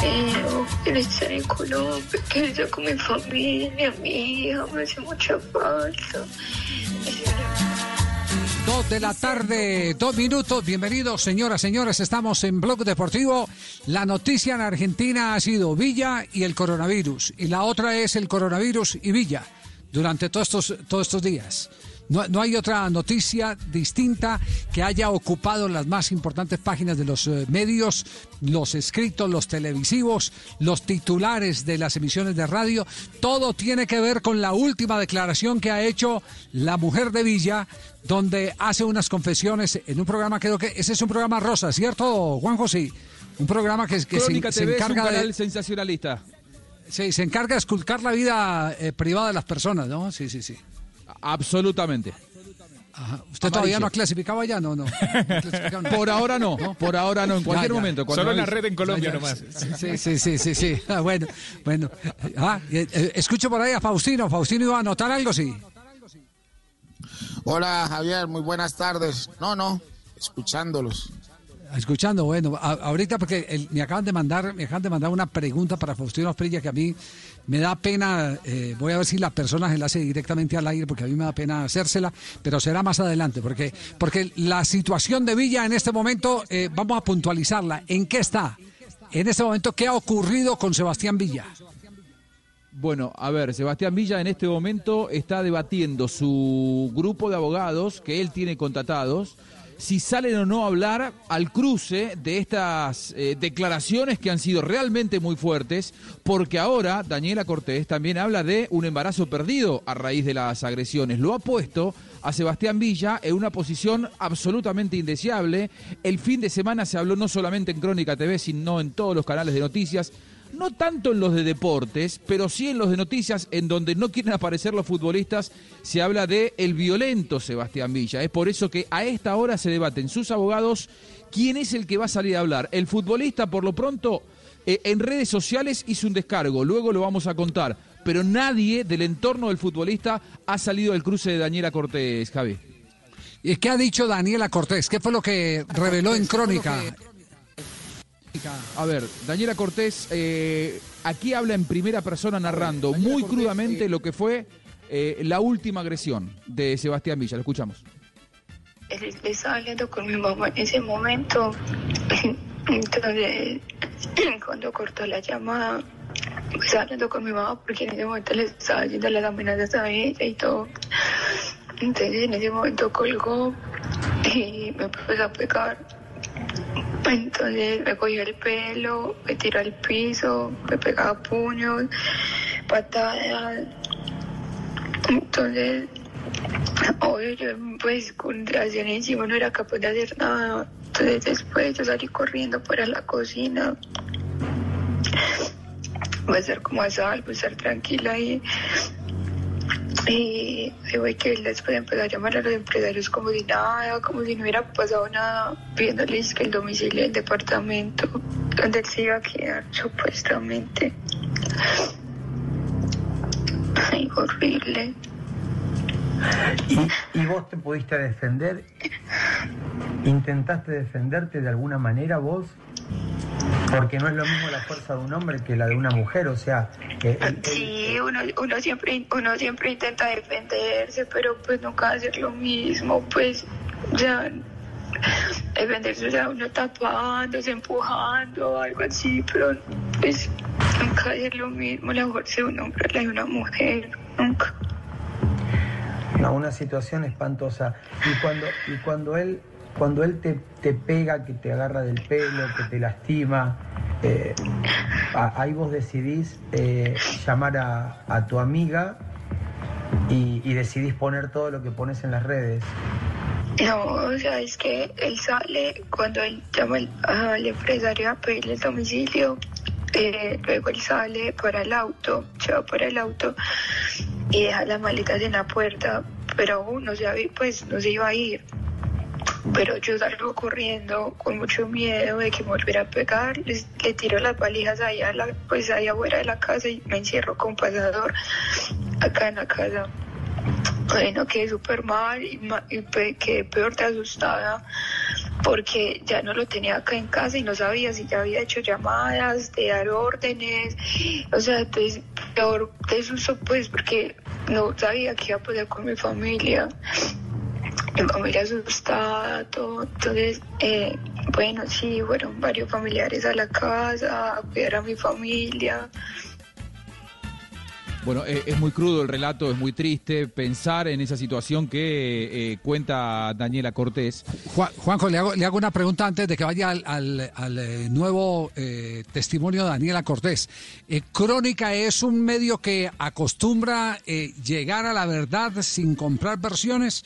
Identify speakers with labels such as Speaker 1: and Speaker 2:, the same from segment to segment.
Speaker 1: Quiero, quiero estar en Colombia, quiero estar con mi familia, mi hija, me hace mucha falta.
Speaker 2: Dos de la tarde, dos minutos. Bienvenidos, señoras, señores. Estamos en Blog Deportivo. La noticia en Argentina ha sido Villa y el coronavirus. Y la otra es el coronavirus y Villa durante todos estos, todos estos días. No, no hay otra noticia distinta que haya ocupado las más importantes páginas de los eh, medios, los escritos, los televisivos, los titulares de las emisiones de radio. Todo tiene que ver con la última declaración que ha hecho la mujer de Villa, donde hace unas confesiones en un programa, creo que ese es un programa rosa, ¿cierto, Juan José? Un programa que, que se,
Speaker 3: TV es un
Speaker 2: encarga
Speaker 3: canal
Speaker 2: de...
Speaker 3: sensacionalista.
Speaker 2: Sí, se encarga de esculcar la vida eh, privada de las personas, ¿no? Sí, sí, sí.
Speaker 3: Absolutamente.
Speaker 2: Ajá. ¿Usted todavía no ha clasificado allá? No, no.
Speaker 3: Por ahora no, por ahora no, en cualquier
Speaker 2: Ya, ya.
Speaker 3: momento.
Speaker 4: Solo en la red en Colombia
Speaker 2: Ya, ya.
Speaker 4: nomás.
Speaker 2: Sí, sí, sí, sí, sí. Ah, bueno, bueno. Ah, eh, eh, escucho por ahí a Faustino. Faustino iba a anotar algo, sí.
Speaker 5: Hola Javier, muy buenas tardes. No, no, escuchándolos.
Speaker 2: Escuchando, bueno, a- ahorita porque el- me acaban de mandar, me acaban de mandar una pregunta para Faustino Asprilla que a mí me da pena, eh, voy a ver si la persona se la directamente al aire porque a mí me da pena hacérsela, pero será más adelante porque porque la situación de Villa en este momento eh, vamos a puntualizarla. ¿En qué está? En este momento, ¿qué ha ocurrido con Sebastián Villa?
Speaker 3: Bueno, a ver, Sebastián Villa en este momento está debatiendo su grupo de abogados que él tiene contratados si salen o no a hablar al cruce de estas eh, declaraciones que han sido realmente muy fuertes, porque ahora Daniela Cortés también habla de un embarazo perdido a raíz de las agresiones. Lo ha puesto a Sebastián Villa en una posición absolutamente indeseable. El fin de semana se habló no solamente en Crónica TV, sino en todos los canales de noticias no tanto en los de deportes, pero sí en los de noticias, en donde no quieren aparecer los futbolistas, se habla de el violento Sebastián Villa. Es por eso que a esta hora se debaten sus abogados quién es el que va a salir a hablar. El futbolista, por lo pronto, eh, en redes sociales hizo un descargo, luego lo vamos a contar, pero nadie del entorno del futbolista ha salido del cruce de Daniela Cortés, Javi.
Speaker 2: ¿Y qué ha dicho Daniela Cortés? ¿Qué fue lo que reveló en Crónica?
Speaker 3: A ver, Daniela Cortés eh, aquí habla en primera persona narrando muy crudamente lo que fue eh, la última agresión de Sebastián Villa. Lo escuchamos.
Speaker 1: Él estaba hablando con mi mamá en ese momento. Entonces, cuando cortó la llamada, estaba hablando con mi mamá porque en ese momento le estaba haciendo las amenazas a ella y todo. Entonces, en ese momento colgó y me empezó a pegar. Entonces me cogió el pelo, me tiró al piso, me pegaba puños, patadas. Entonces, obvio, yo pues con reacción encima no era capaz de hacer nada. Entonces después yo salí corriendo para la cocina. Voy a estar como a salvo, estar tranquila ahí. Y voy que él después empezó a llamar a los empresarios como si nada, como si no hubiera pasado nada, pidiéndoles que el domicilio del departamento donde él se iba a quedar, supuestamente. Ay, horrible.
Speaker 6: ¿Y, y vos te pudiste defender? ¿Intentaste defenderte de alguna manera vos? Porque no es lo mismo la fuerza de un hombre que la de una mujer, o sea... eh, el-
Speaker 1: Sí, uno, uno, siempre, uno siempre intenta defenderse, pero pues nunca hacer lo mismo, pues ya defenderse, o sea, uno tapándose, empujando, algo así, pero pues nunca hacer lo mismo, la fuerza de un hombre, la de una mujer, nunca.
Speaker 6: No, una situación espantosa. Y cuando, y cuando él, cuando él te, te pega, que te agarra del pelo, que te lastima, eh, ahí vos decidís eh, llamar a, a tu amiga y, y decidís poner todo lo que pones en las redes.
Speaker 1: No, o sea, es que él sale cuando él llama al, empresario a pedirle el domicilio. eh, luego él sale para el auto, se va para el auto y deja las maletas en la puerta, pero aún no se, pues, no se iba a ir. Pero yo salgo corriendo con mucho miedo de que me volviera a pegar, les- le tiro las valijas ahí, a la, pues ahí afuera de la casa y me encierro con pasador acá en la casa. Bueno, quedé súper mal y, y quedé peor de asustada porque ya no lo tenía acá en casa y no sabía si ya había hecho llamadas, de dar órdenes, o sea, entonces peor de susto pues porque no sabía qué iba a pasar con mi familia, mi familia asustada, todo, entonces, eh, bueno, sí, fueron varios familiares a la casa a cuidar a mi familia.
Speaker 3: Bueno, eh, es muy crudo el relato, es muy triste pensar en esa situación que eh, cuenta Daniela Cortés.
Speaker 2: Juan- Juanjo, le hago, le hago una pregunta antes de que vaya al, al- al, eh, nuevo eh, testimonio de Daniela Cortés. Eh, Crónica es un medio que acostumbra eh, llegar a la verdad sin comprar versiones.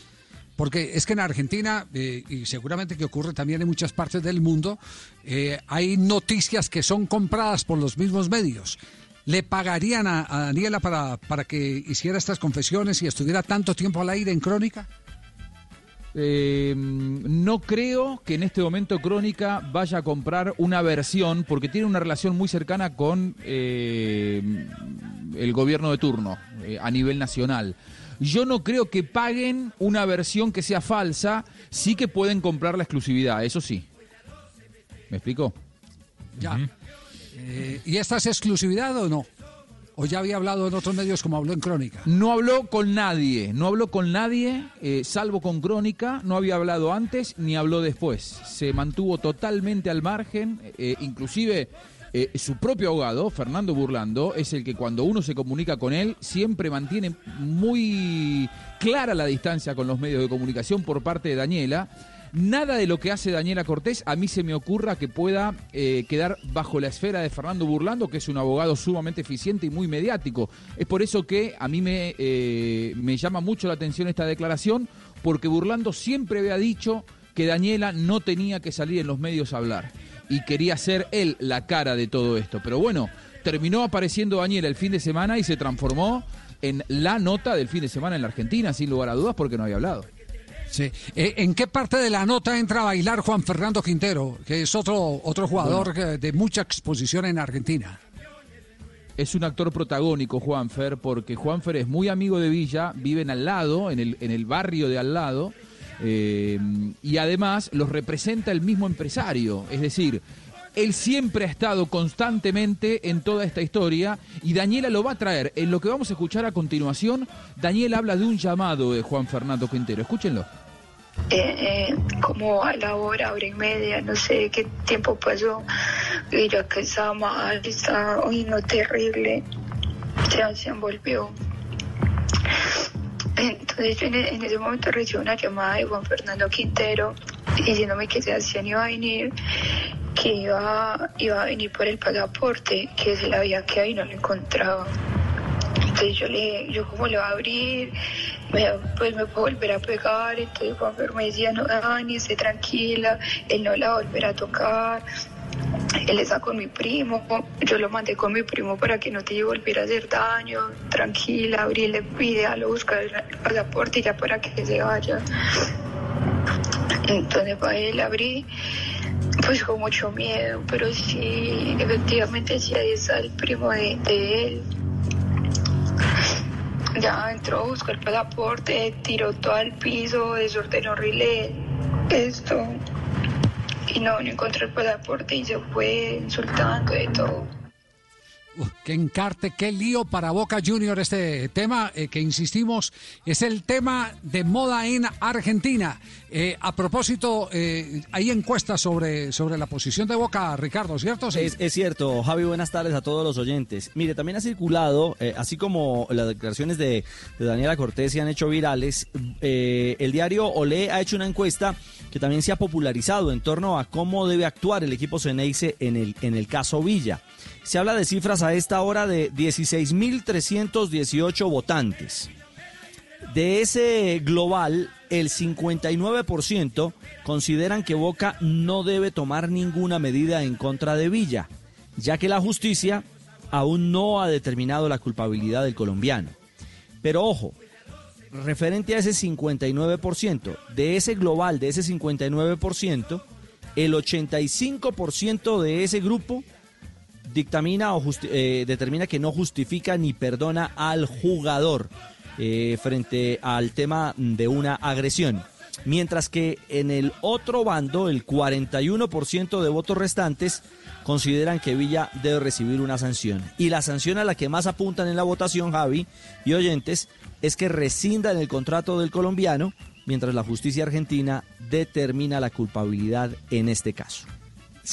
Speaker 2: Porque es que en Argentina, eh, y seguramente que ocurre también en muchas partes del mundo, eh, hay noticias que son compradas por los mismos medios. ¿Le pagarían a, Daniela para, para que hiciera estas confesiones y estuviera tanto tiempo al aire en Crónica?
Speaker 3: Eh, no creo que en este momento Crónica vaya a comprar una versión porque tiene una relación muy cercana con eh, el gobierno de turno a nivel nacional. Yo no creo que paguen una versión que sea falsa, sí que pueden comprar la exclusividad, eso sí. ¿Me explico?
Speaker 2: Ya. Eh, ¿Y esta es exclusividad o no? ¿O ya había hablado en otros medios como habló en Crónica?
Speaker 3: No habló con nadie, no habló con nadie, eh, salvo con Crónica, no había hablado antes ni habló después. Se mantuvo totalmente al margen, eh, inclusive eh, su propio abogado, Fernando Burlando, es el que cuando uno se comunica con él siempre mantiene muy clara la distancia con los medios de comunicación por parte de Daniela. Nada de lo que hace Daniela Cortés a mí se me ocurra que pueda eh, quedar bajo la esfera de Fernando Burlando, que es un abogado sumamente eficiente y muy mediático. Es por eso que a mí me, eh, me llama mucho la atención esta declaración, porque Burlando siempre había dicho que Daniela no tenía que salir en los medios a hablar y quería ser él la cara de todo esto. Pero bueno, terminó apareciendo Daniela el fin de semana y se transformó en la nota del fin de semana en la Argentina, sin lugar a dudas, porque no había hablado.
Speaker 2: Sí. Eh, ¿En qué parte de la nota entra a bailar Juan Fernando Quintero, que es otro, otro jugador de mucha exposición en Argentina?
Speaker 3: Es un actor protagónico, Juanfer, porque Juanfer es muy amigo de Villa, viven al lado, en el, en el barrio de al lado, eh, y además los representa el mismo empresario. Es decir, él siempre ha estado constantemente en toda esta historia y Daniela lo va a traer. En lo que vamos a escuchar a continuación, Daniela habla de un llamado de Juan Fernando Quintero. Escúchenlo.
Speaker 1: eh, eh, como a la hora, hora y media, no sé qué tiempo pasó, ya que estaba mal, estaba, uy, no, terrible, se, se envolvió. Entonces yo en, e- en ese momento recibí una llamada de Juan Fernando Quintero diciéndome que Sebastián iba a venir, que iba, iba a venir por el pasaporte, que se le había quedado y no lo encontraba. Entonces yo le yo cómo le va a abrir, me, pues me puedo volver a pegar, entonces Juan Fer me decía, no, Dani, esté tranquila, él no la va a volver a tocar, él está con mi primo, yo lo mandé con mi primo para que no te volviera a hacer daño, tranquila, abrirle, pide a lo buscar el pasaporte y ya para que se vaya. Entonces para él abrí, pues con mucho miedo, pero sí, efectivamente sí, ahí está el primo de, él. Ya entró, buscó el pasaporte, tiró todo al piso, desordenó horrible esto. Y no, no encontró el pasaporte y se fue insultando de todo.
Speaker 2: Qué encarte, qué lío para Boca Junior este tema, eh, que insistimos, es el tema de moda en Argentina. Eh, a propósito, eh, hay encuestas sobre, sobre la posición de Boca, Ricardo, ¿cierto?
Speaker 4: Es, cierto, Javi, buenas tardes a todos los oyentes. Mire, también ha circulado, así como las declaraciones de, Daniela Cortés se han hecho virales, el diario Olé ha hecho una encuesta que también se ha popularizado en torno a cómo debe actuar el equipo Ceneice en el, en el caso Villa. Se habla de cifras a esta hora de 16.318 votantes. De ese global, el 59% consideran que Boca no debe tomar ninguna medida en contra de Villa, ya que la justicia aún no ha determinado la culpabilidad del colombiano. Pero ojo, referente a ese 59%, de ese global, de ese 59%, el 85% de ese grupo dictamina o eh, determina que no justifica ni perdona al jugador eh, frente al tema de una agresión. Mientras que en el otro bando, el 41% de votos restantes consideran que Villa debe recibir una sanción. Y la sanción a la que más apuntan en la votación, Javi y oyentes, es que rescindan el contrato del colombiano, mientras la justicia argentina determina la culpabilidad en este caso.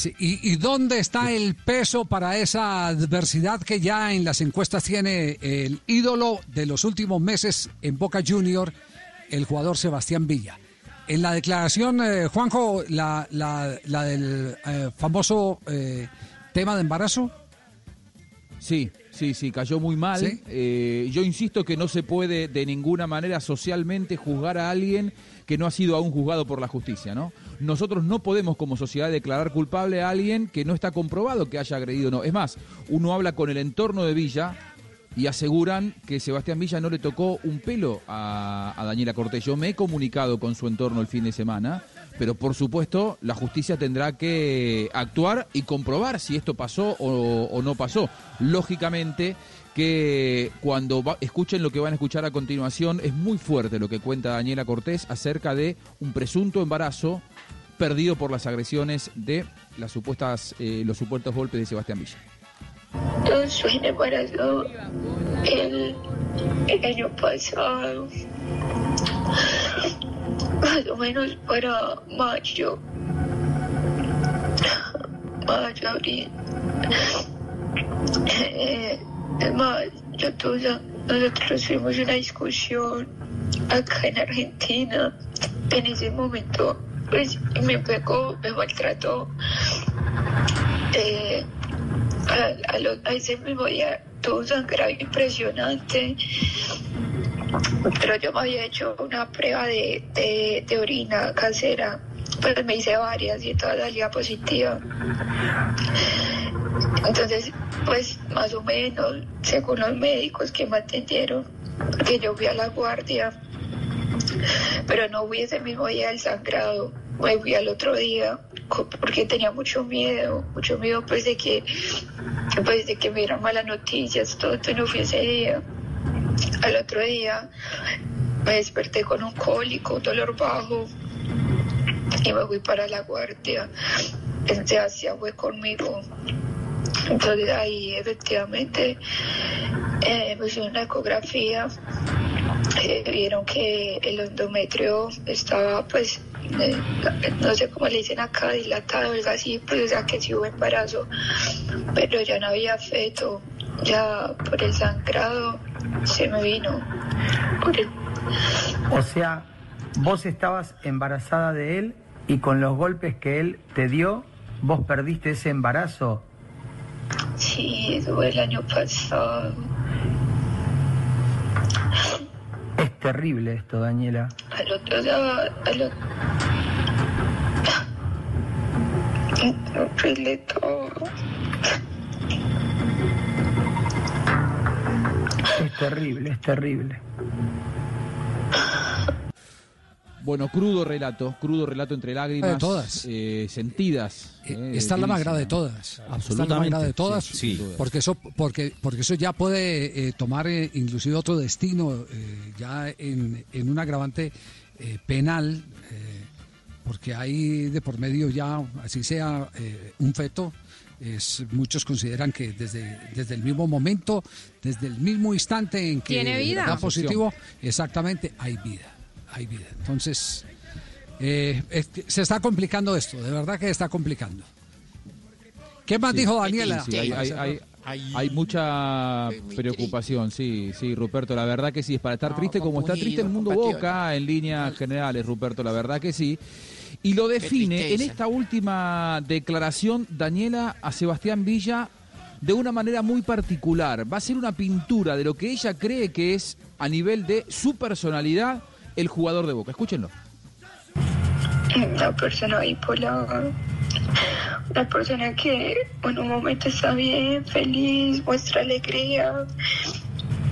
Speaker 2: ¿Y, dónde está el peso para esa adversidad que ya en las encuestas tiene el ídolo de los últimos meses en Boca Junior, el jugador Sebastián Villa? En la declaración, eh, Juanjo, la, la, la del eh, famoso eh, tema de embarazo.
Speaker 3: Sí, sí, sí, cayó muy mal. yo insisto que no se puede de ninguna manera socialmente juzgar a alguien que no ha sido aún juzgado por la justicia, ¿no? Nosotros no podemos como sociedad declarar culpable a alguien que no está comprobado que haya agredido o no. Es más, uno habla con el entorno de Villa y aseguran que Sebastián Villa no le tocó un pelo a, Daniela Cortés. Yo me he comunicado con su entorno el fin de semana, pero por supuesto la justicia tendrá que actuar y comprobar si esto pasó o, no pasó. Lógicamente que cuando escuchen lo que van a escuchar a continuación es muy fuerte lo que cuenta Daniela Cortés acerca de un presunto embarazo perdido por las agresiones de las supuestas, eh, los supuestos golpes de Sebastián Villa.
Speaker 1: Estoy embarazo el, el año pasado, más o menos para mayo, mayo, abril. Eh, más, yo tuve, nosotros tuvimos una discusión acá en Argentina. En ese momento, pues me pegó, me maltrató. Eh, a, ese mismo día un sangrado impresionante, pero yo me había hecho una prueba de, de, orina casera, pues me hice varias y todas salía positiva. Entonces, pues más o menos, según los médicos que me atendieron, que yo fui a la guardia, pero no fui ese mismo día del sangrado, me fui al otro día porque tenía mucho miedo, mucho miedo pues de que, pues de que me dieran malas noticias, todo, entonces no fui ese día. Al otro día me desperté con un cólico, un dolor bajo y me fui para la guardia. Sebastián fue conmigo. Entonces ahí efectivamente eh, me hicieron una ecografía, eh, vieron que el endometrio estaba pues eh, no sé cómo le dicen acá, dilatado, algo así, pues o sea que sí hubo embarazo, pero ya no había feto, ya por el sangrado se me vino.
Speaker 6: O sea, vos estabas embarazada de él y con los golpes que él te dio, vos perdiste ese embarazo.
Speaker 1: Sí, fue el año pasado.
Speaker 6: Es terrible esto, Daniela.
Speaker 1: Al otro día, al otro... todo.
Speaker 6: Terrible, es terrible.
Speaker 3: Bueno, crudo relato, crudo relato entre lágrimas
Speaker 2: de todas.
Speaker 3: Eh, sentidas.
Speaker 2: Eh, eh está la más grave de todas.
Speaker 4: Absolutamente.
Speaker 2: la más grave de todas. Sí, Porque eso, porque, porque eso ya puede eh, tomar inclusive otro destino, ya en, en, un agravante penal, porque hay de por medio ya, así sea un feto, es, muchos consideran que desde, desde el mismo momento, desde el mismo instante en que
Speaker 7: ¿Tiene vida?
Speaker 2: da positivo, exactamente hay vida hay vida. Entonces, eh, se está complicando esto, de verdad que está complicando. ¿Qué más dijo Daniela?
Speaker 3: hay, mucha preocupación, sí, sí, Ruperto, la verdad que sí, es para estar triste como está triste el mundo Boca en líneas generales, Ruperto, la verdad que sí. Y lo define en esta última declaración Daniela a Sebastián Villa de una manera muy particular. Va a ser una pintura de lo que ella cree que es a nivel de su personalidad el jugador de Boca. Escúchenlo.
Speaker 1: Una persona bipolar, una persona que en un momento está bien, feliz, muestra alegría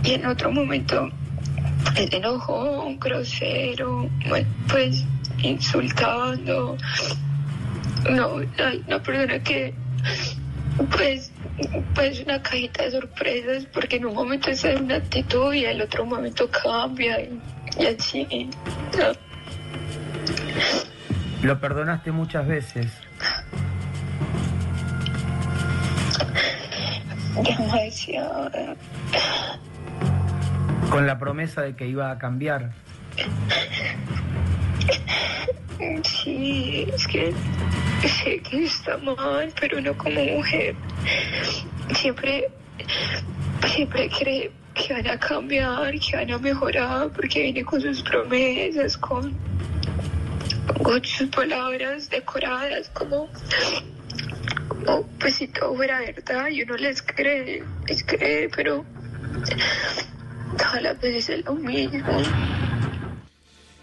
Speaker 1: y en otro momento es enojón, grosero, bueno, pues insultando. No, hay una persona que pues pues una cajita de sorpresas porque en un momento en una actitud y el otro momento cambia y, y así. ¿no?
Speaker 6: Lo perdonaste muchas veces.
Speaker 1: Demasiado.
Speaker 6: Con la promesa de que iba a cambiar.
Speaker 1: Sí, es que sé que está mal, pero no como mujer. Siempre, siempre cree que van a cambiar, que van a mejorar, porque viene con sus promesas, con, con sus palabras decoradas, como, como pues si todo fuera verdad, y uno les cree, les cree, pero todas las veces es lo mismo.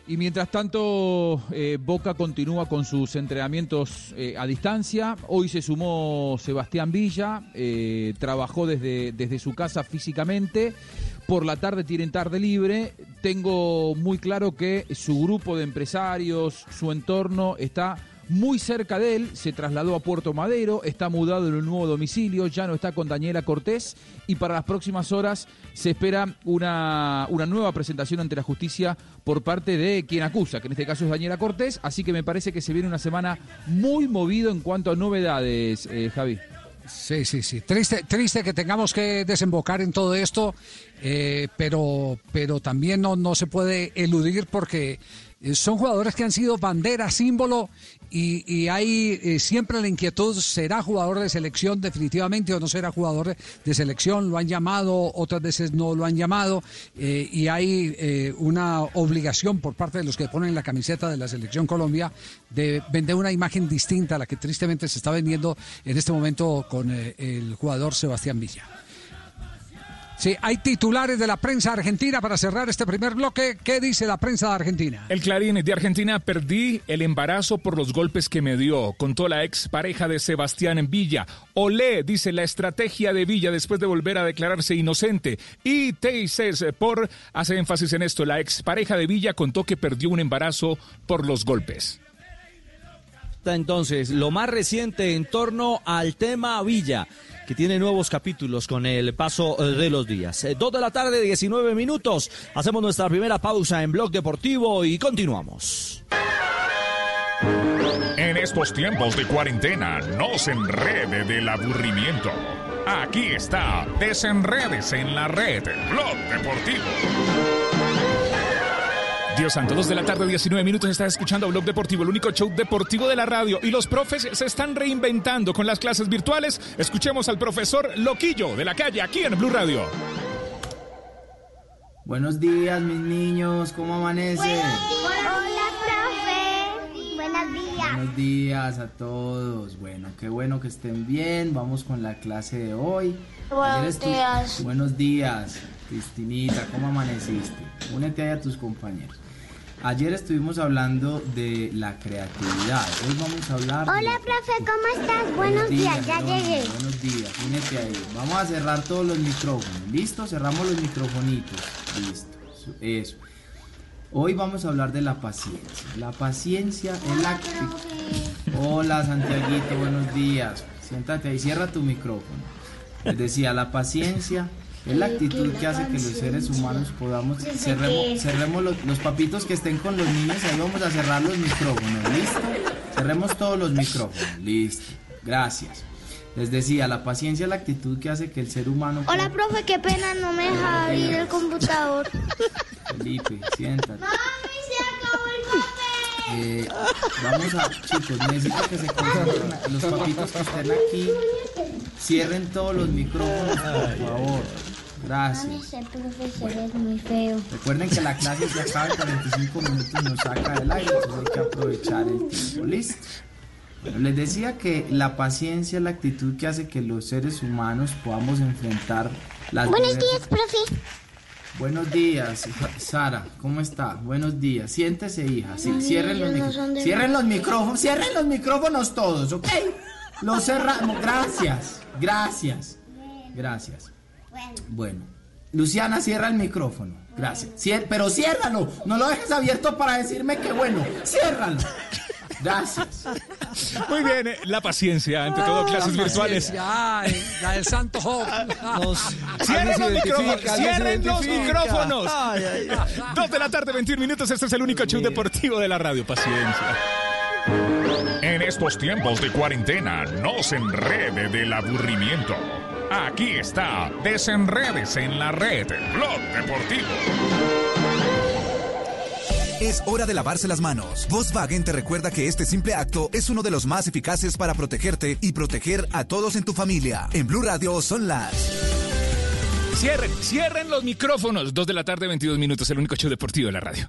Speaker 3: Y mientras tanto, eh, Boca continúa con sus entrenamientos eh, a distancia. Hoy se sumó Sebastián Villa, eh, trabajó desde, desde su casa físicamente. Por la tarde tienen tarde libre. Tengo muy claro que su grupo de empresarios, su entorno está muy cerca de él, se trasladó a Puerto Madero, está mudado en un nuevo domicilio, ya no está con Daniela Cortés y para las próximas horas se espera una, una nueva presentación ante la justicia por parte de quien acusa, que en este caso es Daniela Cortés, así que me parece que se viene una semana muy movido en cuanto a novedades, eh, Javi.
Speaker 2: Sí, sí, sí. Triste, triste que tengamos que desembocar en todo esto, eh, pero, pero también no, no se puede eludir porque son jugadores que han sido bandera, símbolo, y, y hay eh, siempre la inquietud, ¿será jugador de selección definitivamente o no será jugador de, selección? Lo han llamado, otras veces no lo han llamado, eh, y hay eh, una obligación por parte de los que ponen la camiseta de la selección Colombia de vender una imagen distinta a la que tristemente se está vendiendo en este momento con el jugador Sebastián Villa. Sí, hay titulares de la prensa argentina para cerrar este primer bloque. ¿Qué dice la prensa de Argentina?
Speaker 7: El Clarín de Argentina perdí el embarazo por los golpes que me dio, contó la ex pareja de Sebastián en Villa. Olé, dice la estrategia de Villa después de volver a declararse inocente. Y Teises por hace énfasis en esto, la ex pareja de Villa contó que perdió un embarazo por los golpes.
Speaker 4: Entonces, lo más reciente en torno al tema Villa, tiene nuevos capítulos con el paso eh, de los días. Eh, Dos de la tarde, 19 minutos. Hacemos nuestra primera pausa en Blog Deportivo y continuamos.
Speaker 8: En estos tiempos de cuarentena, no se enrede del aburrimiento. Aquí está, desenredes en la red, Blog Deportivo.
Speaker 7: Dios santo, 2 de la tarde, 19 minutos, estás escuchando Blog Deportivo, el único show deportivo de la radio. Y los profes se están reinventando con las clases virtuales. Escuchemos al profesor Loquillo de la calle aquí en Blue Radio.
Speaker 9: Buenos días, mis niños, ¿cómo amanecen?
Speaker 10: Hola, profe. Buenos días.
Speaker 9: Buenos días a todos. Bueno, qué bueno que estén bien. Vamos con la clase de hoy.
Speaker 10: Buenos días.
Speaker 9: Buenos días, Cristinita, ¿cómo amaneciste? Únete ahí a tus compañeros. Ayer estuvimos hablando de la creatividad. Hoy vamos a hablar.
Speaker 10: Hola,
Speaker 9: la-
Speaker 10: profe, ¿cómo estás? Buenos días, ya llegué.
Speaker 9: Buenos días, únete ahí. Vamos a cerrar todos los micrófonos. ¿Listo? Cerramos los microfonitos. Listo. Eso-. Hoy vamos a hablar de la paciencia. La paciencia es la. Hola, Santiaguito, buenos días. Siéntate ahí, cierra tu micrófono. Les decía, la paciencia es la actitud que hace que los seres humanos podamos... Cerremos, cerremos los, los papitos que estén con los niños, ahí vamos a cerrar los micrófonos. ¿Listo? Cerremos todos los micrófonos. Listo. Gracias. Les decía, la paciencia es la actitud que hace que el ser humano...
Speaker 10: Hola, profe, qué pena, no me deja abrir el computador.
Speaker 9: Felipe, siéntate.
Speaker 10: Mami, se acabó el papel.
Speaker 9: Eh, vamos a, chicos, necesito que se concentren. Los papitos que estén aquí, cierren todos los micrófonos, por favor. Gracias.
Speaker 10: ese profesor es muy feo.
Speaker 9: Recuerden que la clase se acaba en 45 minutos y nos saca del aire, entonces hay que aprovechar el tiempo. ¿Listo? Bueno, les decía que la paciencia es la actitud que hace que los seres humanos podamos enfrentar las
Speaker 10: Buenos días, profe.
Speaker 9: Buenos días, Sara, ¿cómo está? Buenos días. Siéntese, hija. Sí, cierren, los
Speaker 10: no
Speaker 9: cierren los micrófonos, cierren los micrófonos todos, ¿ok? Los cerramos. Gracias, gracias, gracias. Bueno, Luciana, cierra el micrófono. Gracias. Cier- pero ciérralo, no lo dejes abierto para decirme que bueno. Ciérralo. Gracias.
Speaker 7: Muy bien, eh, la paciencia ante todo, clases
Speaker 2: La
Speaker 7: virtuales.
Speaker 2: ay, la del Santo Job.
Speaker 7: Cierren los micrófonos, cierren los micrófonos.
Speaker 4: Ay, ay,
Speaker 7: Dos de la tarde, 21 minutos. Este es el único show deportivo de la radio. Paciencia.
Speaker 11: En estos tiempos de cuarentena, no se enrede del aburrimiento. Aquí está, desenredes en la red, Blog Deportivo.
Speaker 12: Es hora de lavarse las manos. Volkswagen te recuerda que este simple acto es uno de los más eficaces para protegerte y proteger a todos en tu familia. En Blue Radio son las...
Speaker 7: Cierren, cierren los micrófonos. Dos de la tarde, 22 minutos. El único show deportivo de la radio.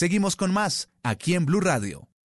Speaker 12: Seguimos con más aquí en Blue Radio.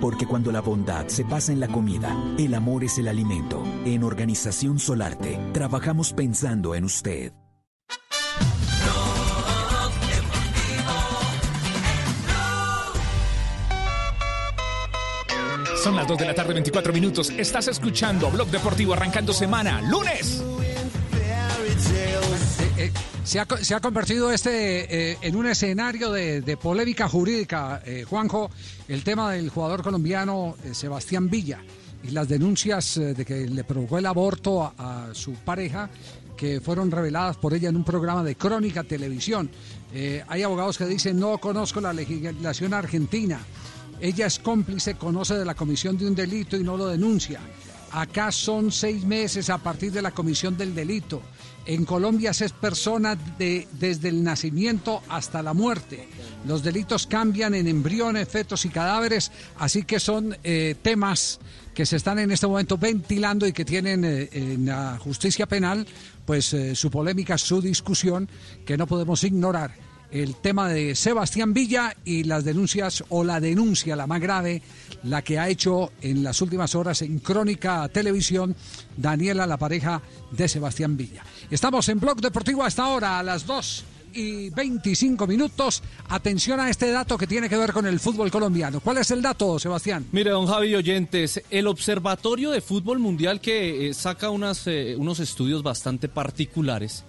Speaker 13: Porque cuando la bondad se pasa en la comida, el amor es el alimento. En Organización Solarte, trabajamos pensando en usted.
Speaker 7: Son las 2 de la tarde, 24 minutos. Estás escuchando Blog Deportivo arrancando semana, lunes.
Speaker 2: Se, ha, convertido este eh, en un escenario de, polémica jurídica, eh, Juanjo, el tema del jugador colombiano eh, Sebastián Villa y las denuncias de que le provocó el aborto a, a su pareja que fueron reveladas por ella en un programa de Crónica Televisión. Hay abogados que dicen no conozco la legislación argentina. Ella es cómplice, conoce de la comisión de un delito y no lo denuncia. Acá son seis meses a partir de la comisión del delito. En Colombia se es persona de, desde el nacimiento hasta la muerte. Los delitos cambian en embriones, fetos y cadáveres, así que son eh, temas que se están en este momento ventilando y que tienen eh, en la justicia penal pues eh, su polémica, su discusión, que no podemos ignorar el tema de Sebastián Villa y las denuncias o la denuncia, la más grave, la que ha hecho en las últimas horas en Crónica Televisión Daniela, la pareja de Sebastián Villa. Estamos en Blog Deportivo hasta ahora, a las 2 y 25 minutos. Atención a este dato que tiene que ver con el fútbol colombiano. ¿Cuál es el dato, Sebastián?
Speaker 14: Mire, don Javi Oyentes, el Observatorio de Fútbol Mundial que eh, saca eh, unos estudios bastante particulares,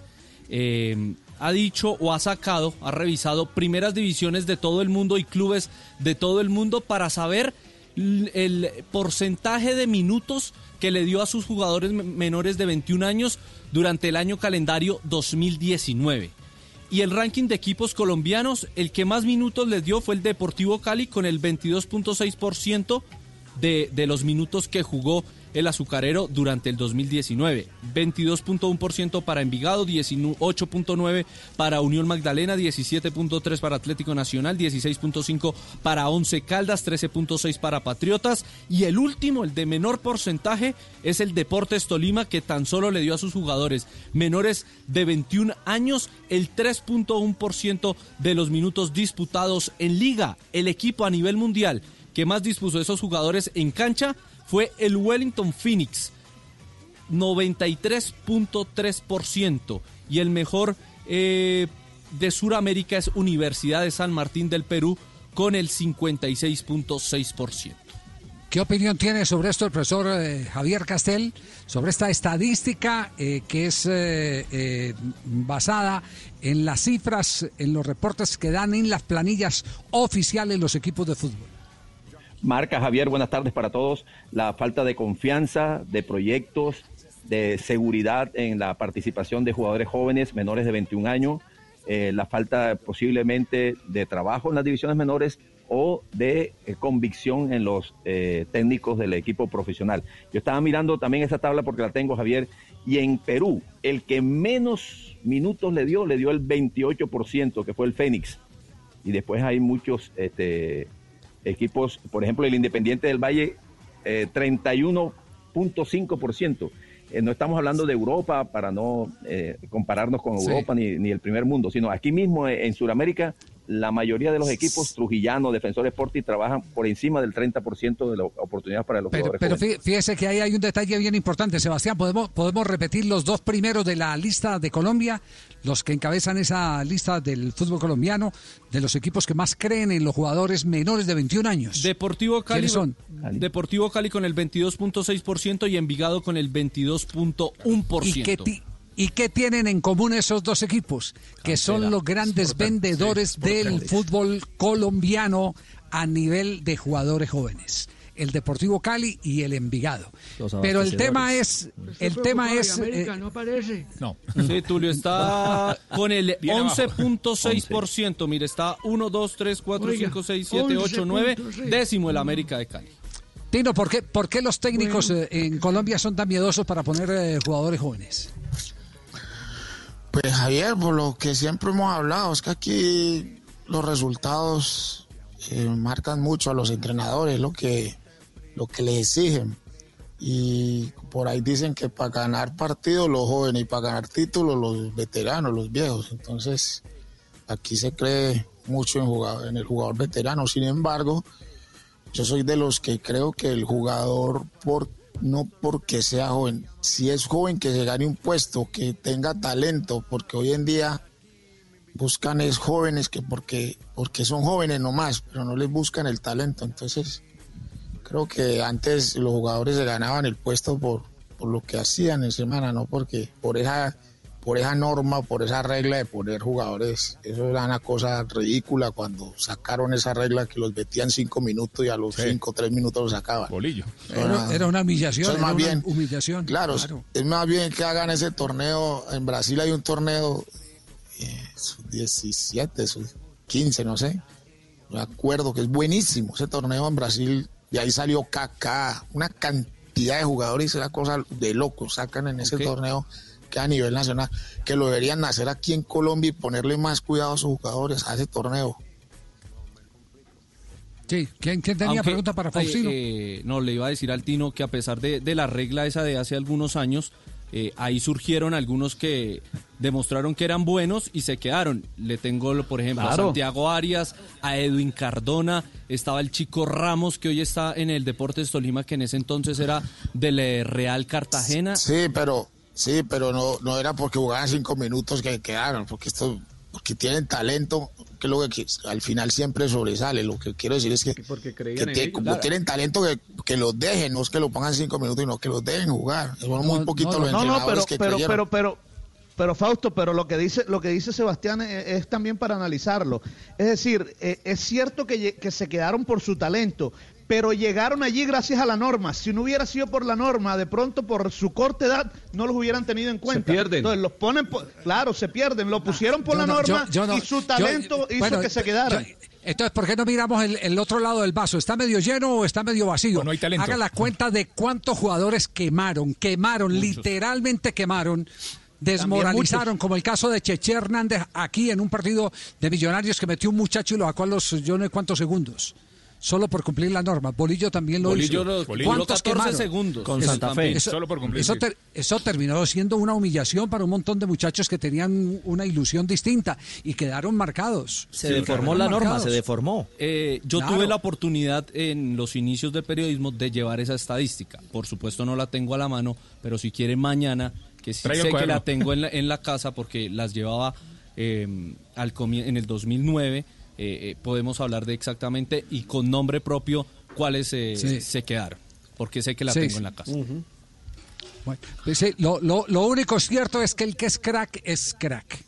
Speaker 14: eh, ha dicho o ha sacado, ha revisado primeras divisiones de todo el mundo y clubes de todo el mundo para saber el porcentaje de minutos que le dio a sus jugadores me- menores de 21 años durante el año calendario 2019. Y el ranking de equipos colombianos, el que más minutos les dio fue el Deportivo Cali con el 22.6% de, de los minutos que jugó el azucarero durante el 2019. 22.1% para Envigado, 18.9% para Unión Magdalena, 17.3% para Atlético Nacional, 16.5% para Once Caldas, 13.6% para Patriotas y el último, el de menor porcentaje, es el Deportes Tolima que tan solo le dio a sus jugadores menores de 21 años el 3.1% de los minutos disputados en liga. El equipo a nivel mundial que más dispuso de esos jugadores en cancha fue el Wellington Phoenix, 93.3%. Y el mejor eh, de Sudamérica es Universidad de San Martín del Perú, con el 56.6%.
Speaker 2: ¿Qué opinión tiene sobre esto el profesor eh, Javier Castel, sobre esta estadística eh, que es basada en las cifras, en los reportes que dan en las planillas oficiales los equipos de fútbol?
Speaker 15: Marca Javier, buenas tardes para todos. La falta de confianza, de proyectos, de seguridad en la participación de jugadores jóvenes menores de 21 años, eh, la falta posiblemente de trabajo en las divisiones menores o de eh, convicción en los eh, técnicos del equipo profesional. Yo estaba mirando también esa tabla porque la tengo, Javier, y en Perú, el que menos minutos le dio, le dio el 28%, que fue el Fénix. Y después hay muchos este, equipos, por ejemplo, el Independiente del Valle, eh, 31.5%. Eh, no estamos hablando de Europa para no eh, compararnos con
Speaker 2: Sí.
Speaker 15: Europa ni, ni el primer mundo, sino aquí mismo eh, en Sudamérica, la mayoría de los equipos trujillanos, Defensor Sporting, trabajan por encima del 30% de las oportunidades para los
Speaker 2: Pero,
Speaker 15: jugadores
Speaker 2: pero fíjese que ahí hay un detalle bien importante, Sebastián. ¿Podemos, podemos repetir los dos primeros de la lista de Colombia, los que encabezan esa lista del fútbol colombiano, de los equipos que más creen en los jugadores menores de 21 años.
Speaker 14: Deportivo Cali,
Speaker 2: ¿Quiénes son?
Speaker 14: Deportivo Cali con el 22.6% y Envigado con el 22.1%.
Speaker 2: ¿Y qué, ¿Y qué tienen en común esos dos equipos? Que son los grandes vendedores del fútbol colombiano a nivel de jugadores jóvenes. El Deportivo Cali y el Envigado. Pero el tema es, el tema es,
Speaker 16: América
Speaker 2: eh,
Speaker 16: no aparece.
Speaker 7: No.
Speaker 14: Sí, Tulio está con el
Speaker 7: Bien abajo.
Speaker 14: 11.6%. Mire, está 1, 2, 3, 4,
Speaker 16: Oiga,
Speaker 14: 5, 6, 7, 8, 9.
Speaker 16: 11.6.
Speaker 14: Décimo el América de Cali.
Speaker 2: Tino, ¿por qué, por qué los técnicos eh, en Colombia son tan miedosos para poner eh, jugadores jóvenes?
Speaker 5: Pues Javier, por lo que siempre hemos hablado, es que aquí los resultados eh, marcan mucho a los entrenadores, lo que, lo que les exigen. Y por ahí dicen que para ganar partidos los jóvenes y para ganar títulos los veteranos, los viejos. Entonces, aquí se cree mucho en, el jugador veterano. Sin embargo, yo soy de los que creo que el jugador, por, no porque sea joven, si es joven que se gane un puesto, que tenga talento, porque hoy en día buscan es jóvenes que porque, porque son jóvenes nomás, pero no les buscan el talento. Entonces, creo que antes los jugadores se ganaban el puesto por, por lo que hacían en semana, no porque por esa por esa norma, por esa regla de poner jugadores. Eso era una cosa ridícula cuando sacaron esa regla que los metían cinco minutos y a los cinco, tres minutos los sacaban.
Speaker 7: Bolillo.
Speaker 2: Era, era una humillación.
Speaker 5: Eso es
Speaker 2: era
Speaker 5: más
Speaker 2: una
Speaker 5: bien,
Speaker 2: humillación.
Speaker 5: Claro, es más bien que hagan ese torneo. En Brasil hay un torneo, eh, sub 17, sub 15, no sé. Me acuerdo que es buenísimo ese torneo en Brasil. Y ahí salió Kaká, una cantidad de jugadores, una cosa de locos sacan en ese torneo que a nivel nacional, que lo deberían hacer aquí en Colombia y ponerle más cuidado a sus jugadores a ese torneo.
Speaker 2: Sí, ¿quién, quién tenía
Speaker 14: Aunque,
Speaker 2: pregunta para
Speaker 14: eh,
Speaker 2: Faustino?
Speaker 14: eh, no, le iba a decir al Tino que a pesar de, de la regla esa de hace algunos años, eh, ahí surgieron algunos que demostraron que eran buenos y se quedaron. Le tengo, por ejemplo, a. Santiago Arias, a Edwin Cardona, estaba el chico Ramos, que hoy está en el Deportes Tolima, que en ese entonces era del eh, Real Cartagena.
Speaker 5: Sí, pero sí, pero no, no era porque jugaban cinco minutos que quedaron, porque esto, porque tienen talento, que es lo que al final siempre sobresale. Lo que quiero decir es que,
Speaker 16: Porque
Speaker 5: que como
Speaker 16: Claro.
Speaker 5: tienen talento que, que los dejen, no es que lo pongan cinco minutos, sino que los dejen jugar. Son muy poquitos los
Speaker 17: No, no,
Speaker 5: entrenadores
Speaker 17: pero,
Speaker 5: que
Speaker 17: pero,
Speaker 5: creyeron.
Speaker 17: pero, pero, pero Fausto, pero lo que dice, lo que dice Sebastián es, es también para analizarlo. Es decir, eh, es cierto que, que se quedaron por su talento, pero llegaron allí gracias a la norma. Si no hubiera sido por la norma, de pronto por su corta edad, no los hubieran tenido en cuenta.
Speaker 3: pierden.
Speaker 17: Entonces los ponen, por- claro, se pierden. Lo pusieron por
Speaker 2: Yo
Speaker 17: la
Speaker 2: no-
Speaker 17: norma
Speaker 2: yo no-
Speaker 17: y su
Speaker 2: yo-
Speaker 17: talento hizo
Speaker 2: bueno,
Speaker 17: que se quedaran.
Speaker 2: Entonces, ¿por qué no miramos el, el otro lado del vaso? ¿Está medio lleno o está medio vacío?
Speaker 16: no hay talento.
Speaker 2: Haga la cuenta de cuántos jugadores quemaron, quemaron, literalmente quemaron. Desmoralizaron, como el caso de Cheche Hernández aquí en un partido de Millonarios que metió un muchacho y lo sacó a los yo no sé cuántos segundos. Solo por cumplir la norma. Bolillo también lo
Speaker 14: Bolillo
Speaker 2: hizo. ¿Cuántos
Speaker 14: 14
Speaker 2: quemaron?
Speaker 14: segundos.
Speaker 4: Con
Speaker 2: Eso-
Speaker 4: Santa Fe.
Speaker 2: Eso,
Speaker 16: Solo por cumplir,
Speaker 2: eso ter- eso terminó siendo una humillación para un montón de muchachos que tenían una ilusión distinta y quedaron marcados.
Speaker 4: Se deformó la norma, se deformó.
Speaker 14: Eh, yo
Speaker 2: Claro.
Speaker 14: tuve la oportunidad en los inicios del periodismo de llevar esa estadística. Por supuesto no la tengo a la mano, pero si quieren mañana, que sí sé que la tengo en la, en la casa porque las llevaba eh, al en el 2009, eh, eh, podemos hablar de exactamente y con nombre propio cuáles eh,
Speaker 2: Sí.
Speaker 14: se quedaron. Porque sé que la
Speaker 2: Sí,
Speaker 14: tengo en la casa.
Speaker 2: Bueno, pues sí, lo, lo- lo único cierto es que el que es crack es crack.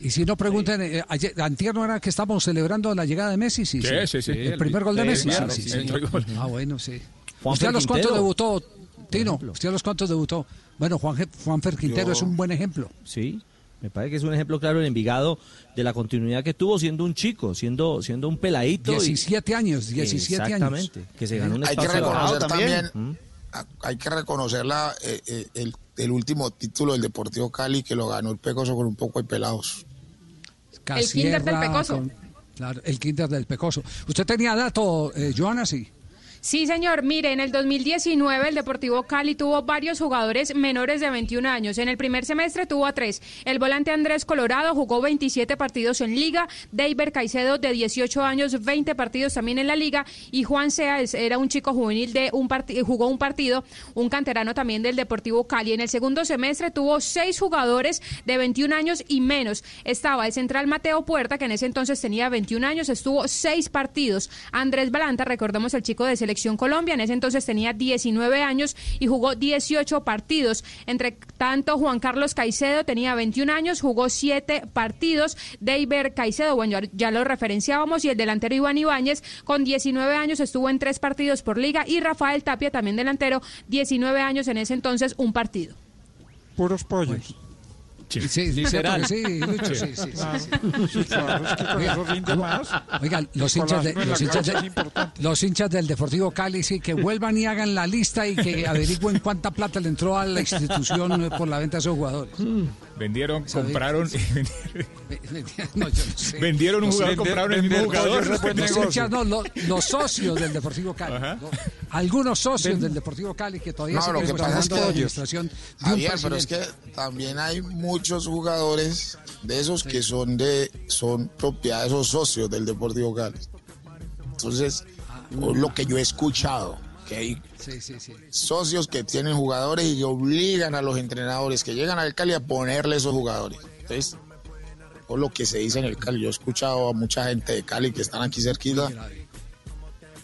Speaker 2: Y si no pregunten, eh, ayer, antier no era que estamos celebrando la llegada de Messi, sí,
Speaker 16: Sí, sí, sí.
Speaker 2: El primer gol de
Speaker 16: Sí,
Speaker 2: Messi,
Speaker 16: claro,
Speaker 2: sí,
Speaker 16: sí,
Speaker 2: sí,
Speaker 16: entró el gol.
Speaker 2: Ah, bueno, sí. ¿Usted a los cuántos
Speaker 4: Quintero.
Speaker 2: debutó, Tino? ¿Usted a los cuántos debutó? Bueno, Juan, Juanfer Quintero
Speaker 4: Yo-
Speaker 2: es un buen ejemplo.
Speaker 4: Sí, me parece que es un ejemplo claro en Envigado de la continuidad que tuvo siendo un chico, siendo, siendo un peladito. y-
Speaker 2: 17 años, 17 años.
Speaker 4: Exactamente, que se ganó un
Speaker 5: Hay que
Speaker 4: espacio
Speaker 5: reconocer también,
Speaker 4: ¿Mm?
Speaker 5: hay que reconocer la, eh, eh, el, el último título del Deportivo Cali que lo ganó el Pecoso con un poco de pelados.
Speaker 2: Casierra
Speaker 18: Kinder del Pecoso.
Speaker 2: con- claro, el Kinder del Pecoso. ¿Usted tenía dato, eh, Joana? Sí.
Speaker 18: Sí, señor. Mire, en el 2019 el Deportivo Cali tuvo varios jugadores menores de 21 años. En el primer semestre tuvo a tres. El volante Andrés Colorado jugó 27 partidos en Liga. David Caicedo, de 18 años, 20 partidos también en la Liga. Y Juan Seas era un chico juvenil de un jugó un partido, un canterano también del Deportivo Cali. En el segundo semestre tuvo seis jugadores de 21 años y menos. Estaba el central Mateo Puerta, que en ese entonces tenía 21 años, estuvo seis partidos. Andrés Balanta, recordemos el chico de Selección Colombia, en ese entonces tenía 19 años y jugó 18 partidos. Entre tanto, Juan Carlos Caicedo tenía 21 años, jugó 7 partidos. David Caicedo, bueno, ya, ya lo referenciábamos, y el delantero Iván Ibáñez, con 19 años, estuvo en tres partidos por liga. Y Rafael Tapia, también delantero, 19 años en ese entonces, un partido.
Speaker 2: Puros pollos. Sí, sí,
Speaker 18: Literal.
Speaker 2: sí, Lucho, sí, sí, sí,
Speaker 18: Claro.
Speaker 2: sí.
Speaker 18: Sí, claro, es que con eso rinde más.
Speaker 2: Oigan, los hinchas, de- los, hinchas de- los hinchas del Deportivo Cali, sí, que vuelvan y hagan la lista y que averigüen cuánta plata le entró a la institución por la venta de esos jugadores.
Speaker 16: Vendieron,
Speaker 2: ¿Sabe?
Speaker 16: compraron.
Speaker 2: No, yo no sé.
Speaker 16: Vendieron un jugador, compraron el mismo jugador.
Speaker 2: Los hinchas, no, lo- los socios del Deportivo Cali. ¿no? Algunos socios
Speaker 5: Ven-
Speaker 2: del Deportivo Cali que todavía
Speaker 5: No, lo
Speaker 2: siguen
Speaker 5: que pasa es
Speaker 2: en la
Speaker 5: que,
Speaker 2: administración de un
Speaker 5: Javier, pero es que también hay muchos jugadores de esos que son de son propiedades o socios del Deportivo Cali. Entonces, o lo que yo he escuchado, que hay
Speaker 2: Sí, sí, sí.
Speaker 5: socios que tienen jugadores y que obligan a los entrenadores que llegan al Cali a ponerle esos jugadores. Entonces, o lo que se dice en el Cali, yo he escuchado a mucha gente de Cali que están aquí cerquita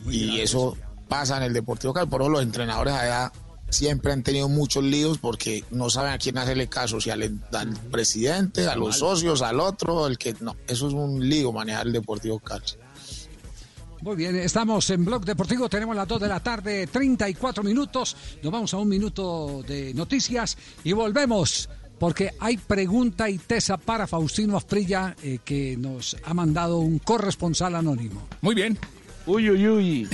Speaker 5: y eso pasa en el Deportivo Cali. Por eso los entrenadores allá siempre han tenido muchos líos porque no saben a quién hacerle caso, si al, al presidente, a los socios, al otro, el que no. Eso es un lío manejar el Deportivo Cali.
Speaker 2: Muy bien, estamos en Blog Deportivo, tenemos las 2 de la tarde, 34 minutos. Nos vamos a un minuto de noticias y volvemos porque hay pregunta y tesa para Faustino Asprilla eh, que nos ha mandado un corresponsal anónimo.
Speaker 16: Muy bien.
Speaker 19: Uy, uy, uy.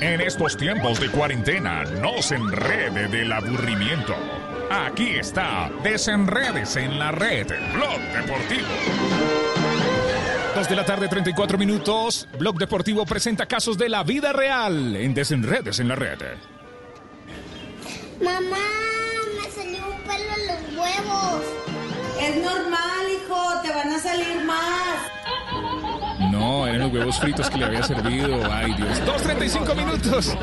Speaker 7: En estos tiempos de cuarentena, no se enrede del aburrimiento. Aquí está, desenredes en la red, Blog Deportivo.
Speaker 16: Dos de la tarde, 34 minutos. Blog Deportivo presenta casos de la vida real en Desenredes en la red.
Speaker 10: Mamá, me salió un pelo en los huevos.
Speaker 20: Es normal, hijo, te van a salir más.
Speaker 16: No, eran los huevos fritos que le había servido. Ay, Dios. 2.35 minutos.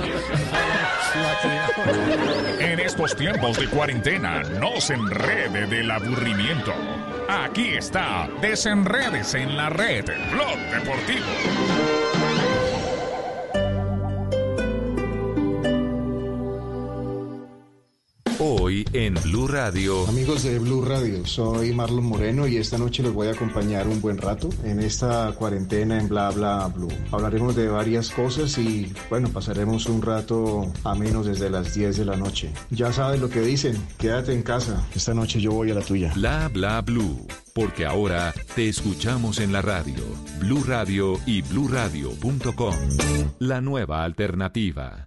Speaker 7: En estos tiempos de cuarentena, no se enrede del aburrimiento. Aquí está, desenredes en la red, Blog Deportivo.
Speaker 21: Hoy en Blue Radio.
Speaker 22: Amigos de Blue Radio, soy Marlon Moreno y esta noche los voy a acompañar un buen rato en esta cuarentena en Bla Bla Blue. Hablaremos de varias cosas y bueno, pasaremos un rato a menos desde las 10 de la noche. Ya sabes lo que dicen, quédate en casa. Esta noche yo voy a la tuya.
Speaker 21: Bla Bla Blue. Porque ahora te escuchamos en la radio, Blue Radio y bluradio.com. La nueva alternativa.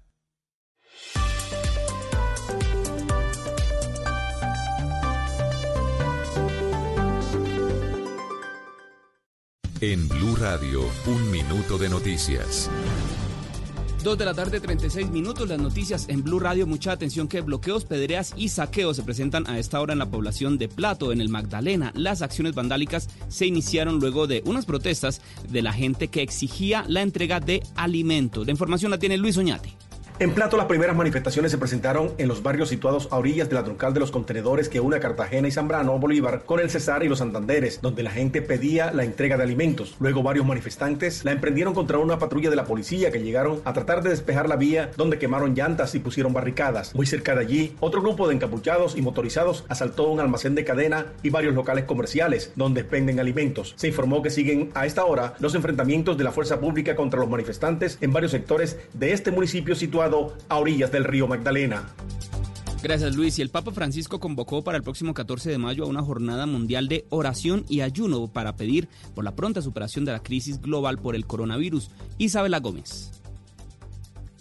Speaker 21: En Blue Radio, un minuto de noticias.
Speaker 23: Dos de la tarde, 36 minutos. Las noticias en Blue Radio. Mucha atención que bloqueos, pedreas y saqueos se presentan a esta hora en la población de Plato, en el Magdalena. Las acciones vandálicas se iniciaron luego de unas protestas de la gente que exigía la entrega de alimentos. La información la tiene Luis Oñate.
Speaker 24: En Plato, las primeras manifestaciones se presentaron en los barrios situados a orillas de la troncal de los contenedores que une a Cartagena y Zambrano, Bolívar, con el Cesar y los Santanderes, donde la gente pedía la entrega de alimentos. Luego, varios manifestantes la emprendieron contra una patrulla de la policía que llegaron a tratar de despejar la vía, donde quemaron llantas y pusieron barricadas. Muy cerca de allí, otro grupo de encapuchados y motorizados asaltó un almacén de cadena y varios locales comerciales, donde expenden alimentos. Se informó que siguen a esta hora los enfrentamientos de la fuerza pública contra los manifestantes en varios sectores de este municipio situado a orillas del río Magdalena.
Speaker 23: Gracias Luis. Y el Papa Francisco convocó para el próximo 14 de mayo a una jornada mundial de oración y ayuno para pedir por la pronta superación de la crisis global por el coronavirus. Isabela Gómez.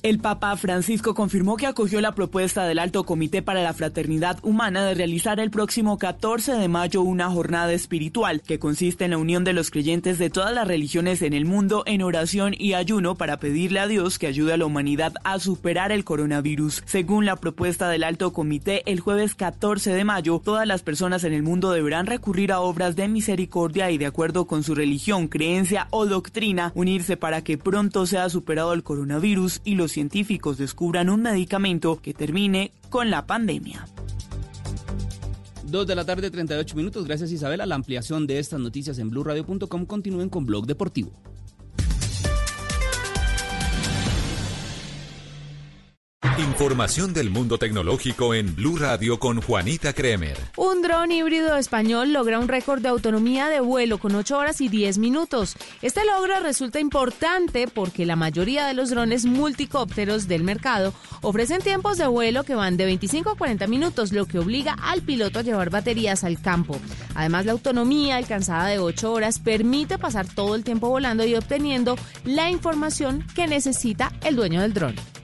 Speaker 25: El Papa Francisco confirmó que acogió la propuesta del Alto Comité para la Fraternidad Humana de realizar el próximo 14 de mayo una jornada espiritual que consiste en la unión de los creyentes de todas las religiones en el mundo en oración y ayuno para pedirle a Dios que ayude a la humanidad a superar el coronavirus. Según la propuesta del Alto Comité, el jueves 14 de mayo, todas las personas en el mundo deberán recurrir a obras de misericordia y de acuerdo con su religión, creencia o doctrina, unirse para que pronto sea superado el coronavirus y los científicos descubran un medicamento que termine con la pandemia.
Speaker 23: Dos de la tarde, 38 minutos. Gracias Isabela. La ampliación de estas noticias en blurradio.com continúen con Blog Deportivo.
Speaker 21: Información del mundo tecnológico en Blue Radio con Juanita Kremer.
Speaker 26: Un dron híbrido español logra un récord de autonomía de vuelo con 8 horas y 10 minutos. Este logro resulta importante porque la mayoría de los drones multicópteros del mercado ofrecen tiempos de vuelo que van de 25 a 40 minutos, lo que obliga al piloto a llevar baterías al campo. Además, la autonomía alcanzada de 8 horas permite pasar todo el tiempo volando y obteniendo la información que necesita el dueño del dron.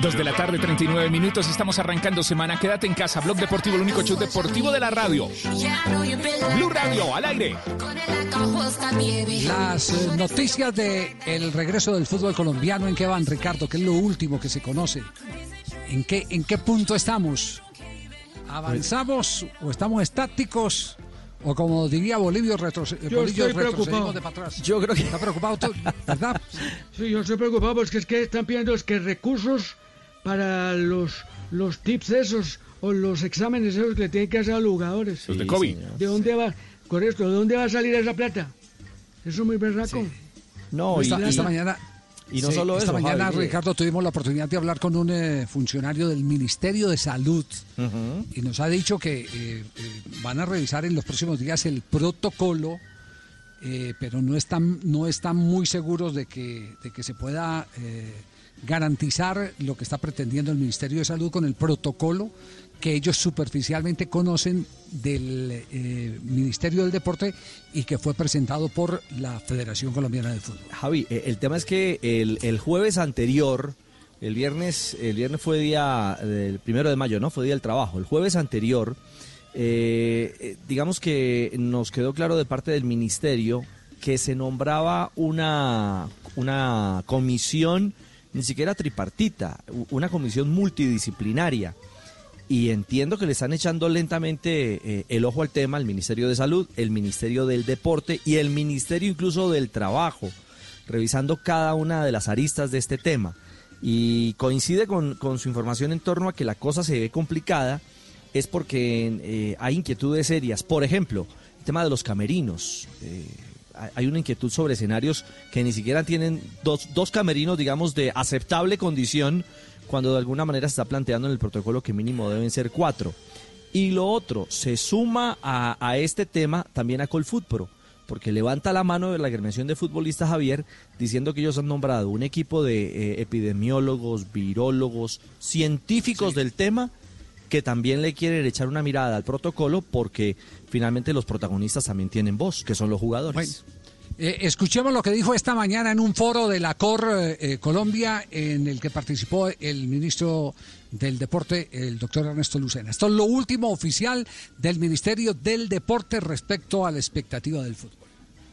Speaker 7: Dos de la tarde, 39 minutos. Estamos arrancando semana. Quédate en casa. Blog Deportivo, el único show deportivo de la radio. Blue Radio, al aire.
Speaker 2: Las eh, noticias de el regreso del fútbol colombiano, ¿en qué van, Ricardo? ¿Qué es lo último que se conoce? ¿En qué, en qué punto estamos? ¿Avanzamos o estamos estáticos? O como diría Bolivio, retroce
Speaker 27: Yo
Speaker 2: Bolillo,
Speaker 27: estoy preocupado.
Speaker 2: de para atrás.
Speaker 27: Yo creo que-
Speaker 2: ¿Está preocupado tú? ¿Verdad?
Speaker 27: Sí, yo estoy preocupado porque es que están pidiendo es que recursos para los, los tips esos o los exámenes esos que le tienen que hacer a los jugadores.
Speaker 7: Los de COVID.
Speaker 27: ¿De dónde va? Correcto, ¿de dónde va a salir esa plata? Eso es muy berraco.
Speaker 4: No,
Speaker 2: esta,
Speaker 4: y-
Speaker 2: esta
Speaker 4: y-
Speaker 2: mañana.
Speaker 4: y no
Speaker 2: sí,
Speaker 4: solo
Speaker 2: esta
Speaker 4: eso,
Speaker 2: mañana,
Speaker 4: Javi.
Speaker 2: Ricardo, tuvimos la oportunidad de hablar con un eh, funcionario del Ministerio de Salud y nos ha dicho que eh, eh, van a revisar en los próximos días el protocolo, eh, pero no están, no están muy seguros de que, de que se pueda eh, garantizar lo que está pretendiendo el Ministerio de Salud con el protocolo que ellos superficialmente conocen del eh, Ministerio del Deporte y que fue presentado por la Federación Colombiana de Fútbol.
Speaker 4: Javi, eh, el tema es que el, el jueves anterior, el viernes, el viernes fue día del primero de mayo, ¿no? Fue día del trabajo. El jueves anterior, eh, digamos que nos quedó claro de parte del ministerio que se nombraba una, una comisión, ni siquiera tripartita, una comisión multidisciplinaria. Y entiendo que le están echando lentamente eh, el ojo al tema el Ministerio de Salud, el Ministerio del Deporte y el Ministerio incluso del Trabajo, revisando cada una de las aristas de este tema. Y coincide con, con su información en torno a que la cosa se ve complicada, es porque eh, hay inquietudes serias. Por ejemplo, el tema de los camerinos. Eh, hay- una inquietud sobre escenarios que ni siquiera tienen dos, dos camerinos, digamos, de aceptable condición, cuando de alguna manera se está planteando en el protocolo que mínimo deben ser cuatro. Y lo otro, se suma a, a este tema también a Colfutpro, porque levanta la mano de la agremiación de futbolistas Javier diciendo que ellos han nombrado un equipo de eh, epidemiólogos, virólogos, científicos del tema que también le quieren echar una mirada al protocolo porque finalmente los protagonistas también tienen voz, que son los jugadores.
Speaker 2: Eh, escuchemos lo que dijo esta mañana en un foro de la COR eh, eh, Colombia en el que participó el ministro del Deporte, el doctor Ernesto Lucena. Esto es lo último oficial del Ministerio del Deporte respecto a la expectativa del fútbol.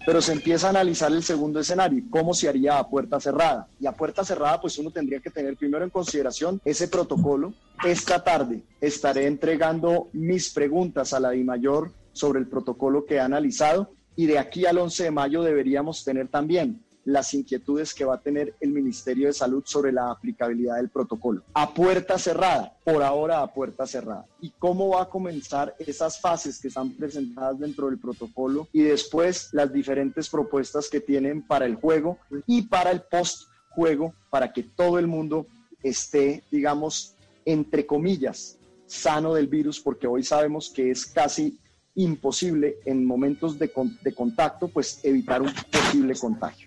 Speaker 28: Pero se empieza a analizar el segundo escenario, cómo se haría a puerta cerrada. Y a puerta cerrada, pues uno tendría que tener primero en consideración ese protocolo. Esta tarde estaré entregando mis preguntas a la DIMAYOR sobre el protocolo que he analizado y de aquí al 11 de mayo deberíamos tener también las inquietudes que va a tener el Ministerio de Salud sobre la aplicabilidad del protocolo. A puerta cerrada, por ahora a puerta cerrada. ¿Y cómo va a comenzar esas fases que están presentadas dentro del protocolo y después las diferentes propuestas que tienen para el juego y para el post-juego para que todo el mundo esté, digamos, entre comillas, sano del virus, porque hoy sabemos que es casi imposible en momentos de contacto, pues evitar un posible contagio.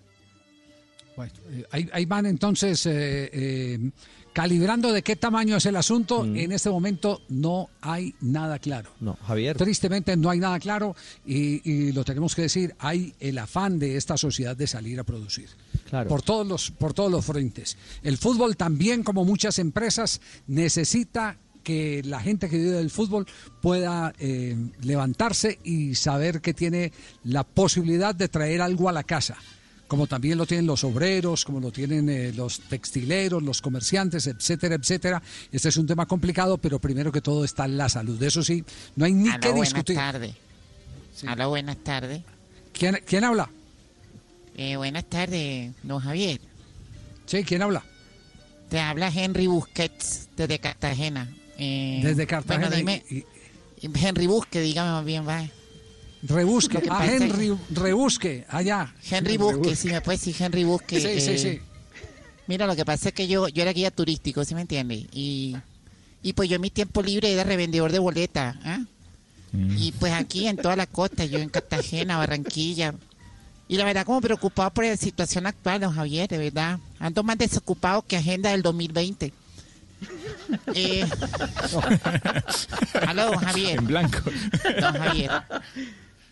Speaker 2: Bueno, eh, ahí, ahí van entonces eh, eh, calibrando de qué tamaño es el asunto. En este momento no hay nada claro.
Speaker 4: No, Javier.
Speaker 2: Tristemente no hay nada claro y, y lo tenemos que decir, hay el afán de esta sociedad de salir a producir.
Speaker 4: Claro.
Speaker 2: Por todos los, por todos los frentes. El fútbol también, como muchas empresas, necesita que la gente que vive del fútbol pueda eh, levantarse y saber que tiene la posibilidad de traer algo a la casa como también lo tienen los obreros, como lo tienen eh, los textileros, los comerciantes, etcétera, etcétera. Este es un tema complicado, pero primero que todo está la salud. De eso sí, no hay ni
Speaker 29: Aló,
Speaker 2: que
Speaker 29: buenas
Speaker 2: discutir.
Speaker 29: tardes. Aló, buenas tardes.
Speaker 2: ¿Quién, quién habla?
Speaker 29: Eh, buenas tardes, don Javier.
Speaker 2: Sí, ¿quién habla?
Speaker 29: Te habla Henry Busquets desde Cartagena. Eh,
Speaker 2: Desde Cartagena.
Speaker 29: Bueno, dime,
Speaker 2: y-
Speaker 29: Henry Busque, dígame más bien, va.
Speaker 2: Rebusque,
Speaker 29: es-
Speaker 2: Henry, rebusque, allá.
Speaker 29: Henry Busque, si me puedes decir Henry Busque.
Speaker 2: Sí, sí,
Speaker 29: eh,
Speaker 2: sí.
Speaker 29: Mira, lo que pasa es que yo, yo era guía turístico, ¿sí me entiendes? Y, y pues yo en mi tiempo libre era revendedor de boleta, ¿ah? Y pues aquí en toda la costa, yo en Cartagena, Barranquilla. Y la verdad como preocupado por la situación actual, don Javier, de verdad. Ando más desocupado que agenda del 2020. Eh, aló, don Javier.
Speaker 7: En blanco.
Speaker 29: Don Javier.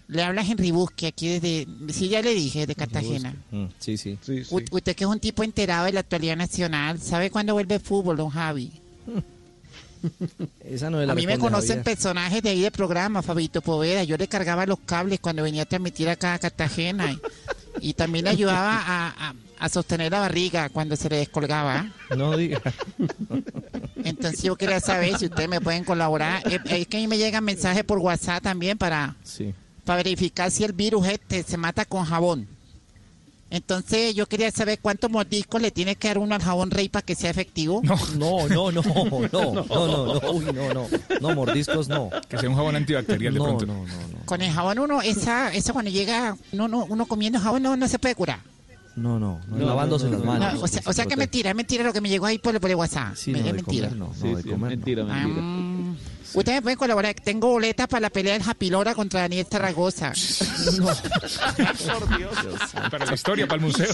Speaker 29: Le habla Henry Busque aquí desde, sí, ya le dije, de Cartagena.
Speaker 4: Mm, sí, sí.
Speaker 29: U- Usted que es un tipo enterado de la actualidad nacional, ¿sabe cuándo vuelve el fútbol, don Javi?
Speaker 4: Esa no es la
Speaker 29: A mí me conocen
Speaker 4: Javier.
Speaker 29: personajes de ahí del programa, Fabito Poveda. Yo le cargaba los cables cuando venía a transmitir acá a Cartagena. Y, y también le ayudaba a, a- a sostener la barriga cuando se le descolgaba.
Speaker 4: No diga.
Speaker 29: Entonces yo quería saber si ustedes me pueden colaborar. Es, es que a mí me llegan mensajes por WhatsApp también para,
Speaker 4: Sí.
Speaker 29: Para verificar si el virus este se mata con jabón. Entonces yo quería saber cuántos mordiscos le tiene que dar uno al jabón rey para que sea efectivo.
Speaker 4: No, no, no, no, no, no, no, no, uy, no, no, no, mordiscos no.
Speaker 7: Que sea un jabón antibacterial de
Speaker 4: No,
Speaker 7: pronto.
Speaker 4: no, no, no.
Speaker 29: Con el jabón uno, esa, eso cuando llega uno, no- uno comiendo jabón no, no se puede curar.
Speaker 4: No, no, no,
Speaker 7: No,
Speaker 4: lavándose
Speaker 7: no, no,
Speaker 4: las
Speaker 7: no,
Speaker 4: manos.
Speaker 29: No, o sea, o sea que es mentira, es mentira lo que me llegó ahí por, por el WhatsApp.
Speaker 4: Sí,
Speaker 29: Me-
Speaker 4: no,
Speaker 29: es
Speaker 4: de
Speaker 29: mentira.
Speaker 4: comer no, no, de comer no.
Speaker 29: Ah, mm, Ustedes me pueden colaborar. Tengo boletas para la pelea del Japilora contra Daniel Zaragoza.
Speaker 7: Para la historia, para el museo.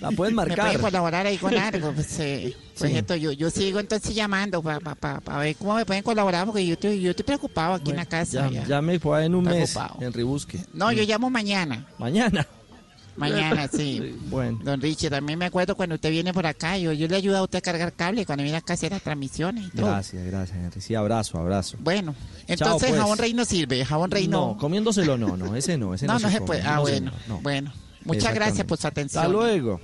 Speaker 4: La pueden
Speaker 29: Me
Speaker 4: marcar.
Speaker 29: pueden colaborar ahí con algo. Pues, eh, pues esto, yo, yo sigo entonces llamando para ver cómo me pueden colaborar porque yo estoy, yo estoy preocupado aquí en la casa.
Speaker 4: Ya,
Speaker 29: ya.
Speaker 4: llame por ahí en un
Speaker 29: Está
Speaker 4: mes,
Speaker 29: ocupado.
Speaker 4: Henry Busque.
Speaker 29: No, yo llamo mañana.
Speaker 4: Mañana.
Speaker 29: Mañana, sí.
Speaker 4: Bueno.
Speaker 29: Don Richie, también me acuerdo cuando usted viene por acá, yo, yo le ayudo a usted a cargar cable cuando viene acá a hacer las transmisiones y todo.
Speaker 4: Gracias, gracias, Henry. Sí, abrazo, abrazo.
Speaker 29: Bueno,
Speaker 4: Chao,
Speaker 29: entonces
Speaker 4: pues.
Speaker 29: jabón rey no sirve, jabón rey no.
Speaker 4: No, comiéndoselo no, no, ese no, ese no,
Speaker 29: no, no se
Speaker 4: come,
Speaker 29: puede. Ah,
Speaker 4: no se-
Speaker 29: bueno,
Speaker 4: no.
Speaker 29: bueno. Muchas gracias por su atención.
Speaker 4: Hasta luego.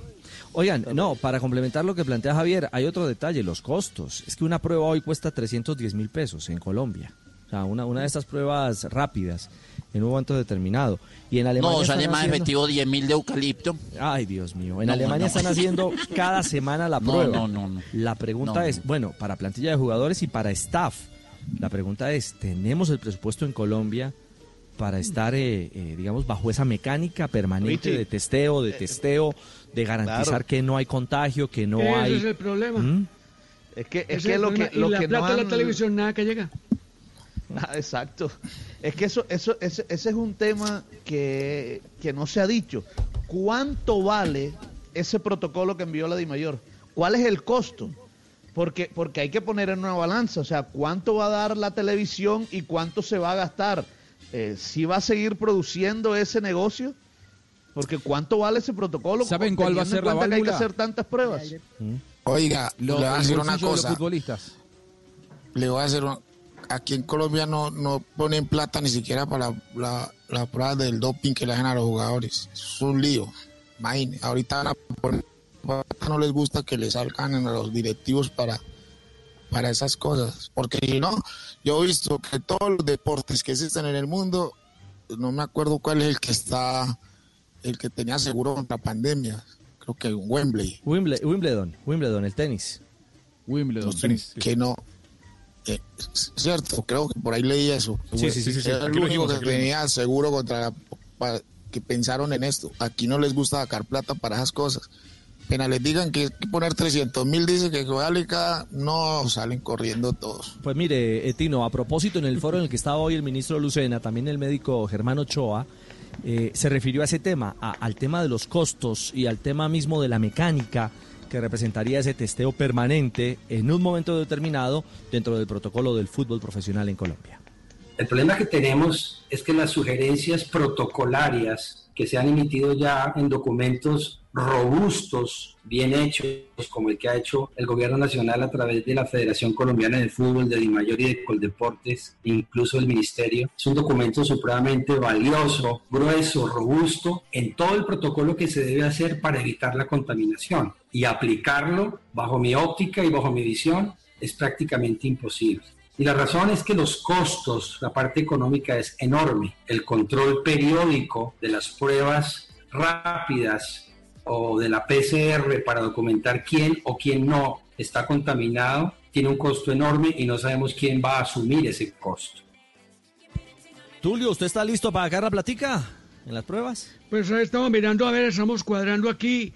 Speaker 4: Oigan, no, para complementar lo que plantea Javier, hay otro detalle, los costos. Es que una prueba hoy cuesta 310 mil pesos en Colombia. O sea, una, una de estas pruebas rápidas en un momento determinado. Y en Alemania
Speaker 29: No, sale
Speaker 4: están
Speaker 29: más
Speaker 4: haciendo-
Speaker 29: efectivo 10 mil de eucalipto.
Speaker 4: Ay, Dios mío. En
Speaker 29: No,
Speaker 4: Alemania
Speaker 29: no.
Speaker 4: están haciendo cada semana la prueba.
Speaker 29: no, no, no.
Speaker 4: La pregunta
Speaker 29: No,
Speaker 4: es, bueno, para plantilla de jugadores y para staff. La pregunta es, ¿tenemos el presupuesto en Colombia para estar, eh, eh, digamos, bajo esa mecánica permanente
Speaker 27: Richie.
Speaker 4: de testeo, de testeo, de garantizar
Speaker 27: Claro.
Speaker 4: que no hay contagio, que no
Speaker 27: Ese
Speaker 4: hay...
Speaker 27: es el problema.
Speaker 4: ¿Mm?
Speaker 30: Es que,
Speaker 27: Ese
Speaker 30: es que lo que, lo
Speaker 27: y la
Speaker 30: que
Speaker 27: plata
Speaker 30: no
Speaker 27: de la televisión nada que llega.
Speaker 30: Ah, exacto. Es que eso, eso, ese, ese es un tema que, que no se ha dicho. ¿Cuánto vale ese protocolo que envió la DIMAYOR? ¿Cuál es el costo? Porque, porque hay que poner en una balanza, o sea, cuánto va a dar la televisión y cuánto se va a gastar. Eh, ¿Si va a seguir produciendo ese negocio? Porque cuánto vale ese protocolo.
Speaker 3: ¿Saben cuál va a ser la
Speaker 30: que hay que hacer tantas pruebas.
Speaker 5: Oiga, le voy a decir una
Speaker 3: los
Speaker 5: cosa.
Speaker 3: futbolistas.
Speaker 5: Le voy a decir una- Aquí en Colombia no, no ponen plata ni siquiera para la, la, la prueba del doping que le hacen a los jugadores. Es un lío. Imagine, ahorita van a poner- no les gusta que le salgan a los directivos para, para esas cosas. Porque si no, yo he visto que todos los deportes que existen en el mundo, no me acuerdo cuál es el que está, el que tenía seguro contra pandemia. Creo que Wembley.
Speaker 4: Wimble- Wimbledon, Wimbledon, el tenis.
Speaker 3: Wimbledon,
Speaker 5: tenis. Que no. Eh, cierto, creo que por ahí leí eso.
Speaker 4: Sí, sí, sí, sí, sí.
Speaker 5: Era el único que tenía seguro contra la- que pensaron en esto. Aquí no les gusta sacar plata para esas cosas. Apenas les digan que hay que poner 300 mil, dice que vale cada. No, salen corriendo todos.
Speaker 4: Pues mire, Etino, a propósito, en el foro en el que estaba hoy el ministro Lucena, también el médico Germán Ochoa, eh, se refirió a ese tema, a- al tema de los costos y al tema mismo de la mecánica que representaría ese testeo permanente en un momento determinado dentro del protocolo del fútbol profesional en Colombia.
Speaker 31: El problema que tenemos es que las sugerencias protocolarias que se han emitido ya en documentos robustos, bien hechos, como el que ha hecho el gobierno nacional a través de la Federación Colombiana de Fútbol, de Dimayor y de Coldeportes, incluso el Ministerio, es un documento supremamente valioso, grueso, robusto, en todo el protocolo que se debe hacer para evitar la contaminación. Y aplicarlo, bajo mi óptica y bajo mi visión, es prácticamente imposible. Y la razón es que los costos, la parte económica es enorme. El control periódico de las pruebas rápidas o de la PCR para documentar quién o quién no está contaminado tiene un costo enorme y no sabemos quién va a asumir ese costo.
Speaker 4: Tulio, ¿usted está listo para sacar la platica en las pruebas?
Speaker 27: Pues ahí estamos mirando, a ver, estamos cuadrando aquí.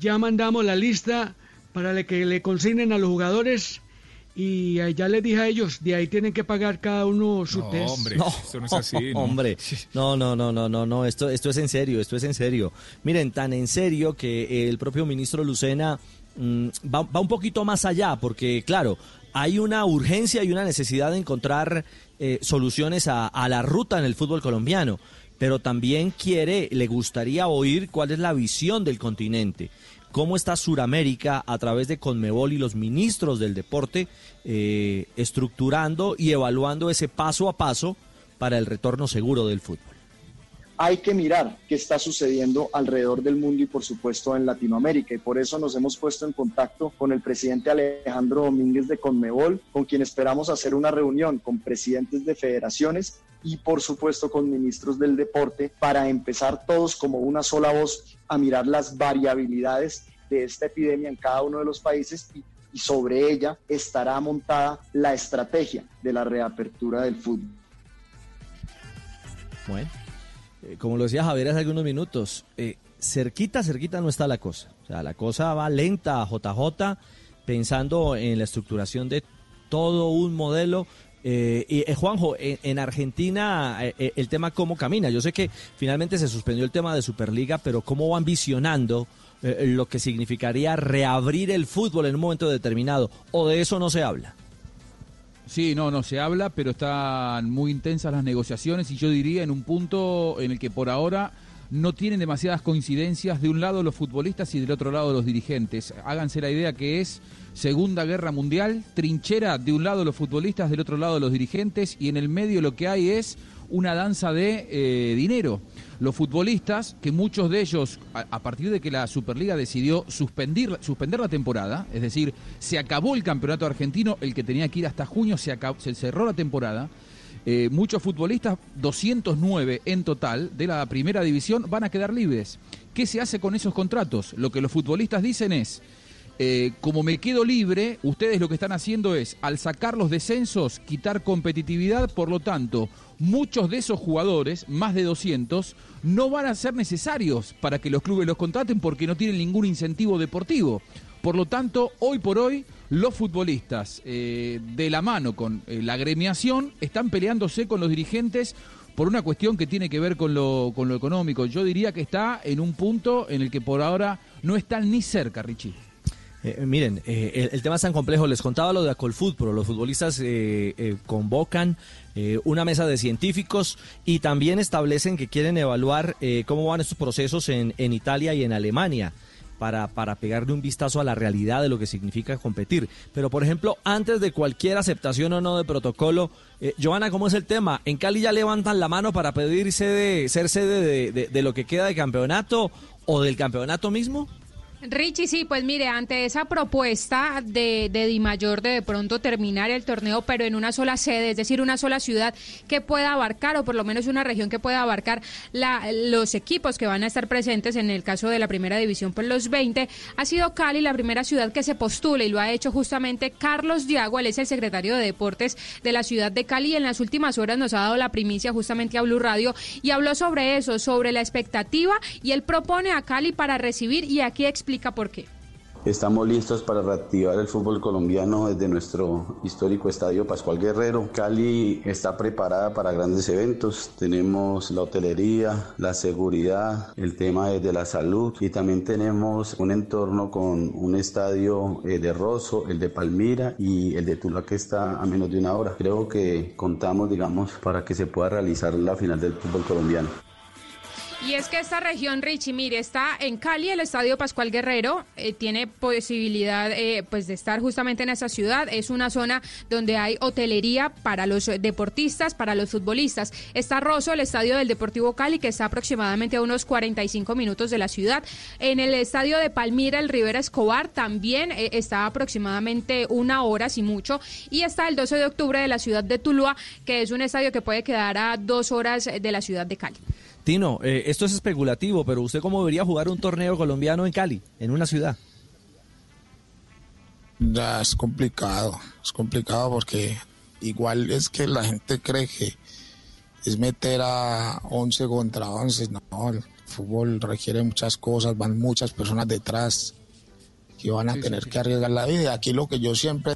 Speaker 27: Ya mandamos la lista para que le consignen a los jugadores. Y ahí ya les dije a ellos, de ahí tienen que pagar cada uno su test.
Speaker 7: eso no es así, ¿no?
Speaker 4: Hombre, no, no, no, no, no, no, esto, esto es en serio, esto es en serio. Miren, tan en serio que el propio ministro Lucena mm, va, va un poquito más allá, porque claro, hay una urgencia y una necesidad de encontrar eh, soluciones a, a la ruta en el fútbol colombiano, pero también quiere, le gustaría oír cuál es la visión del continente cómo está Suramérica a través de Conmebol y los ministros del deporte eh, estructurando y evaluando ese paso a paso para el retorno seguro del fútbol.
Speaker 28: hay que mirar qué está sucediendo alrededor del mundo y por supuesto en Latinoamérica. Y por eso nos hemos puesto en contacto con el presidente Alejandro Domínguez de Conmebol, con quien esperamos hacer una reunión con presidentes de federaciones y por supuesto con ministros del deporte para empezar todos como una sola voz a mirar las variabilidades de esta epidemia en cada uno de los países y, y sobre ella estará montada la estrategia de la reapertura del fútbol.
Speaker 4: Bueno, eh, como lo decía Javier hace algunos minutos, eh, cerquita, cerquita no está la cosa. O sea, la cosa va lenta JJ, pensando en la estructuración de todo un modelo Eh, y eh, Juanjo, en, en Argentina eh, eh, el tema cómo camina. Yo sé que finalmente se suspendió el tema de Superliga, pero cómo van visionando lo que significaría reabrir el fútbol en un momento determinado. ¿O de eso no se habla?
Speaker 3: Sí, no, no se habla, pero están muy intensas las negociaciones y yo diría en un punto en el que por ahora no tienen demasiadas coincidencias de un lado los futbolistas y del otro lado los dirigentes. Háganse la idea que es Segunda Guerra Mundial, trinchera de un lado los futbolistas, del otro lado los dirigentes y en el medio lo que hay es una danza de eh, dinero. Los futbolistas, que muchos de ellos, a, partir de que la Superliga decidió suspender, suspender la temporada, es decir, se acabó el campeonato argentino, el que tenía que ir hasta junio, se, acabó- se cerró la temporada, eh, muchos futbolistas, 209 en total de la primera división, van a quedar libres. ¿Qué se hace con esos contratos? Lo que los futbolistas dicen es, eh, como me quedo libre, ustedes lo que están haciendo es, al sacar los descensos, quitar competitividad, por lo tanto, muchos de esos jugadores, más de 200, no van a ser necesarios para que los clubes los contraten porque no tienen ningún incentivo deportivo. Por lo tanto, hoy por hoy, los futbolistas, eh, de la mano con eh, la agremiación, están peleándose con los dirigentes por una cuestión que tiene que ver con lo, con lo económico. Yo diría que está en un punto en el que por ahora no están ni cerca, Richie.
Speaker 4: Eh, miren, el, tema es tan complejo. Les contaba lo de Acolfútbol. Los futbolistas convocan una mesa de científicos y también establecen que quieren evaluar cómo van estos procesos en Italia y en Alemania. Para, para pegarle un vistazo a la realidad de lo que significa competir. Pero, por ejemplo, antes de cualquier aceptación o no de protocolo, eh, ¿cómo es el tema? ¿En Cali ya levantan la mano para pedir sede, ser sede de, de- de lo que queda de campeonato o del campeonato mismo?
Speaker 18: Richie, sí, pues mire, ante esa propuesta de, de Di Mayor de de pronto terminar el torneo, pero en una sola sede, es decir, una sola ciudad que pueda abarcar, o por lo menos una región que pueda abarcar la, los equipos que van a estar presentes, en el caso de la primera división, pues los 20, ha sido Cali la primera ciudad que se postula y lo ha hecho justamente Carlos Diago, él es el secretario de Deportes de la ciudad de Cali y en las últimas horas nos ha dado la primicia justamente a Blue Radio y habló sobre eso, sobre la expectativa y él propone a Cali para recibir y aquí explica por qué.
Speaker 32: Estamos listos para reactivar el fútbol colombiano desde nuestro histórico estadio Pascual Guerrero. Cali está preparada para grandes eventos. Tenemos la hotelería, la seguridad, el tema de la salud y también tenemos un entorno con un estadio eh, de Rosso, el de Palmira y el de Tula que está a menos de una hora. Creo que contamos, digamos, para que se pueda realizar la final del fútbol colombiano.
Speaker 18: Y es que esta región, Richie, mire, está en Cali, el Estadio Pascual Guerrero, eh, tiene posibilidad eh, pues de estar justamente en esa ciudad. Es una zona donde hay hotelería para los deportistas, para los futbolistas. Está Rosso, el Estadio del Deportivo Cali, que está aproximadamente a unos 45 minutos de la ciudad. En el Estadio de Palmira, el Rivera Escobar, también eh, está aproximadamente una hora, si mucho. Y está el 12 de octubre de la ciudad de Tuluá, que es un estadio que puede quedar a dos horas de la ciudad de Cali.
Speaker 4: Tino, eh, esto es especulativo, pero ¿usted cómo debería jugar un torneo colombiano en Cali, en una ciudad?
Speaker 5: Ya es complicado, es complicado porque igual es que la gente cree que es meter a 11 contra 11. No, el fútbol requiere muchas cosas, van muchas personas detrás que van a
Speaker 33: Sí,
Speaker 5: tener
Speaker 33: sí.
Speaker 5: que arriesgar la vida. Aquí lo que yo siempre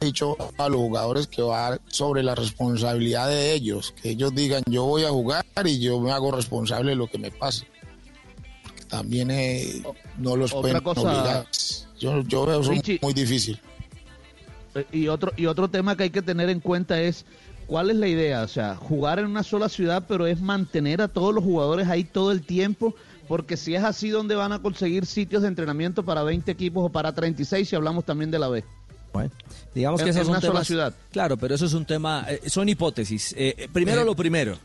Speaker 5: dicho a los jugadores que va sobre la responsabilidad de ellos, que ellos digan yo voy a jugar y yo me hago responsable de lo que me pase. Porque también eh, no los
Speaker 30: Otra
Speaker 5: pueden
Speaker 30: cosa-
Speaker 5: obligar. Yo, yo veo eso
Speaker 30: Richie.
Speaker 5: muy difícil.
Speaker 30: Eh, Y otro, y otro tema que hay que tener en cuenta es cuál es la idea, o sea, jugar en una sola ciudad, pero es mantener a todos los jugadores ahí todo el tiempo, porque si es así, ¿dónde van a conseguir sitios de entrenamiento para 20 equipos o para 36 si hablamos también de la B?
Speaker 4: Bueno, digamos que
Speaker 30: En- en
Speaker 4: son
Speaker 30: una sola
Speaker 4: temas-
Speaker 30: ciudad.
Speaker 4: Claro, pero eso es un tema, eh, son hipótesis. Eh, eh, primero
Speaker 2: Eh,
Speaker 4: lo primero.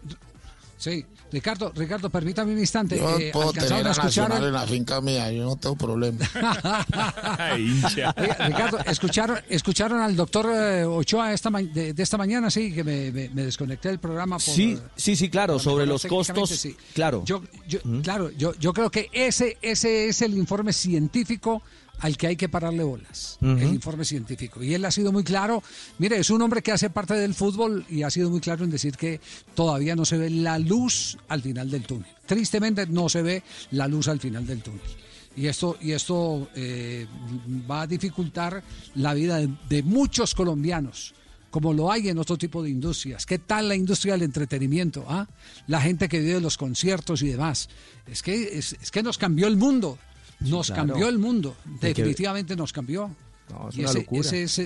Speaker 2: Sí, Ricardo, Ricardo, permítame un instante.
Speaker 5: Yo
Speaker 2: eh,
Speaker 5: puedo
Speaker 2: ¿alcanzaron
Speaker 5: tener
Speaker 2: a
Speaker 5: a
Speaker 2: escuchar
Speaker 5: Nacional
Speaker 2: el-
Speaker 5: en la finca mía, yo no tengo problema.
Speaker 2: Oiga, Ricardo, ¿escucharon, escucharon al doctor eh, Ochoa esta ma- de, de esta mañana? Sí, que me, me- me desconecté del programa. Por,
Speaker 4: Sí, sí, sí, claro,
Speaker 2: por
Speaker 4: sobre los costos,
Speaker 2: sí.
Speaker 4: claro.
Speaker 2: Yo, yo- claro, yo, yo creo que ese, ese es el informe científico al que hay que pararle bolas, el informe científico. Y él ha sido muy claro, mire, es un hombre que hace parte del fútbol y ha sido muy claro en decir que todavía no se ve la luz al final del túnel. Tristemente no se ve la luz al final del túnel. Y esto, y esto eh, va a dificultar la vida de, de muchos colombianos, como lo hay en otro tipo de industrias. ¿Qué tal la industria del entretenimiento? ah? La gente que vive de los conciertos y demás. Es que, es, es que nos cambió el mundo. Nos
Speaker 4: claro.
Speaker 2: cambió el mundo. Definitivamente nos cambió.
Speaker 4: No, es
Speaker 2: Y
Speaker 4: una
Speaker 2: ese,
Speaker 4: locura.
Speaker 2: ese es,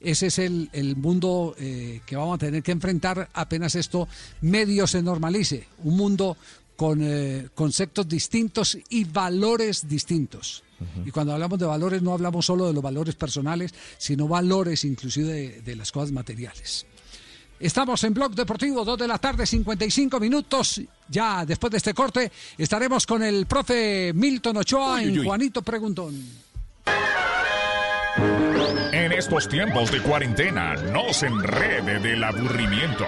Speaker 2: ese es el, el mundo eh, que vamos a tener que enfrentar apenas esto medio se normalice. Un mundo con eh, conceptos distintos y valores distintos. Y cuando hablamos de valores no hablamos solo de los valores personales, sino valores inclusive de, de las cosas materiales. Estamos en Blog Deportivo, 2 de la tarde, 55 minutos. Ya después de este corte estaremos con el profe Milton Ochoa
Speaker 34: Uy, uy,
Speaker 2: en
Speaker 34: uy.
Speaker 2: Juanito Preguntón.
Speaker 34: En estos tiempos de cuarentena, no se enrede del aburrimiento.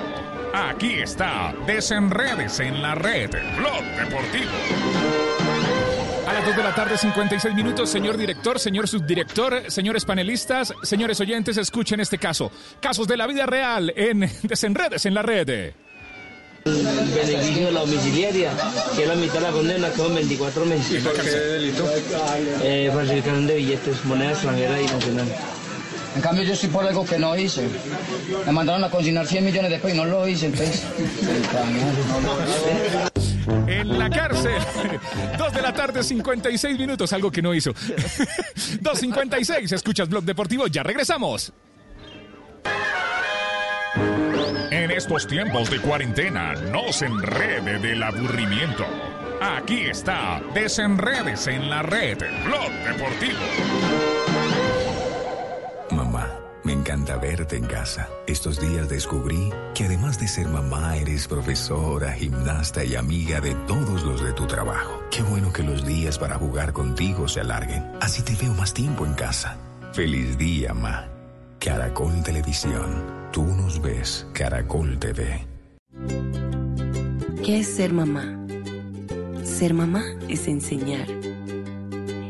Speaker 34: Aquí está, desenredes en la red, Blog Deportivo.
Speaker 7: A las 2 de la tarde, 56 minutos, señor director, señor subdirector, señores panelistas, señores oyentes, escuchen este caso. Casos de la vida real en Desenredes en la red.
Speaker 35: beneficio de la domiciliaria, que es la mitad de la condena, que son 24 meses.
Speaker 7: ¿Y por qué delito?
Speaker 35: Eh, falsificación de billetes, moneda extranjera y nacional.
Speaker 33: En cambio, yo estoy por algo que no hice. Me mandaron a consignar 100 millones de pesos y no lo hice, entonces.
Speaker 7: En la cárcel. 2 de la tarde, 56 minutos, algo que no hizo. 2.56, escuchas Blog Deportivo, ya regresamos.
Speaker 34: En estos tiempos de cuarentena, no se enrede del aburrimiento. Aquí está, desenredes en la red, Blog Deportivo.
Speaker 36: Me encanta verte en casa. Estos días descubrí que además de ser mamá, eres profesora, gimnasta y amiga de todos los de tu trabajo. Qué bueno que los días para jugar contigo se alarguen. Así te veo más tiempo en casa. Feliz día, ma. Caracol Televisión. Tú nos ves, Caracol TV.
Speaker 37: ¿Qué es ser mamá? Ser mamá es enseñar.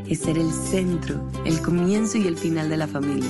Speaker 37: Es ser el centro, el comienzo y el final de la familia.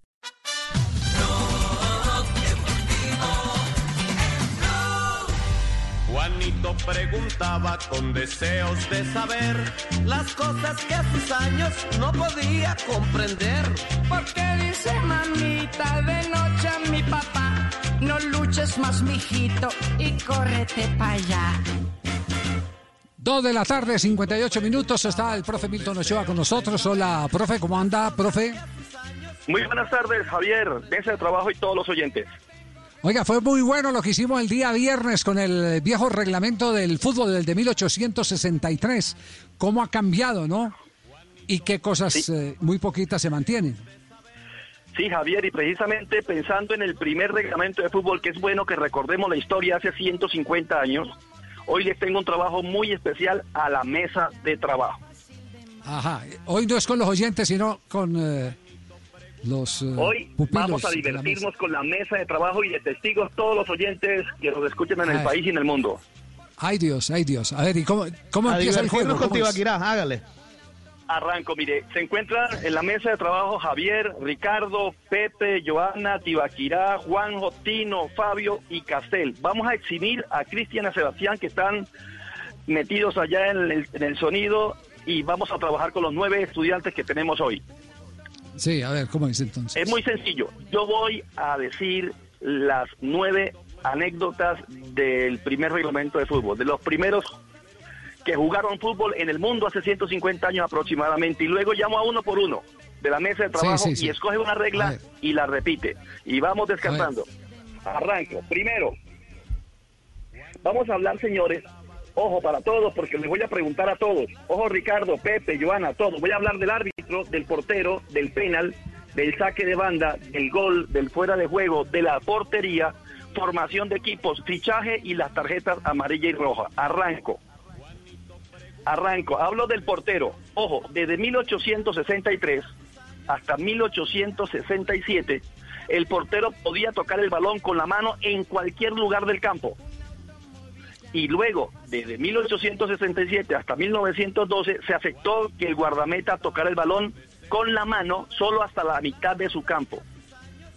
Speaker 38: Preguntaba con deseos de saber las cosas que a sus años no podía comprender.
Speaker 39: Porque dice mamita de noche a mi papá, no luches más, mijito, y córrete para allá.
Speaker 2: 2 de la tarde, 58 minutos. Está el profe Milton Ochoa con nosotros. Hola, profe, ¿cómo anda, profe?
Speaker 40: Muy buenas tardes, Javier, mesa de trabajo y todos los oyentes.
Speaker 2: Oiga, fue muy bueno lo que hicimos el día viernes con el viejo reglamento del fútbol del de 1863. ¿Cómo ha cambiado, no? Y qué cosas eh, muy poquitas se mantienen.
Speaker 40: Sí, Javier, y precisamente pensando en el primer reglamento de fútbol, que es bueno que recordemos la historia hace 150 años, hoy les tengo un trabajo muy especial a la mesa de trabajo.
Speaker 2: Ajá. Hoy no es con los oyentes, sino con eh, los eh,
Speaker 40: Hoy
Speaker 2: pupilos
Speaker 40: vamos a
Speaker 2: la
Speaker 40: divertirnos con la mesa de trabajo y de testigos todos los oyentes que nos escuchen en el país y en el mundo.
Speaker 2: Ay Dios, ay Dios. A ver, ¿y cómo, cómo
Speaker 40: A
Speaker 2: empieza el juego?
Speaker 40: con.
Speaker 30: Tibaquirá, hágale.
Speaker 40: Arranco, mire, se encuentran en la mesa de trabajo Javier, Ricardo, Pepe, Joana, Tibaquirá, Juanjo, Tino, Fabio y Castel. Vamos a exhibir a Cristian y a Sebastián que están metidos allá en el, en el sonido y vamos a trabajar con los nueve estudiantes que tenemos hoy.
Speaker 2: Sí, a ver, ¿cómo es entonces?
Speaker 40: Es muy sencillo. Yo voy a decir las nueve anécdotas del primer reglamento de fútbol, de los primeros que jugaron fútbol en el mundo hace 150 años aproximadamente, y luego llamo a uno por uno de la mesa de trabajo
Speaker 2: sí, sí.
Speaker 40: y escoge una regla y la repite. Y vamos descansando. Arranco. Primero, vamos a hablar, señores, ojo para todos, porque les voy a preguntar a todos. Ojo, Ricardo, Pepe, Joana, todos. Voy a hablar del árbitro, del portero, del penal, del saque de banda, del gol, del fuera de juego, de la portería, formación de equipos, fichaje y las tarjetas amarilla y roja. Arranco. Arranco. Hablo del portero. Ojo, desde 1863 hasta 1867, el portero podía tocar el balón con la mano en cualquier lugar del campo. Y luego, desde 1867 hasta 1912, se aceptó que el guardameta tocara el balón con la mano solo hasta la mitad de su campo.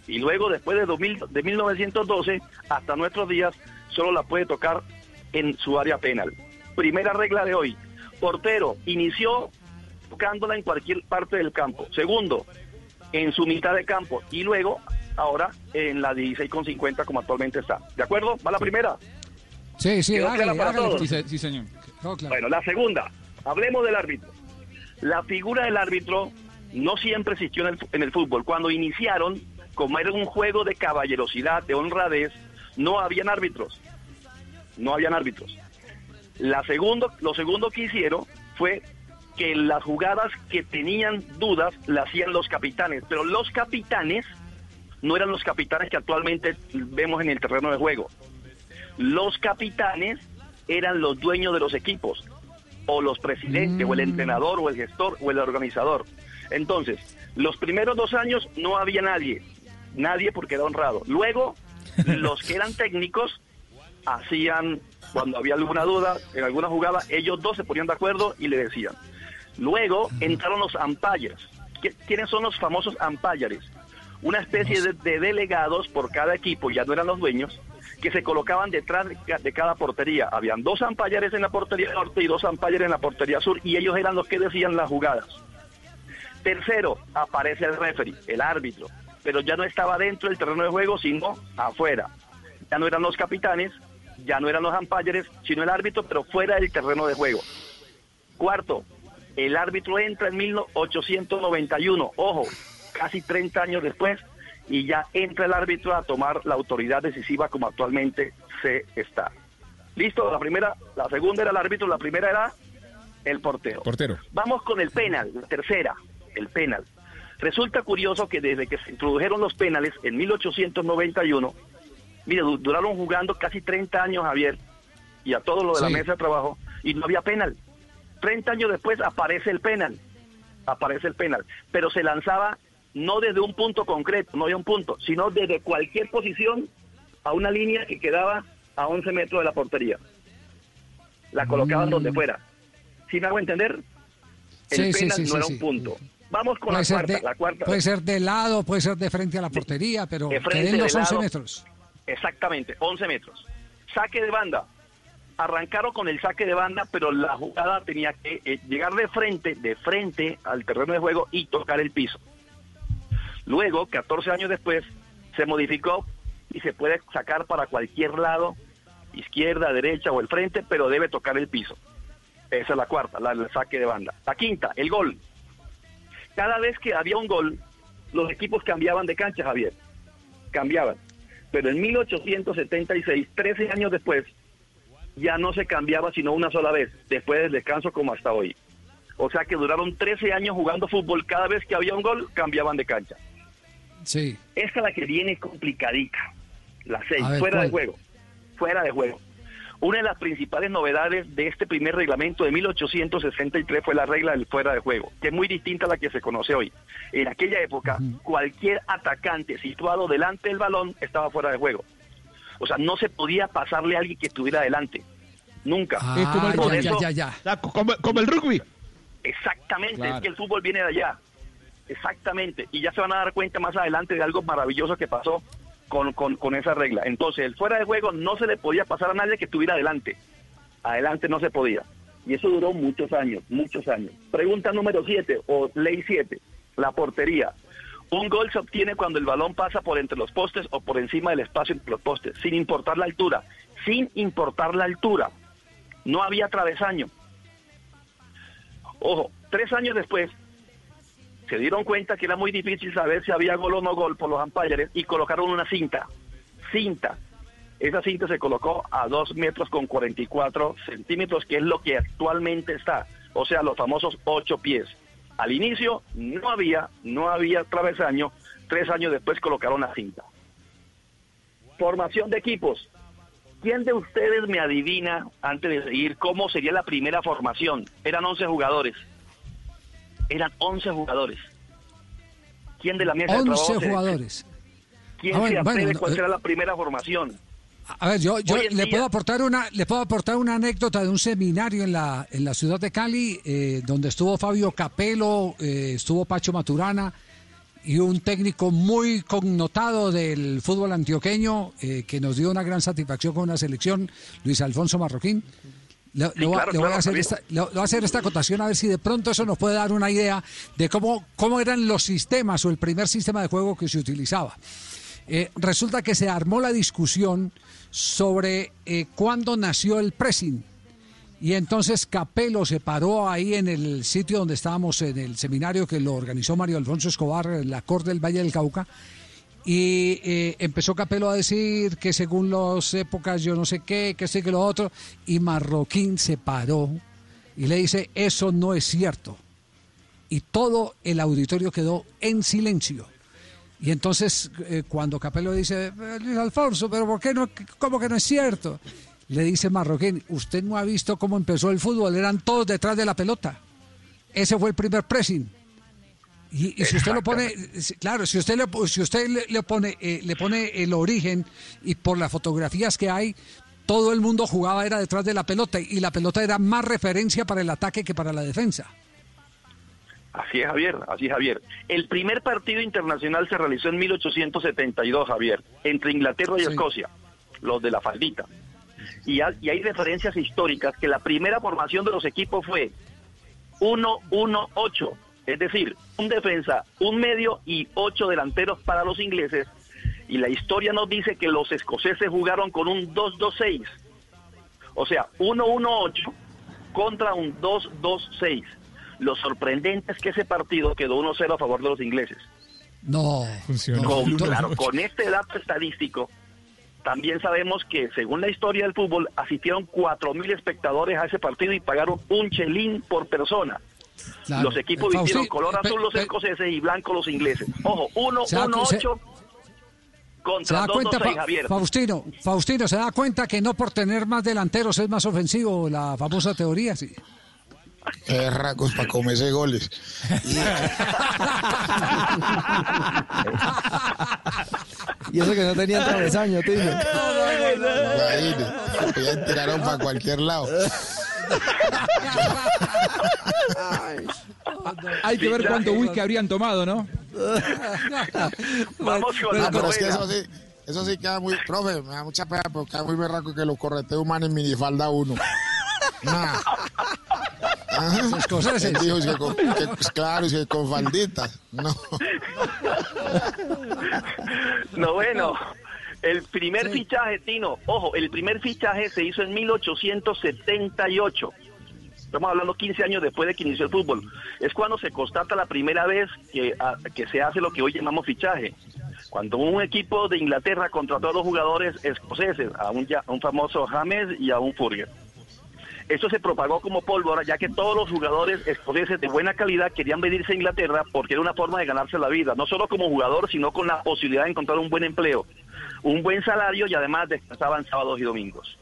Speaker 40: Y luego, después de, 2000 de 1912 hasta nuestros días, solo la puede tocar en su área penal. Primera regla de hoy. Portero inició tocándola en cualquier parte del campo. Segundo, en su mitad de campo. Y luego, ahora, en la 16,50 como actualmente está. ¿De acuerdo? ¿Va la primera?
Speaker 2: Sí, sí,
Speaker 40: ¿Quedó
Speaker 2: hágale,
Speaker 40: para
Speaker 2: hágale.
Speaker 40: todos?
Speaker 3: Sí, se- sí, señor.
Speaker 2: Claro.
Speaker 40: Bueno, la segunda, hablemos del árbitro. La figura del árbitro no siempre existió en el, en el fútbol. Cuando iniciaron, como era un juego de caballerosidad, de honradez, no habían árbitros. No habían árbitros. La segundo, lo segundo que hicieron fue que las jugadas que tenían dudas las hacían los capitanes, pero los capitanes no eran los capitanes que actualmente vemos en el terreno de juego. Los capitanes eran los dueños de los equipos, o los presidentes, o el entrenador, o el gestor, o el organizador. Entonces, los primeros dos años no había nadie, nadie porque era honrado. Luego, los que eran técnicos hacían, cuando había alguna duda, en alguna jugada, ellos dos se ponían de acuerdo y le decían. Luego entraron los. ¿Qué- ¿Quiénes son los famosos umpires? Una especie de, de delegados por cada equipo, ya no eran los dueños, que se colocaban detrás de, ca- de cada portería. Habían dos umpires en la portería norte y dos umpires en la portería sur, y ellos eran los que decían las jugadas. Tercero, aparece el referee, el árbitro, pero ya no estaba dentro del terreno de juego, sino afuera. Ya no eran los capitanes, ya no eran los umpires, sino el árbitro, pero fuera del terreno de juego. Cuarto, el árbitro entra en 1891, ojo, casi 30 años después, y ya entra el árbitro a tomar la autoridad decisiva como actualmente se está. Listo, la primera, la segunda era el árbitro, la primera era el portero.
Speaker 7: Portero.
Speaker 40: Vamos con el penal, la tercera, el penal. Resulta curioso que desde que se introdujeron los penales en 1891, mire, du- duraron jugando casi 30 años, Javier, y a todo lo de la mesa de trabajo, y no había penal. 30 años después aparece el penal, aparece el penal, pero se lanzaba no desde un punto concreto, no había un punto, sino desde cualquier posición a una línea que quedaba a 11 metros de la portería. La colocaban
Speaker 2: Mm.
Speaker 40: donde fuera. ¿Sí me hago entender? El
Speaker 2: Sí, sí,
Speaker 40: penal
Speaker 2: sí,
Speaker 40: no era un punto. Vamos con la cuarta,
Speaker 2: de,
Speaker 40: la cuarta.
Speaker 2: puede ser de lado, puede ser de frente a la portería, pero
Speaker 40: de frente,
Speaker 2: los
Speaker 40: de
Speaker 2: 11
Speaker 40: lado.
Speaker 2: metros.
Speaker 40: Exactamente, 11 metros. Saque de banda. Arrancaron con el saque de banda, pero la jugada tenía que eh, llegar de frente, de frente al terreno de juego y tocar el piso. Luego, 14 años después, se modificó y se puede sacar para cualquier lado, izquierda, derecha o el frente, pero debe tocar el piso. Esa es la cuarta, la, saque de banda. La quinta, el gol. Cada vez que había un gol, los equipos cambiaban de cancha, Javier. Cambiaban. Pero en 1876, 13 años después, ya no se cambiaba sino una sola vez, después del descanso como hasta hoy. O sea que duraron 13 años jugando fútbol, cada vez que había un gol, cambiaban de cancha.
Speaker 2: Sí.
Speaker 40: Esta es la que viene complicadica, la 6,
Speaker 2: A ver,
Speaker 40: fuera de juego. Fuera de juego. Una de las principales novedades de este primer reglamento de 1863 fue la regla del fuera de juego, que es muy distinta a la que se conoce hoy. En aquella época, cualquier atacante situado delante del balón estaba fuera de juego. O sea, no se podía pasarle a alguien que estuviera delante. Nunca.
Speaker 2: Ah,
Speaker 30: como el rugby.
Speaker 40: eso-
Speaker 2: ya, ya, ya.
Speaker 30: Como, como el rugby.
Speaker 40: Exactamente,
Speaker 3: Claro.
Speaker 40: es que el fútbol viene de allá. Exactamente. Y ya se van a dar cuenta más adelante de algo maravilloso que pasó con, con, esa regla. Entonces, el fuera de juego no se le podía pasar a nadie que estuviera adelante. Adelante no se podía. Y eso duró muchos años, muchos años. Pregunta número 7 o ley 7, la portería. Un gol se obtiene cuando el balón pasa por entre los postes o por encima del espacio entre los postes, sin importar la altura. Sin importar la altura. No había travesaño. Ojo, tres años después se dieron cuenta que era muy difícil saber si había gol o no gol por los umpires y colocaron una cinta. Cinta. Esa cinta se colocó a 2 metros con 44 centímetros, que es lo que actualmente está. O sea, los famosos 8 pies. Al inicio no había, no había travesaño. Tres años después colocaron la cinta. Formación de equipos. ¿Quién de ustedes me adivina, antes de seguir, cómo sería la primera formación? Eran 11 jugadores. Eran 11 jugadores. ¿Quién de la mesa de trabajo
Speaker 2: 11
Speaker 40: se-
Speaker 2: jugadores.
Speaker 40: ¿Quién
Speaker 2: Ah, bueno,
Speaker 40: se atreve
Speaker 2: bueno,
Speaker 40: cuál
Speaker 2: eh.
Speaker 40: será la primera formación?
Speaker 2: A ver, yo, yo le
Speaker 40: día-
Speaker 2: puedo aportar una, le puedo aportar una anécdota de un seminario en la, en la ciudad de Cali, eh, donde estuvo Fabio Capello, eh, estuvo Pacho Maturana y un técnico muy connotado del fútbol antioqueño eh, que nos dio una gran satisfacción con una selección, Luis Alfonso Marroquín. Le voy, a-
Speaker 40: claro,
Speaker 2: le voy a
Speaker 40: claro,
Speaker 2: hacer esta, le- le voy a hacer esta acotación a ver si de pronto eso nos puede dar una idea de cómo, cómo eran los sistemas o el primer sistema de juego que se utilizaba. Eh, resulta que se armó la discusión sobre eh, cuándo nació el pressing. Y entonces Capelo se paró ahí en el sitio donde estábamos en el seminario que lo organizó Mario Alfonso Escobar, en la Corte del Valle del Cauca. Y eh, empezó Capelo a decir que según las épocas yo no sé qué, que sé que lo otro. Y Marroquín se paró y le dice, eso no es cierto. Y todo el auditorio quedó en silencio. Y entonces, eh, cuando Capello dice, "Eh, Luis Alfonso, pero ¿por qué no? ¿Cómo que no es cierto? Le dice Marroquín, usted no ha visto cómo empezó el fútbol, eran todos detrás de la pelota. Ese fue el primer pressing. Y, y si usted lo pone, claro, si usted le, si usted le, le pone, eh, le pone el origen y por las fotografías que hay, todo el mundo jugaba era detrás de la pelota y la pelota era más referencia para el ataque que para la defensa.
Speaker 40: Así es, Javier, así es, Javier. El primer partido internacional se realizó en 1872, Javier, entre Inglaterra y
Speaker 41: Sí.
Speaker 40: Escocia, los de la faldita. Y, ha- y hay referencias históricas que la primera formación de los equipos fue 1-1-8, es decir, un defensa, un medio y ocho delanteros para los ingleses. Y la historia nos dice que los escoceses jugaron con un 2-2-6, o sea, 1-1-8 contra un 2-2-6. Lo sorprendente es que ese partido quedó 1-0 a favor de los ingleses.
Speaker 2: No.
Speaker 40: Con, claro, con este dato estadístico, también sabemos que según la historia del fútbol, asistieron 4.000 espectadores a ese partido y pagaron un chelín por persona.
Speaker 2: Claro.
Speaker 40: Los equipos
Speaker 2: Eh,
Speaker 40: vistieron
Speaker 2: Fausti-
Speaker 40: color azul los escoceses y blanco los ingleses. Ojo,
Speaker 2: Se da-
Speaker 40: 1-1-8
Speaker 2: ¿Se
Speaker 40: contra
Speaker 2: da cuenta,
Speaker 40: 2-2-6,
Speaker 2: Fa-
Speaker 40: Javier.
Speaker 2: Faustino? Faustino, ¿se da cuenta que no por tener más delanteros es más ofensivo la famosa teoría? Sí.
Speaker 5: Es racos para comerse goles.
Speaker 4: Y eso que no tenían travesaño, tío.
Speaker 5: Imagínate, ya tiraron para cualquier lado.
Speaker 3: Hay que ver cuánto whisky habrían tomado, ¿no?
Speaker 40: Vamos con
Speaker 5: Ah,
Speaker 40: la
Speaker 5: pero es que
Speaker 40: novena.
Speaker 5: eso sí, eso sí queda muy, profe, me da mucha pena porque queda muy berraco que lo correte un man en minifalda uno. Nah. Ajá.
Speaker 2: Los escoceses.
Speaker 5: Él dijo, es que con- que- pues, claro, es que con falditas. No.
Speaker 40: Noveno. El primer fichaje, Tino, ojo, el primer fichaje se hizo en 1878. Estamos hablando 15 años después de que inició el fútbol. Es cuando se constata la primera vez que, a- que se hace lo que hoy llamamos fichaje. Cuando un equipo de Inglaterra contrató a dos jugadores escoceses, a un, ya- a un famoso James y a un Furger. Eso se propagó como pólvora, ya que todos los jugadores escoceses de buena calidad querían venirse a Inglaterra porque era una forma de ganarse la vida, no solo como jugador, sino con la posibilidad de encontrar un buen empleo, un buen salario y además descansaban sábados y domingos.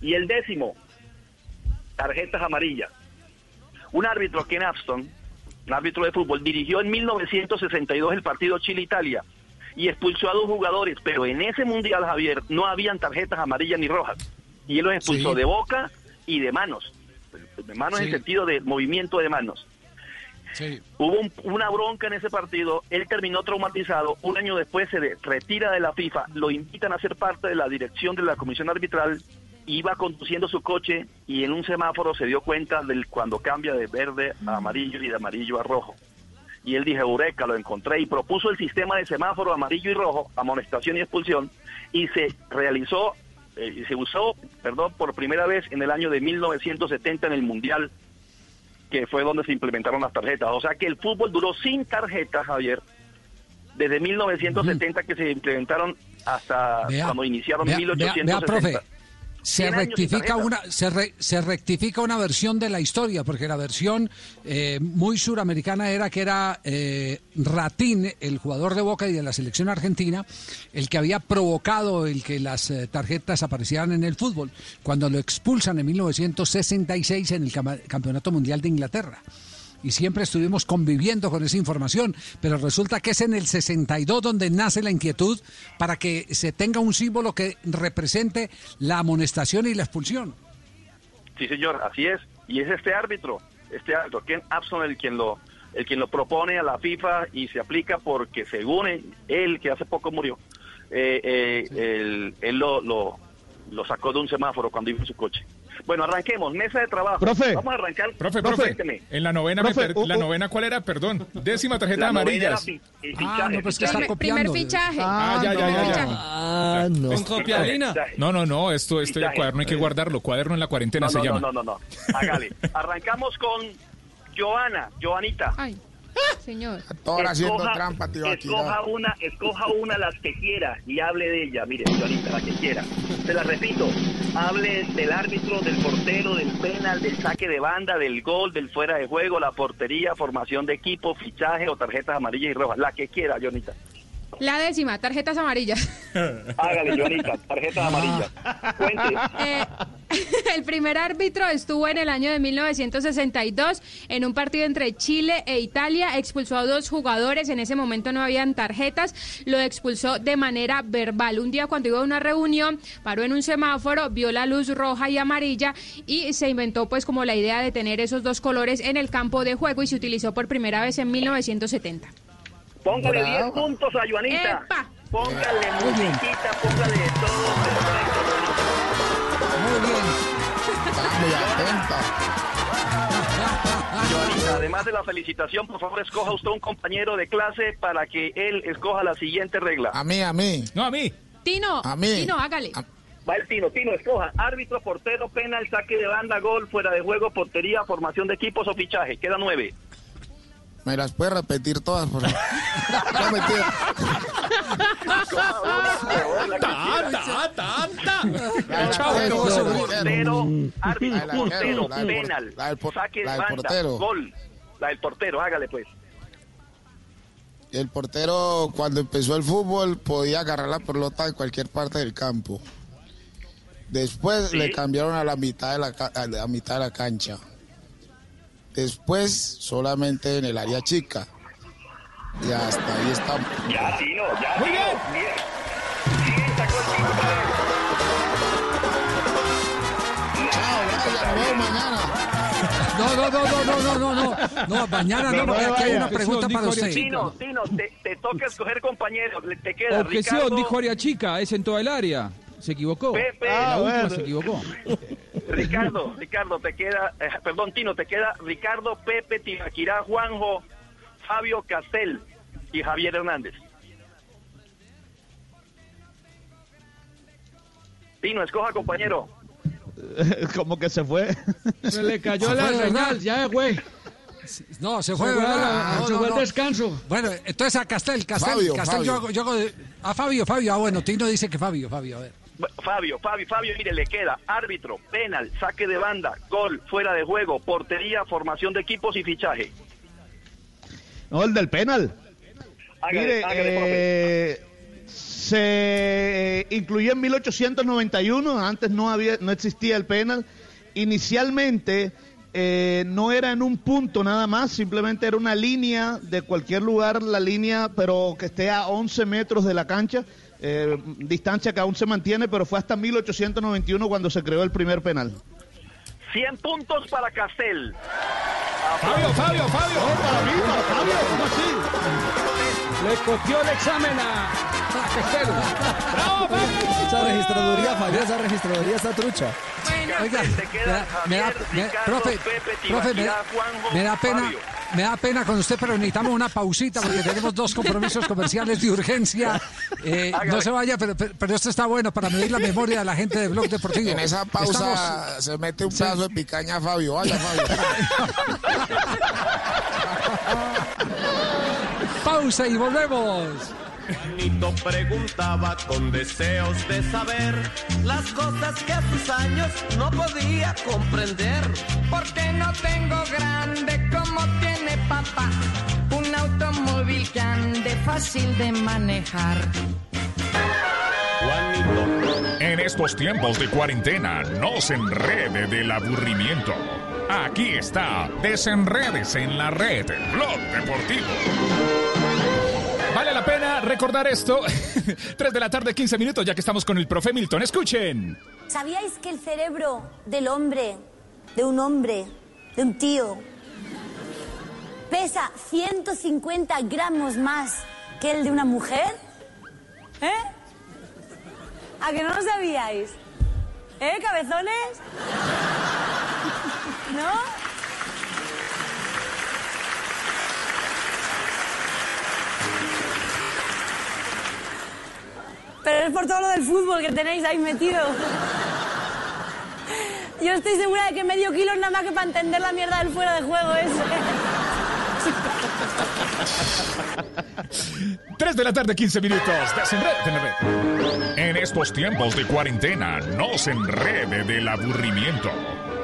Speaker 40: Y el décimo, tarjetas amarillas. Un árbitro, Ken Upston, un árbitro de fútbol, dirigió en 1962 el partido Chile-Italia y expulsó a dos jugadores, pero en ese mundial, Javier, no habían tarjetas amarillas ni rojas. Y él los expulsó
Speaker 41: Sí.
Speaker 40: de boca y de manos. De manos en sentido de movimiento de manos.
Speaker 2: Sí.
Speaker 40: Hubo un- una bronca en ese partido, él terminó traumatizado, un año después se de- retira de la FIFA, lo invitan a ser parte de la dirección de la comisión arbitral, iba conduciendo su coche y en un semáforo se dio cuenta del cuando cambia de verde a amarillo y de amarillo a rojo. Y él dije, Eureka, lo encontré y propuso el sistema de semáforo amarillo y rojo, amonestación y expulsión, y se realizó, eh, y se usó, perdón, por primera vez en el año de 1970 en el Mundial que fue donde se implementaron las tarjetas. O sea que el fútbol duró sin tarjetas, Javier, desde 1970 que se implementaron hasta
Speaker 2: Vea,
Speaker 40: cuando iniciaron
Speaker 2: vea,
Speaker 40: en
Speaker 2: vea,
Speaker 40: 1860.
Speaker 2: vea, profe, se
Speaker 40: 100 años sin
Speaker 2: rectifica una se, re- se rectifica una versión de la historia porque la versión eh, muy suramericana era que era eh, Ratín el jugador de Boca y de la selección argentina el que había provocado el que las eh, tarjetas aparecieran en el fútbol cuando lo expulsan en 1966 en el campeonato mundial de Inglaterra y siempre estuvimos conviviendo con esa información, pero resulta que es en el 62 donde nace la inquietud para que se tenga un símbolo que represente la amonestación y la expulsión.
Speaker 40: Sí, señor, así es. Y es este árbitro, este árbitro, Ken Abson, el quien lo, el quien lo propone a la FIFA y se aplica porque según él, que hace poco murió, eh, eh, él, él lo, lo, lo sacó de un semáforo cuando iba en su coche. Bueno, arranquemos, mesa de trabajo.
Speaker 7: Profe.
Speaker 40: Vamos a arrancar.
Speaker 7: Profe, profe, en la novena,
Speaker 40: Profe,
Speaker 7: per- la novena, ¿cuál era? Perdón, décima tarjeta
Speaker 40: La novena era
Speaker 7: amarillas.
Speaker 40: fi- el
Speaker 2: Ah, no, pues que está copiando.
Speaker 18: Primer fichaje.
Speaker 7: Ah, ya, ya, ya, ya.
Speaker 4: Ah, no.
Speaker 40: Con copiadina.
Speaker 7: No, no, no, esto, esto
Speaker 40: Fichaje.
Speaker 7: cuaderno hay que guardarlo, cuaderno en la cuarentena
Speaker 40: No,
Speaker 7: se
Speaker 40: no,
Speaker 7: llama.
Speaker 40: no, no, no, no. Hágale. Arrancamos con Joana, Joanita.
Speaker 18: Ay, señor.
Speaker 5: Ahora haciendo
Speaker 40: Escoja-
Speaker 5: trampa, tío, aquí.
Speaker 40: Escoja una, escoja una las que quiera y hable de ella. Mire, Joanita, la que quiera. Se la repito. Hable del árbitro, del portero, del penal, del saque de banda, del gol, del fuera de juego, la portería, formación de equipo, fichaje o tarjetas amarillas y rojas. La que quiera, Joanita.
Speaker 18: La décima, tarjetas amarillas.
Speaker 40: Hágale, Joanita, tarjetas amarillas. Cuente.
Speaker 18: Eh, el primer árbitro estuvo en el año de 1962 en un partido entre Chile e Italia. Expulsó a dos jugadores. En ese momento no habían tarjetas. Lo expulsó de manera verbal. Un día cuando iba a una reunión, paró en un semáforo, vio la luz roja y amarilla y se inventó pues como la idea de tener esos dos colores en el campo de juego y se utilizó por primera vez en 1970.
Speaker 40: Póngale
Speaker 5: Bravo.
Speaker 40: 10 puntos a Joanita.
Speaker 18: ¡Epa!
Speaker 40: Póngale musiquita, póngale de todo. Perfecto, Joanita.
Speaker 2: Muy bien.
Speaker 5: Muy atenta.
Speaker 40: Joanita, además de la felicitación, por favor escoja usted un compañero de clase para que él escoja la siguiente regla.
Speaker 5: A mí, a mí.
Speaker 7: No, a mí.
Speaker 18: Tino,
Speaker 5: A mí.
Speaker 18: Tino, hágale.
Speaker 40: Va el Tino, Tino, escoja. Árbitro, portero, penal, saque de banda, gol, fuera de juego, portería, formación de equipos o fichaje. Queda nueve.
Speaker 5: ¿Me las puedes repetir todas, por favor? No, mentira.
Speaker 40: Que quiera.
Speaker 5: Chao,
Speaker 40: Portero, árbitro, portero, penal,
Speaker 5: la del por-
Speaker 40: saque de
Speaker 5: la del
Speaker 40: banda,
Speaker 5: portero.
Speaker 40: gol. La del portero, hágale pues.
Speaker 5: El portero, cuando empezó el fútbol, podía agarrar la pelota en cualquier parte del campo. Después
Speaker 40: Sí.
Speaker 5: le cambiaron a la mitad de la, ca- a la mitad de la cancha. Después solamente en el área chica. Y hasta ahí estamos.
Speaker 40: Ya, Tino, ya,
Speaker 7: Muy bien.
Speaker 40: Bien. Sacó el Tino.
Speaker 5: Chao, gracias, nos vemos mañana.
Speaker 2: No, no, no, no, no, no, no, no. No, mañana no, porque aquí hay una pregunta para usted.
Speaker 40: Tino, Tino, te, te toca escoger compañeros. Te queda
Speaker 3: Objeción,
Speaker 40: Ricardo,
Speaker 3: dijo Aria Chica, es en toda el área. Se equivocó.
Speaker 40: Pepe.
Speaker 3: En la
Speaker 40: Ah,
Speaker 3: última
Speaker 40: bueno.
Speaker 3: se equivocó.
Speaker 40: Ricardo, Ricardo, te queda, eh, perdón, Tino, te queda Ricardo, Pepe, Tibaquirá, Juanjo, Fabio Castel y Javier Hernández. Tino, escoja compañero.
Speaker 30: Como que se fue.
Speaker 27: Se le cayó
Speaker 2: Se
Speaker 27: la ya, güey.
Speaker 2: No, se
Speaker 27: Se
Speaker 2: fue,
Speaker 27: se
Speaker 2: no, no.
Speaker 27: descanso.
Speaker 2: Bueno, entonces a Castel, Castel,
Speaker 5: Fabio,
Speaker 2: Castel, yo hago, yo hago de- a Fabio, Fabio, ah, bueno, Tino dice que Fabio, Fabio, a ver.
Speaker 40: Fabio, Fabio, Fabio, mire, le queda árbitro, penal, saque de banda, gol, fuera de juego, portería, formación de equipos y fichaje.
Speaker 30: No, el del penal. Mire, eh, se incluyó en 1891, antes no había, no existía el penal. Inicialmente eh, no era en un punto nada más, simplemente era una línea de cualquier lugar, la línea, pero que esté a 11 metros de la cancha, eh, distancia que aún se mantiene, pero fue hasta 1891 cuando se creó el primer penal.
Speaker 40: 100 puntos para Castel.
Speaker 7: Fabio, Fabio, Fabio.
Speaker 30: para mí, para Fabio, ¿cómo así?
Speaker 27: Le copió el examen a
Speaker 7: ¡Bravo, Fabio!
Speaker 4: Esa registraduría, Fabio, esa registraduría está trucha.
Speaker 2: Oiga, me
Speaker 40: queda
Speaker 2: da, me da-
Speaker 40: Javier,
Speaker 2: me-
Speaker 40: Ricardo,
Speaker 2: profe,
Speaker 40: Pepe,
Speaker 2: profe, me,
Speaker 40: Tibaquirá, Juanjo,
Speaker 2: me da pena,
Speaker 40: Fabio.
Speaker 2: me da pena con usted, pero necesitamos una pausita porque tenemos dos compromisos comerciales de urgencia. Eh, no se vaya, pero, pero, esto está bueno para medir la memoria de la gente de Blog Deportivo.
Speaker 5: En esa pausa
Speaker 2: Estamos-
Speaker 5: se mete un
Speaker 2: Sí.
Speaker 5: pedazo de picaña a Fabio. Vaya, Fabio.
Speaker 2: pausa y volvemos.
Speaker 38: Nito preguntaba con deseos de saber las cosas que a sus años no podía comprender.
Speaker 39: Porque no tengo grande como tiene papá. Un automóvil que ande fácil de manejar.
Speaker 34: En estos tiempos de cuarentena, no se enrede del aburrimiento. Aquí está, desenredes en la red, Blog Deportivo.
Speaker 7: Vale la pena recordar esto. 3 de la tarde, 15 minutos, ya que estamos con el profe Milton. Escuchen.
Speaker 41: ¿Sabíais que el cerebro del hombre, de un hombre, de un tío, pesa 150 gramos más que el de una mujer? ¿Eh? ¿A que no lo sabíais? ¿Eh, cabezones? ¿No? Pero es por todo lo del fútbol que tenéis ahí metido. Yo estoy segura de que medio kilo es nada más que para entender la mierda del fuera de juego ese.
Speaker 7: 3 de la tarde, 15 minutos. Desenrede en
Speaker 34: estos tiempos de cuarentena, no se enrede del aburrimiento.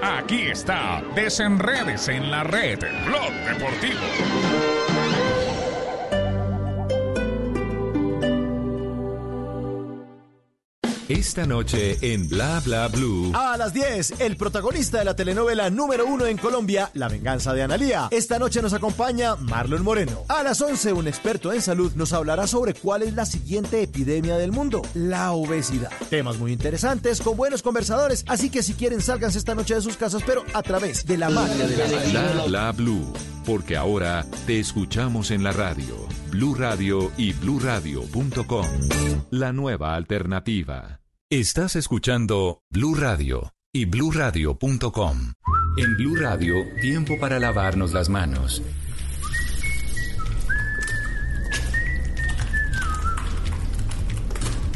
Speaker 34: Aquí está, desenredes en la red, Blog Deportivo.
Speaker 42: Esta noche en Bla Bla Blue.
Speaker 43: A las 10, el protagonista de la telenovela número uno en Colombia, La venganza de Analía. Esta noche nos acompaña Marlon Moreno. A las 11, un experto en salud nos hablará sobre cuál es la siguiente epidemia del mundo, la obesidad. Temas muy interesantes con buenos conversadores, así que si quieren sálganse esta noche de sus casas, pero a través de la magia de la.
Speaker 42: Bla Bla Blue. Porque ahora te escuchamos en la radio. Blue Radio y bluradio.com. La nueva alternativa. Estás escuchando Blue Radio y bluradio.com. En Blue Radio, tiempo para lavarnos las manos.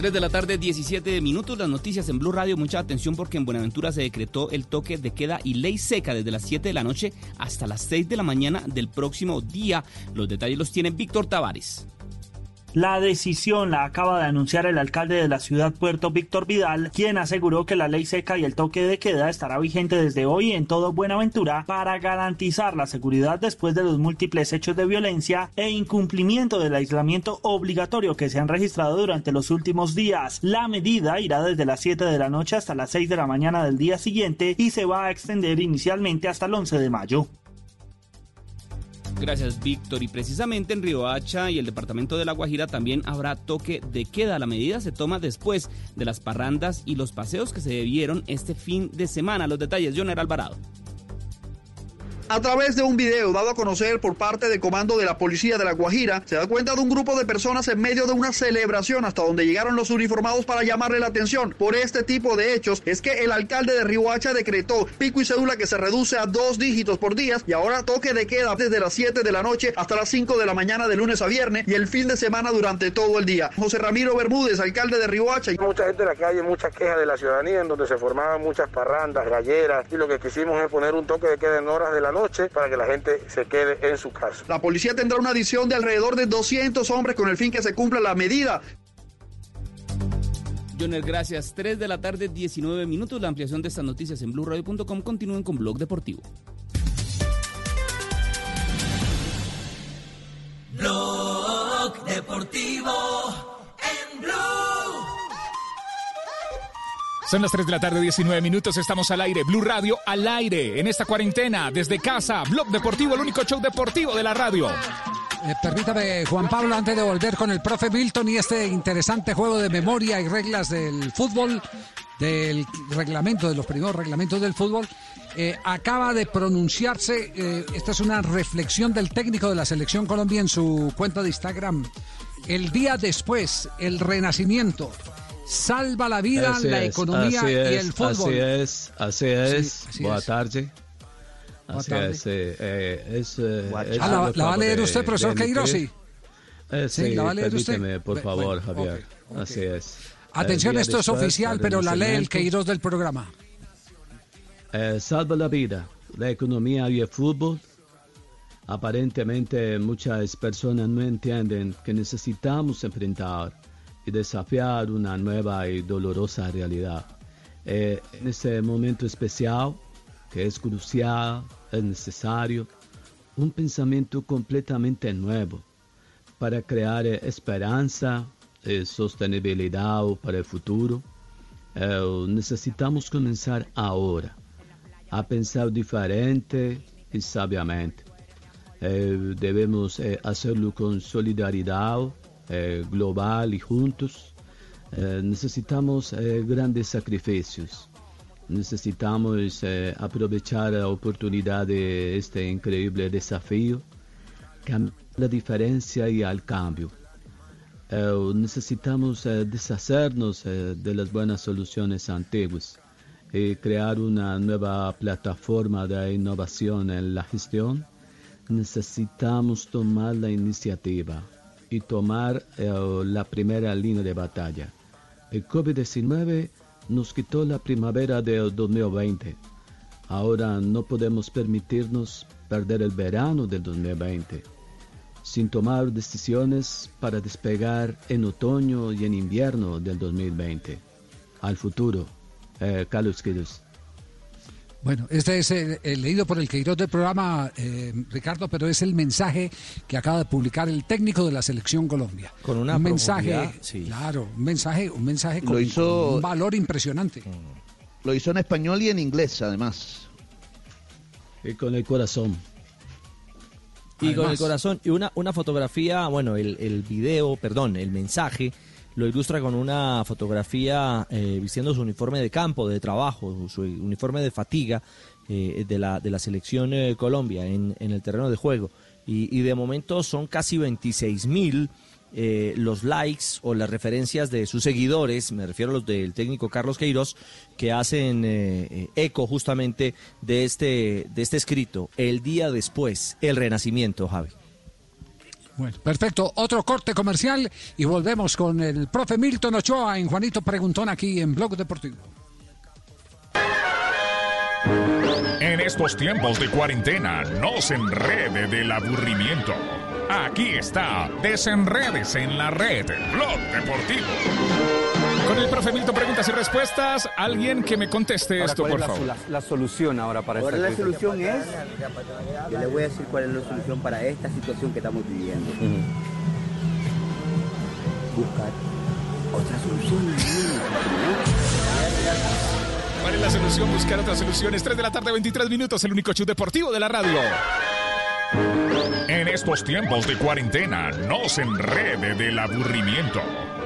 Speaker 23: 3 de la tarde, 17 minutos. Las noticias en Blue Radio. Mucha atención porque en Buenaventura se decretó el toque de queda y ley seca desde las 7 de la noche hasta las 6 de la mañana del próximo día. Los detalles los tiene Víctor Tavares.
Speaker 44: La decisión la acaba de anunciar el alcalde de la ciudad Puerto Víctor Vidal, quien aseguró que la ley seca y el toque de queda estará vigente desde hoy en todo Buenaventura para garantizar la seguridad después de los múltiples hechos de violencia e incumplimiento del aislamiento obligatorio que se han registrado durante los últimos días. La medida irá desde las 7 de la noche hasta las 6 de la mañana del día siguiente y se va a extender inicialmente hasta el 11 de mayo.
Speaker 23: Gracias, Víctor. Y precisamente en Riohacha y el departamento de La Guajira también habrá toque de queda. La medida se toma después de las parrandas y los paseos que se debieron este fin de semana. Los detalles, Joner Alvarado.
Speaker 45: A través de un video dado a conocer por parte del comando de la policía de La Guajira, se da cuenta de un grupo de personas en medio de una celebración hasta donde llegaron los uniformados para llamarle la atención. Por este tipo de hechos es que el alcalde de Riohacha decretó pico y cédula que se reduce a dos dígitos por día y ahora toque de queda desde las 7 de la noche hasta las 5 de la mañana de lunes a viernes y el fin de semana durante todo el día. José Ramiro Bermúdez, alcalde de Riohacha.
Speaker 46: Mucha gente en la calle, muchas quejas de la ciudadanía en donde se formaban muchas parrandas, galleras y lo que quisimos es poner un toque de queda en horas de la noche para que la gente se quede en su casa.
Speaker 45: La policía tendrá una adición de alrededor de 200 hombres con el fin que se cumpla la medida.
Speaker 23: Joner, gracias. 3 de la tarde, 19 minutos. La ampliación de estas noticias en blueradio.com. Continúen con Blog Deportivo.
Speaker 38: Blog Deportivo
Speaker 7: Son las 3 de la tarde, 19 minutos. Estamos al aire. Blue Radio al aire. En esta cuarentena, desde casa. Blog Deportivo, el único show deportivo de la radio.
Speaker 2: Eh, permítame, Juan Pablo, antes de volver con el profe Milton y este interesante juego de memoria y reglas del fútbol, del reglamento, de los primeros reglamentos del fútbol, eh, acaba de pronunciarse, eh, esta es una reflexión del técnico de la selección Colombia en su cuenta de Instagram. El día después, el renacimiento, salva la vida,
Speaker 47: Así
Speaker 2: la
Speaker 47: es,
Speaker 2: economía y
Speaker 47: es,
Speaker 2: el fútbol.
Speaker 47: Así es, así es.
Speaker 2: Sí, así
Speaker 47: Buenas
Speaker 2: es.
Speaker 47: tardes. Así
Speaker 2: tardes.
Speaker 47: es. eh, eh, es, eh,
Speaker 2: Ah, ¿la- la va a leer usted, profesor. Queiroz?
Speaker 47: Eh,
Speaker 2: Sí,
Speaker 47: sí,
Speaker 2: ¿la va a leer usted?
Speaker 47: por favor,
Speaker 2: bueno,
Speaker 47: Javier.
Speaker 2: ok, ok.
Speaker 47: Así es.
Speaker 2: Atención, esto es oficial, pero la lee el Queiroz del programa.
Speaker 47: eh, salva la vida, la economía y el fútbol. Aparentemente muchas personas no entienden que necesitamos enfrentar y desafiar una nueva y dolorosa realidad. Eh, en este momento especial, que es crucial, es necesario, un pensamiento completamente nuevo para crear eh, esperanza y sostenibilidad para el futuro. Eh, necesitamos comenzar ahora a pensar diferente y sabiamente. Eh, debemos eh, hacerlo con solidaridad eh, global y juntos. Eh, necesitamos eh, grandes sacrificios. Necesitamos aprovechar la oportunidad de este increíble desafío, la diferencia y al cambio. Necesitamos deshacernos de las buenas soluciones antiguas y crear una nueva plataforma de innovación en la gestión. Necesitamos tomar la iniciativa y tomar eh, la primera línea de batalla. El COVID-19 nos quitó la primavera del 2020. Ahora no podemos permitirnos perder el verano del 2020 sin tomar decisiones para despegar en otoño y en invierno del 2020. Al futuro. Eh, Carlos Quiroz.
Speaker 2: Bueno, este es el, el leído por el Queiroz del programa, eh, Ricardo, pero es el mensaje que acaba de publicar el técnico de la Selección Colombia.
Speaker 4: Con una
Speaker 2: un mensaje,
Speaker 4: sí.
Speaker 2: claro, un mensaje, un mensaje con,
Speaker 30: hizo-
Speaker 2: con un valor impresionante.
Speaker 30: Lo hizo en español y en inglés, además.
Speaker 47: Y con el corazón.
Speaker 4: Y con el corazón. Y una, una fotografía, bueno, el, el video, perdón, el mensaje lo ilustra con una fotografía eh, vistiendo su uniforme de campo, de trabajo, su uniforme de fatiga eh, de, la, de la selección eh, Colombia en, en el terreno de juego. Y, y de momento son casi 26 mil eh, los likes o las referencias de sus seguidores, me refiero a los del técnico Carlos Queiroz, que hacen eco justamente de este, de este escrito, el día después, el renacimiento, Javi.
Speaker 2: Bueno, perfecto. Otro corte comercial y volvemos con el profe Milton Ochoa en Juanito Preguntón aquí en Blog Deportivo.
Speaker 7: En estos tiempos de cuarentena, no se enrede del aburrimiento. Aquí está, desenredes en la red, Blog Deportivo.
Speaker 48: Con el profe Milton preguntas y respuestas, alguien que me conteste
Speaker 49: Ahora,
Speaker 48: esto,
Speaker 49: ¿cuál
Speaker 48: por
Speaker 49: es la,
Speaker 48: favor.
Speaker 49: la- la solución ahora para
Speaker 50: Ahora
Speaker 49: esta
Speaker 50: la
Speaker 49: crisis?
Speaker 50: solución es, yo le voy a decir cuál es la solución para esta situación que estamos viviendo. Buscar otra solución.
Speaker 48: ¿Cuál es la solución? Buscar otras soluciones. 3 de la tarde, 23 minutos, el único show deportivo de la radio.
Speaker 7: En estos tiempos de cuarentena, no se enrede del aburrimiento.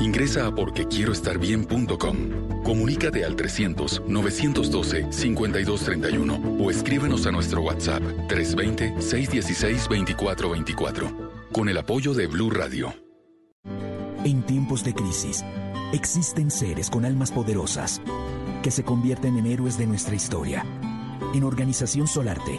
Speaker 51: Ingresa a porquequieroestarbien.com. Comunícate al 300-912-5231 o escríbenos a nuestro WhatsApp 320-616-2424 con el apoyo de Blue Radio.
Speaker 13: En tiempos de crisis, existen seres con almas poderosas que se convierten en héroes de nuestra historia. En Organización Solarte,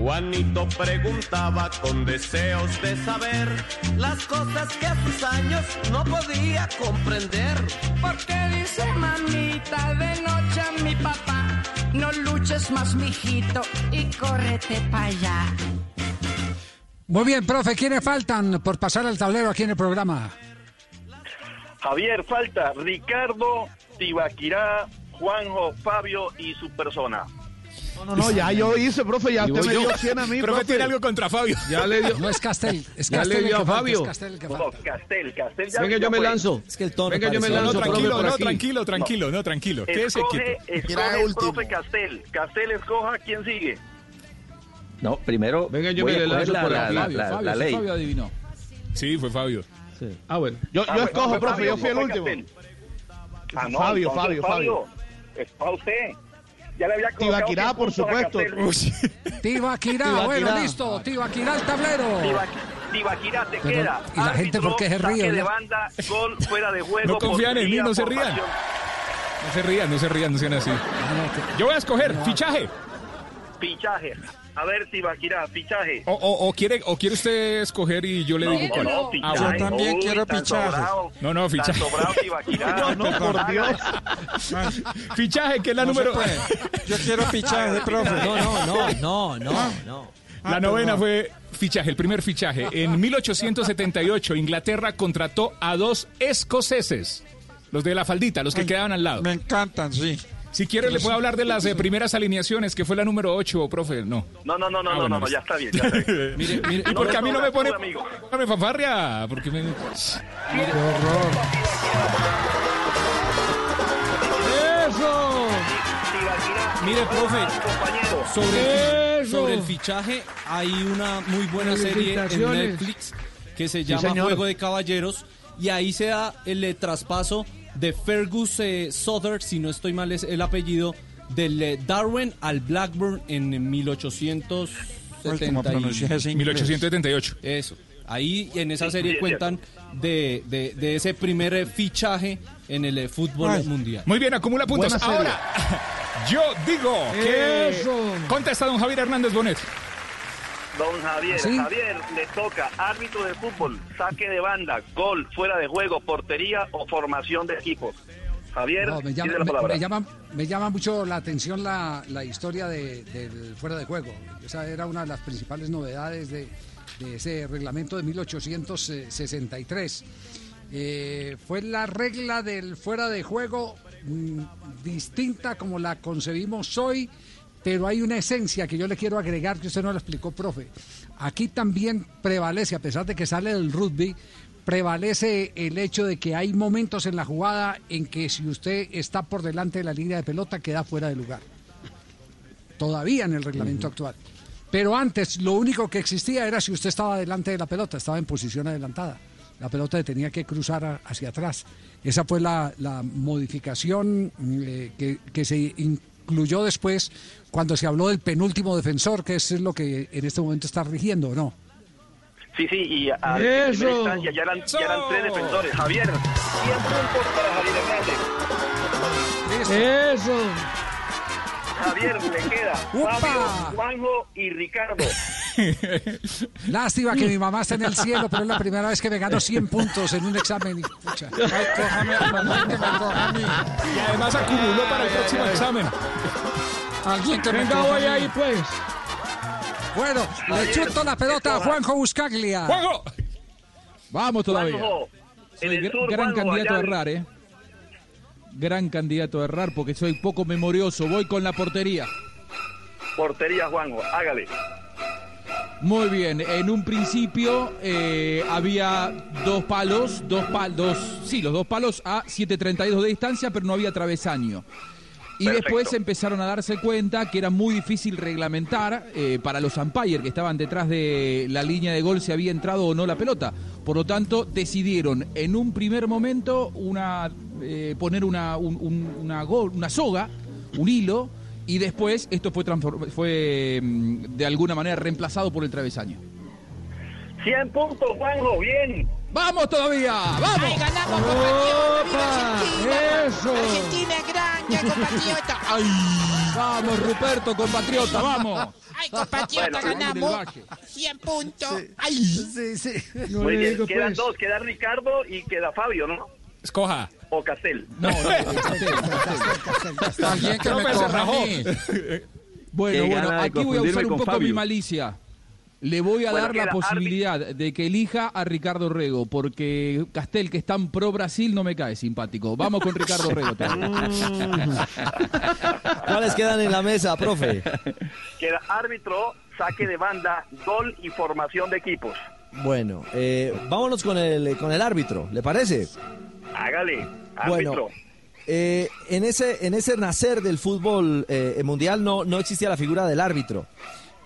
Speaker 38: Juanito preguntaba con deseos de saber las cosas que a sus años no podía comprender.
Speaker 52: Porque dice mamita de noche a mi papá, no luches más, mijito, y córrete para allá.
Speaker 2: Muy bien, profe, ¿quiénes faltan por pasar al tablero aquí en el programa?
Speaker 40: Javier, falta Ricardo, Tibaquirá, Juanjo, Fabio y su persona.
Speaker 30: No, no, no, ya yo hice, profe, ya usted me dio 100 a mí,
Speaker 7: Profe
Speaker 30: profe.
Speaker 7: tiene algo contra Fabio.
Speaker 3: Ya le dio.
Speaker 2: No es Castel, es
Speaker 3: Ya
Speaker 2: Castel
Speaker 3: le
Speaker 2: el
Speaker 3: dio
Speaker 2: que
Speaker 3: a
Speaker 2: falta,
Speaker 3: Fabio.
Speaker 2: es Castel.
Speaker 40: Castel, Castel ya
Speaker 3: Venga,
Speaker 40: ya
Speaker 3: yo me lanzo.
Speaker 14: Es que el tono
Speaker 3: Venga, yo me lanzo,
Speaker 7: No, tranquilo, no, tranquilo, tranquilo, no, tranquilo. Quédese quieto.
Speaker 40: Escoge el
Speaker 5: último.
Speaker 40: profe Castel. Castel escoja quién sigue.
Speaker 15: No, primero
Speaker 3: Venga, yo
Speaker 15: voy
Speaker 3: me le lanzo
Speaker 15: la,
Speaker 3: por
Speaker 15: la,
Speaker 3: aquí.
Speaker 15: la,
Speaker 3: Fabio,
Speaker 15: la-
Speaker 3: Fabio,
Speaker 15: la ley.
Speaker 3: Fabio adivinó.
Speaker 7: Sí, fue Fabio.
Speaker 3: Ah, bueno.
Speaker 30: Yo,
Speaker 40: Ah,
Speaker 30: yo
Speaker 40: bueno,
Speaker 30: escojo, profe,
Speaker 40: Fabio,
Speaker 30: yo fui el último.
Speaker 40: Ah, no,
Speaker 30: Fabio,
Speaker 40: entonces,
Speaker 30: Fabio, Fabio.
Speaker 40: Es para usted. Ya le había colocado
Speaker 30: Tibaquirá,
Speaker 40: 100
Speaker 30: por supuesto.
Speaker 2: Tibaquirá, bueno, listo. Tibaquirá el tablero.
Speaker 40: Tibaquirá- te
Speaker 2: Pero,
Speaker 40: queda.
Speaker 2: ¿y la gente por qué se ríe,
Speaker 40: saque de
Speaker 2: ya?
Speaker 40: banda, gol fuera de juego.
Speaker 7: No confían en mí, no se rían. No se rían, no se rían, no sean así. Yo voy a escoger fichaje.
Speaker 40: Fichaje. A ver, Tibaquirá, fichaje.
Speaker 7: O, o, o quiere, o quiere usted escoger y yo le
Speaker 40: No,
Speaker 7: digo cuál.
Speaker 40: no,
Speaker 7: Ah,
Speaker 40: fichaje.
Speaker 7: bueno.
Speaker 40: Uy, tan sobrado,
Speaker 7: No, no, fichaje.
Speaker 40: sobrado, Tibaquirá.
Speaker 30: No, no, por Dios.
Speaker 7: Fichaje, que es la número.
Speaker 53: Yo quiero fichaje, profe.
Speaker 14: No, no, no, no, no, no.
Speaker 7: La
Speaker 53: Ah,
Speaker 7: novena fue fichaje, el primer fichaje. En 1878, Inglaterra contrató a dos escoceses. Los de la faldita, los que
Speaker 53: Ay,
Speaker 7: quedaban al lado.
Speaker 53: Me encantan, sí.
Speaker 7: Si quiere, le puedo hablar de las eh, primeras alineaciones, que fue la número 8, profe. No.
Speaker 40: No, no, no, no,
Speaker 7: Ah,
Speaker 40: no,
Speaker 7: bueno,
Speaker 40: no, no, ya está bien, ya está bien.
Speaker 14: Mire, mire,
Speaker 7: ¿Y por qué a mí no me pone
Speaker 40: amigo.
Speaker 7: no me fanfarria? Porque me...
Speaker 53: Qué horror.
Speaker 3: ¡Eso!
Speaker 14: Mire, profe. Sobre,
Speaker 3: Eso.
Speaker 14: sobre el fichaje hay una muy buena serie en. Netflix que se llama. Juego de Caballeros y ahí se da el traspaso de Fergus eh, Southern, si no estoy mal es el apellido, del eh, Darwin al Blackburn en
Speaker 53: Uy, como
Speaker 14: 1870.
Speaker 53: pronuncias ese inglés.
Speaker 7: 1878.
Speaker 14: Eso. Ahí en esa serie cuentan de, de- de ese primer eh, fichaje en el eh, fútbol
Speaker 53: Ay.
Speaker 14: mundial.
Speaker 7: Muy bien, acumula puntos. Ahora, yo digo que...
Speaker 3: Eso.
Speaker 7: Contesta don Javier Hernández Bonet.
Speaker 40: Don Javier,
Speaker 2: ¿Sí?
Speaker 40: Javier, le toca árbitro de fútbol, saque de banda, gol, fuera de juego, portería o formación de equipos. Javier,
Speaker 2: No, me, llama,
Speaker 40: la
Speaker 2: me-
Speaker 40: palabra.
Speaker 2: me llama, me llama mucho la atención la, la historia de- del fuera de juego. Esa era una de las principales novedades de, de ese reglamento de 1863. Eh, fue la regla del fuera de juego mm, distinta como la concebimos hoy, pero hay una esencia que yo le quiero agregar que usted no lo explicó, profe. Aquí también prevalece, a pesar de que sale del rugby, prevalece el hecho de que hay momentos en la jugada en que si usted está por delante de la línea de pelota queda fuera de lugar. Todavía en el reglamento actual. Pero antes lo único que existía era si usted estaba delante de la pelota, estaba en posición adelantada. La pelota tenía que cruzar a- hacia atrás. Esa fue la, la modificación eh, que, que se incluyó después cuando se habló del penúltimo defensor, que es lo que en este momento está rigiendo, ¿o no?
Speaker 40: Sí, sí, y a, a
Speaker 3: Eso.
Speaker 40: primera instancia ya eran, ya eran tres defensores. Javier, 100 puntos para Javier Hernández.
Speaker 3: Eso.
Speaker 40: Javier, le queda
Speaker 2: ¡Upa!
Speaker 40: Fabio, Juanjo y Ricardo.
Speaker 2: Lástima que mi mamá está en el cielo, pero es la primera vez que me gano 100 puntos en un examen. y, pucha.
Speaker 53: Ay, cójame, mamá, que me coja a mí.
Speaker 7: Y además acumuló para el próximo examen.
Speaker 53: Alguien que
Speaker 3: Venga, voy ahí, pues.
Speaker 2: Bueno, le chuto la pelota a Juanjo Buscaglia.
Speaker 7: ¡Juanjo!
Speaker 3: Vamos todavía.
Speaker 40: Juanjo, en
Speaker 3: Soy
Speaker 40: el
Speaker 3: gr-
Speaker 40: sur,
Speaker 3: gran
Speaker 40: Juanjo,
Speaker 3: candidato a errar, ¿eh? Gran candidato a errar porque soy poco memorioso. Voy con la portería.
Speaker 40: Portería, Juanjo, hágale.
Speaker 3: Muy bien, en un principio eh, había dos palos, dos palos, sí, los dos palos a 7.32 de distancia, pero no había travesaño. Y
Speaker 40: Perfecto.
Speaker 3: después empezaron a darse cuenta que era muy difícil reglamentar eh, para los umpires que estaban detrás de la línea de gol si había entrado o no la pelota. Por lo tanto, decidieron en un primer momento una, eh, poner una, un- un- una, una soga, un hilo, y después esto fue, fue mm, de alguna manera reemplazado por el travesaño.
Speaker 40: 100 puntos, Juanjo, bien.
Speaker 3: ¡Vamos todavía! ¡Vamos!
Speaker 54: ¡Ay, ganamos, compatriota! ¡Viva. Argentina!
Speaker 3: ¡Eso!
Speaker 54: ¡Argentina es grande, compatriota!
Speaker 3: ¡Ay! ¡Vamos, Ruperto, compatriota! ¡Vamos!
Speaker 54: ¡Ay, compatriota,
Speaker 40: Bueno,
Speaker 54: ganamos!
Speaker 3: baje.
Speaker 54: 100 puntos. ¡Ay!
Speaker 2: Sí, sí.
Speaker 3: No
Speaker 40: Muy bien,
Speaker 3: digo,
Speaker 40: quedan
Speaker 3: pues.
Speaker 40: dos, queda Ricardo y queda Fabio, ¿no?
Speaker 7: Escoja.
Speaker 40: O Castel.
Speaker 3: No, no.
Speaker 53: Alguien que me coja a
Speaker 7: rajó.
Speaker 53: mí.
Speaker 3: Bueno, bueno, aquí voy a usar un poco
Speaker 15: Fabio.
Speaker 3: mi malicia. Le voy a
Speaker 40: Bueno,
Speaker 3: dar la posibilidad de que elija a Ricardo Rego, porque Castel, que es tan pro Brasil, no me cae simpático. Vamos con Ricardo Rego.
Speaker 4: ¿Cuáles quedan en la mesa, profe?
Speaker 40: Queda árbitro, saque de banda, gol y formación de equipos.
Speaker 4: Bueno, eh, vámonos con el, con el árbitro, ¿le parece?
Speaker 40: Hágale,
Speaker 4: Bueno,
Speaker 40: árbitro.
Speaker 4: eh, en, ese, en ese nacer del fútbol eh, mundial no, no existía la figura del árbitro.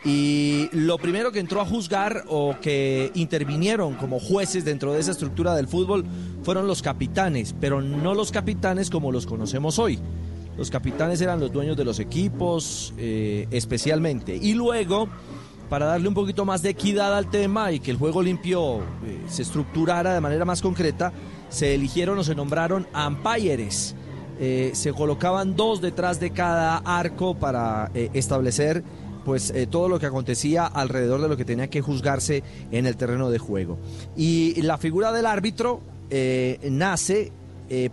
Speaker 4: Y lo primero que entró a juzgar o que intervinieron como jueces dentro de esa estructura del fútbol fueron los capitanes, pero no los capitanes como los conocemos hoy. Los capitanes eran los dueños de los equipos eh, especialmente. Y luego, para darle un poquito más de equidad al tema y que el juego limpio eh, se estructurara de manera más concreta, se eligieron o se nombraron umpires. Eh, se colocaban dos detrás de cada arco para eh, establecer pues eh, todo lo que acontecía alrededor de lo que tenía que juzgarse en el terreno de juego. Y la figura del árbitro nace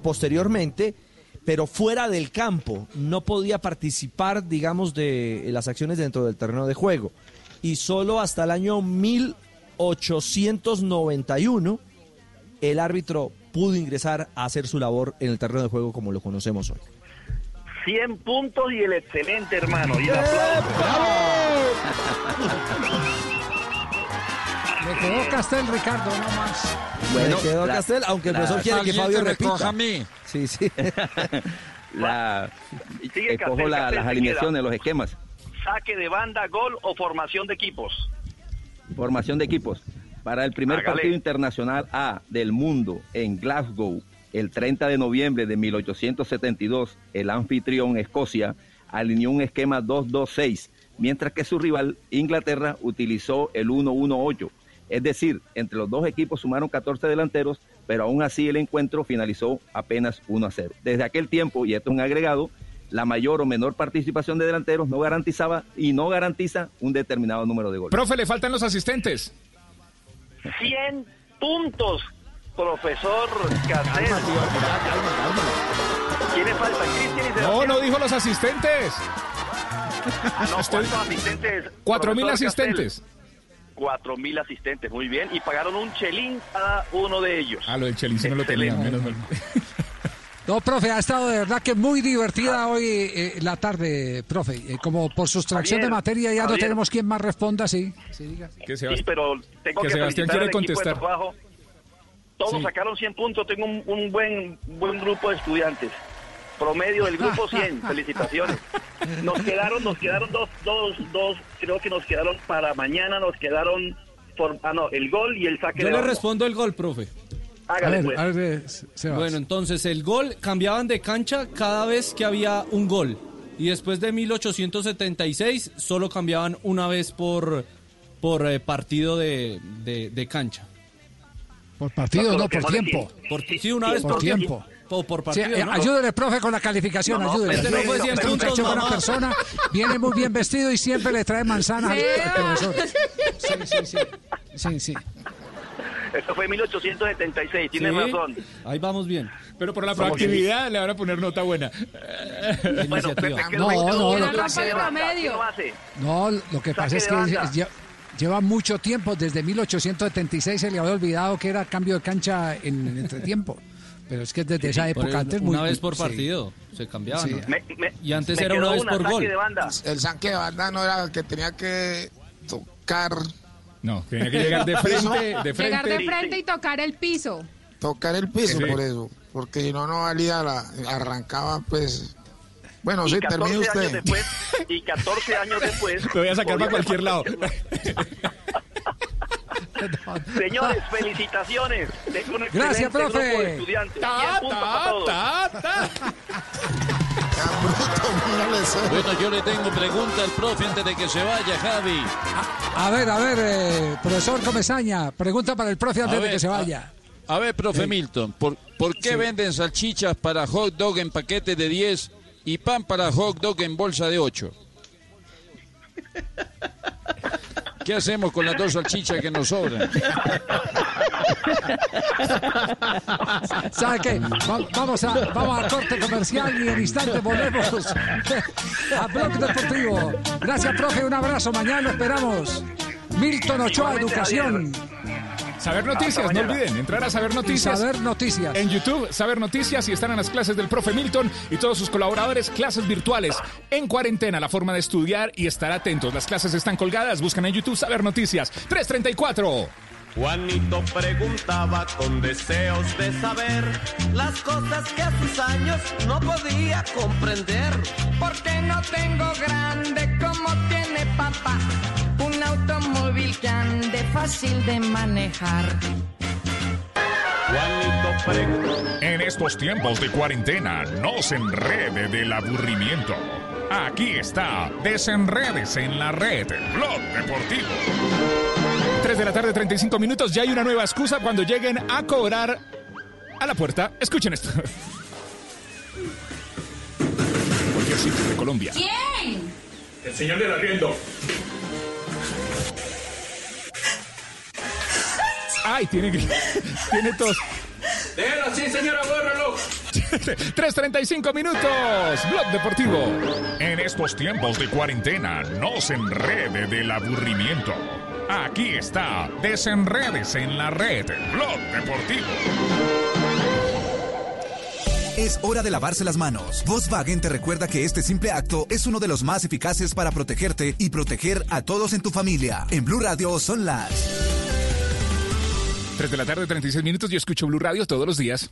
Speaker 4: posteriormente, pero fuera del campo, no podía participar, digamos, de las acciones dentro del terreno de juego. Y solo hasta el año 1891 el árbitro pudo ingresar a hacer su labor en el terreno de juego como lo conocemos hoy.
Speaker 40: 100 puntos y el excelente hermano. Y el aplauso.
Speaker 2: Le quedó Castel, Ricardo, no más.
Speaker 4: Bueno, quedó
Speaker 15: la-
Speaker 4: Castel, aunque el
Speaker 15: la-
Speaker 4: profesor quiere que Fabio
Speaker 15: me
Speaker 4: repita.
Speaker 15: a mí.
Speaker 4: Sí, sí.
Speaker 15: La,
Speaker 40: Sigue
Speaker 15: escojo
Speaker 40: Castel,
Speaker 15: la-
Speaker 40: Castel,
Speaker 15: las alineaciones,
Speaker 40: queda.
Speaker 15: los esquemas.
Speaker 40: Saque de banda, gol o formación de equipos.
Speaker 15: Formación de equipos. Para el primer
Speaker 40: Hágale.
Speaker 15: partido internacional A del mundo en Glasgow, el 30 de noviembre de 1872, el anfitrión Escocia alineó un esquema 2-2-6, mientras que su rival Inglaterra utilizó el 1-1-8. Es decir, entre los dos equipos sumaron 14 delanteros, pero aún así el encuentro finalizó apenas 1-0. Desde aquel tiempo, y esto es un agregado, la mayor o menor participación de delanteros no garantizaba y no garantiza un determinado número de goles.
Speaker 7: Profe, le faltan los asistentes.
Speaker 40: 100 puntos, profesor Castel. ¿Quiénes faltan? Cristian y
Speaker 7: No, no dijo los asistentes.
Speaker 40: Ah, no, ¿cuántos asistentes?
Speaker 7: Cuatro mil asistentes.
Speaker 40: Cuatro mil asistentes, muy bien. Y pagaron un chelín cada uno de ellos.
Speaker 7: Ah, lo del Chelis no lo tenía,
Speaker 40: Excelente.
Speaker 7: menos mal.
Speaker 2: No, profe, ha estado de verdad que muy divertida hoy eh, la tarde, profe. Eh, como por sustracción
Speaker 40: Javier,
Speaker 2: de materia ya no tenemos quien más responda, sí. sí diga.
Speaker 7: Que
Speaker 40: Sí, pero tengo
Speaker 7: que
Speaker 40: que,
Speaker 7: Sebastián quiere contestar.
Speaker 40: trabajo. Todos
Speaker 7: Sí.
Speaker 40: sacaron 100 puntos. Tengo un, un buen buen grupo de estudiantes. Promedio del grupo 100. Felicitaciones. Nos quedaron, nos quedaron dos, dos, dos. Creo que nos quedaron para mañana. Nos quedaron. por- ah, no, el gol y el saque
Speaker 14: Yo
Speaker 40: de
Speaker 14: le respondo el gol, profe.
Speaker 40: Hágale, pues.
Speaker 14: Bueno, entonces el gol cambiaban de cancha cada vez que había un gol. Y después de 1876 solo cambiaban una vez por, por eh, partido de, de- de cancha.
Speaker 2: Por partido, no, por tiempo.
Speaker 14: Por, sí, una vez
Speaker 2: Por
Speaker 14: por,
Speaker 2: tiempo.
Speaker 14: O por
Speaker 2: Sí,
Speaker 14: partido.
Speaker 2: eh,
Speaker 14: ¿no?
Speaker 2: ayúdele, profe, con la calificación,
Speaker 14: No, no,
Speaker 2: ayúdele.
Speaker 14: este no fue 100
Speaker 2: Es un
Speaker 14: puntos,
Speaker 2: buena
Speaker 14: mamá.
Speaker 2: persona, viene muy bien vestido y siempre le trae manzana
Speaker 40: Sí.
Speaker 2: al profesor. Sí, sí, sí. Sí, sí.
Speaker 40: Esto fue 1876. Tiene
Speaker 14: Sí,
Speaker 40: razón.
Speaker 14: Ahí vamos bien.
Speaker 7: Pero por la proactividad le van a poner nota buena.
Speaker 40: Bueno, Pepe, ¿qué
Speaker 2: No,
Speaker 40: lo-
Speaker 2: no,
Speaker 40: ¿quién
Speaker 2: lo que-. No, lo que pasa es que lleva mucho tiempo, desde 1876 se le había olvidado que era cambio de cancha en el entretiempo. Pero es que desde esa época
Speaker 14: el-
Speaker 2: antes
Speaker 14: una
Speaker 2: muy-
Speaker 14: vez por
Speaker 2: sí.
Speaker 14: partido se cambiaba.
Speaker 2: Sí.
Speaker 14: ¿no?
Speaker 40: Me- me-
Speaker 14: y antes era una vez por gol.
Speaker 40: de banda.
Speaker 5: El saque de banda no era el que tenía que tocar.
Speaker 7: No, tenía que llegar de frente, de frente.
Speaker 18: Llegar de frente y tocar el piso.
Speaker 5: Tocar el piso,
Speaker 7: Sí.
Speaker 5: por eso. Porque si no, no valía la. Arrancaba, pues. Bueno,
Speaker 40: y
Speaker 5: sí,
Speaker 40: 14
Speaker 5: termine
Speaker 40: años
Speaker 5: usted.
Speaker 40: después, y 14 años después.
Speaker 7: Lo voy a sacar para cualquier lado.
Speaker 40: Señores, felicitaciones. Tengo un
Speaker 2: Gracias, profe.
Speaker 40: grupo de estudiantes.
Speaker 7: Ta,
Speaker 40: 100 puntos
Speaker 7: ta,
Speaker 40: para todos.
Speaker 7: ta, ta.
Speaker 53: Bueno, yo le tengo pregunta al profe antes de que se vaya, Javi.
Speaker 2: A ver, a ver, eh, profesor Comesaña, pregunta para el profe antes
Speaker 53: A
Speaker 2: de
Speaker 53: ver,
Speaker 2: que se
Speaker 53: a-
Speaker 2: vaya.
Speaker 53: A ver, profe
Speaker 2: Sí.
Speaker 53: Milton, ¿por, por qué
Speaker 2: Sí.
Speaker 53: venden salchichas para hot dog en paquete de 10 y pan para hot dog en bolsa de 8? ¿Qué hacemos con las dos salchichas que nos sobran?
Speaker 2: ¿Sabe qué? Va- vamos, a, vamos a corte comercial y en instante volvemos a Blog Deportivo. Gracias, profe. Un abrazo. Mañana lo esperamos. Milton Ochoa, Educación.
Speaker 7: Saber Noticias, no olviden entrar a Saber Noticias.
Speaker 2: Saber Noticias.
Speaker 7: En YouTube, Saber Noticias y están en las clases del profe Milton y todos sus colaboradores, clases virtuales. En cuarentena, la forma de estudiar y estar atentos. Las clases están colgadas, buscan en YouTube Saber Noticias. 334.
Speaker 55: Juanito preguntaba con deseos de saber las cosas que a sus años no podía comprender.
Speaker 38: Porque no tengo grande como tiene papá. Un automóvil que ande fácil de manejar.
Speaker 56: En estos tiempos de cuarentena, no se enrede del aburrimiento. Aquí está, desenredes en la red, Blog Deportivo.
Speaker 7: 3 de la tarde, 35 minutos. Ya hay una nueva excusa cuando lleguen a cobrar a la puerta. Escuchen esto. Cualquier sitio de Colombia.
Speaker 57: ¿Quién?
Speaker 7: El señor del arriendo. Ay, tiene gri- tiene tos.
Speaker 55: Déjalo así, señora, bórralo.
Speaker 7: 3.35 minutos. Blog Deportivo.
Speaker 56: En estos tiempos de cuarentena, no se enrede del aburrimiento. Aquí está, desenredes en la red, Blog Deportivo.
Speaker 12: Es hora de lavarse las manos. Volkswagen te recuerda que este simple acto es uno de los más eficaces para protegerte y proteger a todos en tu familia. En Blue Radio son las
Speaker 7: 3 de la tarde, 36 minutos. Yo escucho Blue Radio todos los días.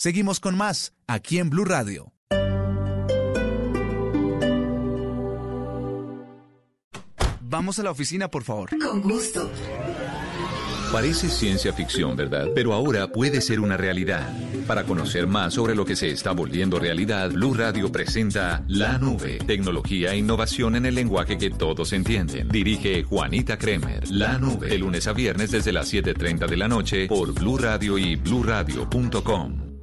Speaker 12: Seguimos con más aquí en Blue Radio. Vamos a la oficina, por favor.
Speaker 58: Con gusto.
Speaker 42: Parece ciencia ficción, ¿verdad? Pero ahora puede ser una realidad. Para conocer más sobre lo que se está volviendo realidad, Blue Radio presenta La Nube, tecnología e innovación en el lenguaje que todos entienden. Dirige Juanita Kremer. La Nube, de lunes a viernes desde las 7:30 de la noche por Blue Radio y bluradio.com.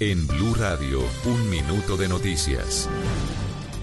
Speaker 21: En Blue Radio, un minuto de noticias.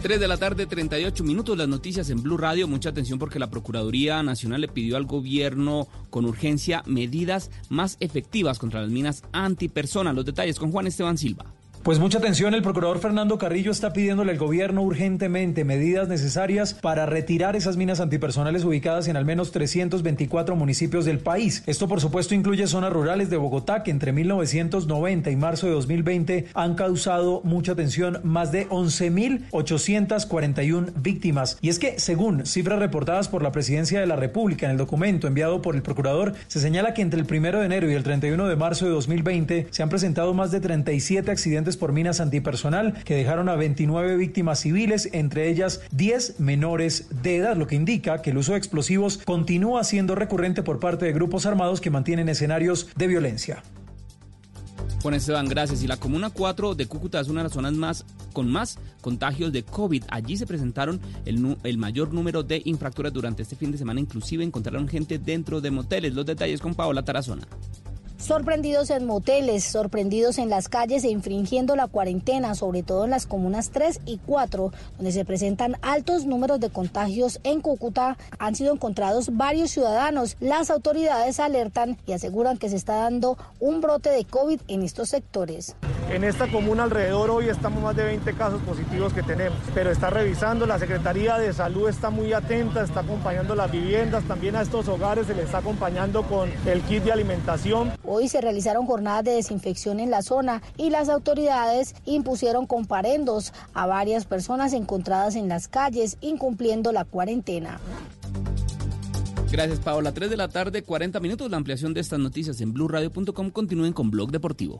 Speaker 23: 3 de la tarde, 38 minutos, las noticias en Blue Radio. Mucha atención porque la Procuraduría Nacional le pidió al gobierno con urgencia medidas más efectivas contra las minas antipersonas. Los detalles con Juan Esteban Silva.
Speaker 59: Pues mucha atención, el procurador Fernando Carrillo está pidiéndole al gobierno urgentemente medidas necesarias para retirar esas minas antipersonales ubicadas en al menos 324 municipios del país. Esto por supuesto incluye zonas rurales de Bogotá que entre 1990 y marzo de 2020 han causado mucha atención, más de 11.841 víctimas. Y es que según cifras reportadas por la Presidencia de la República en el documento enviado por el procurador, se señala que entre el 1 de enero y el 31 de marzo de 2020 se han presentado más de 37 accidentes por minas antipersonal que dejaron a 29 víctimas civiles, entre ellas 10 menores de edad, lo que indica que el uso de explosivos continúa siendo recurrente por parte de grupos armados que mantienen escenarios de violencia.
Speaker 23: Juan Esteban, gracias. Y la Comuna 4 de Cúcuta es una de las zonas más con más contagios de COVID. Allí se presentaron el, el mayor número de infracturas durante este fin de semana. Inclusive encontraron gente dentro de moteles. Los detalles con Paola Tarazona.
Speaker 60: Sorprendidos en moteles, sorprendidos en las calles e infringiendo la cuarentena, sobre todo en las comunas 3 y 4, donde se presentan altos números de contagios en Cúcuta, han sido encontrados varios ciudadanos. Las autoridades alertan y aseguran que se está dando un brote de COVID en estos sectores.
Speaker 61: En esta comuna alrededor hoy estamos más de 20 casos positivos que tenemos, pero está revisando, la Secretaría de Salud está muy atenta, está acompañando las viviendas, también a estos hogares se les está acompañando con el kit de alimentación.
Speaker 60: Hoy se realizaron jornadas de desinfección en la zona y las autoridades impusieron comparendos a varias personas encontradas en las calles incumpliendo la cuarentena.
Speaker 23: Gracias, Paola. 3 de la tarde, 40 minutos. La ampliación de estas noticias en blueradio.com. Continúen con Blog Deportivo.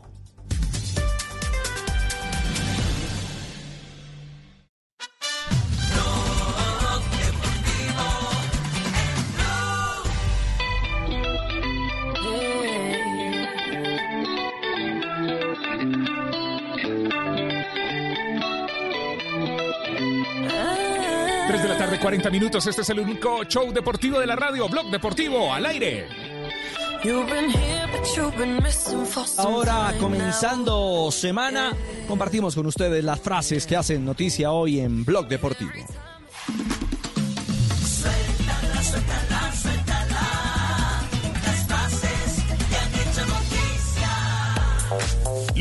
Speaker 7: 40 minutos. Este es el único show deportivo de la radio. Blog Deportivo al aire.
Speaker 4: Ahora, comenzando semana, compartimos con ustedes las frases que hacen noticia hoy en Blog Deportivo.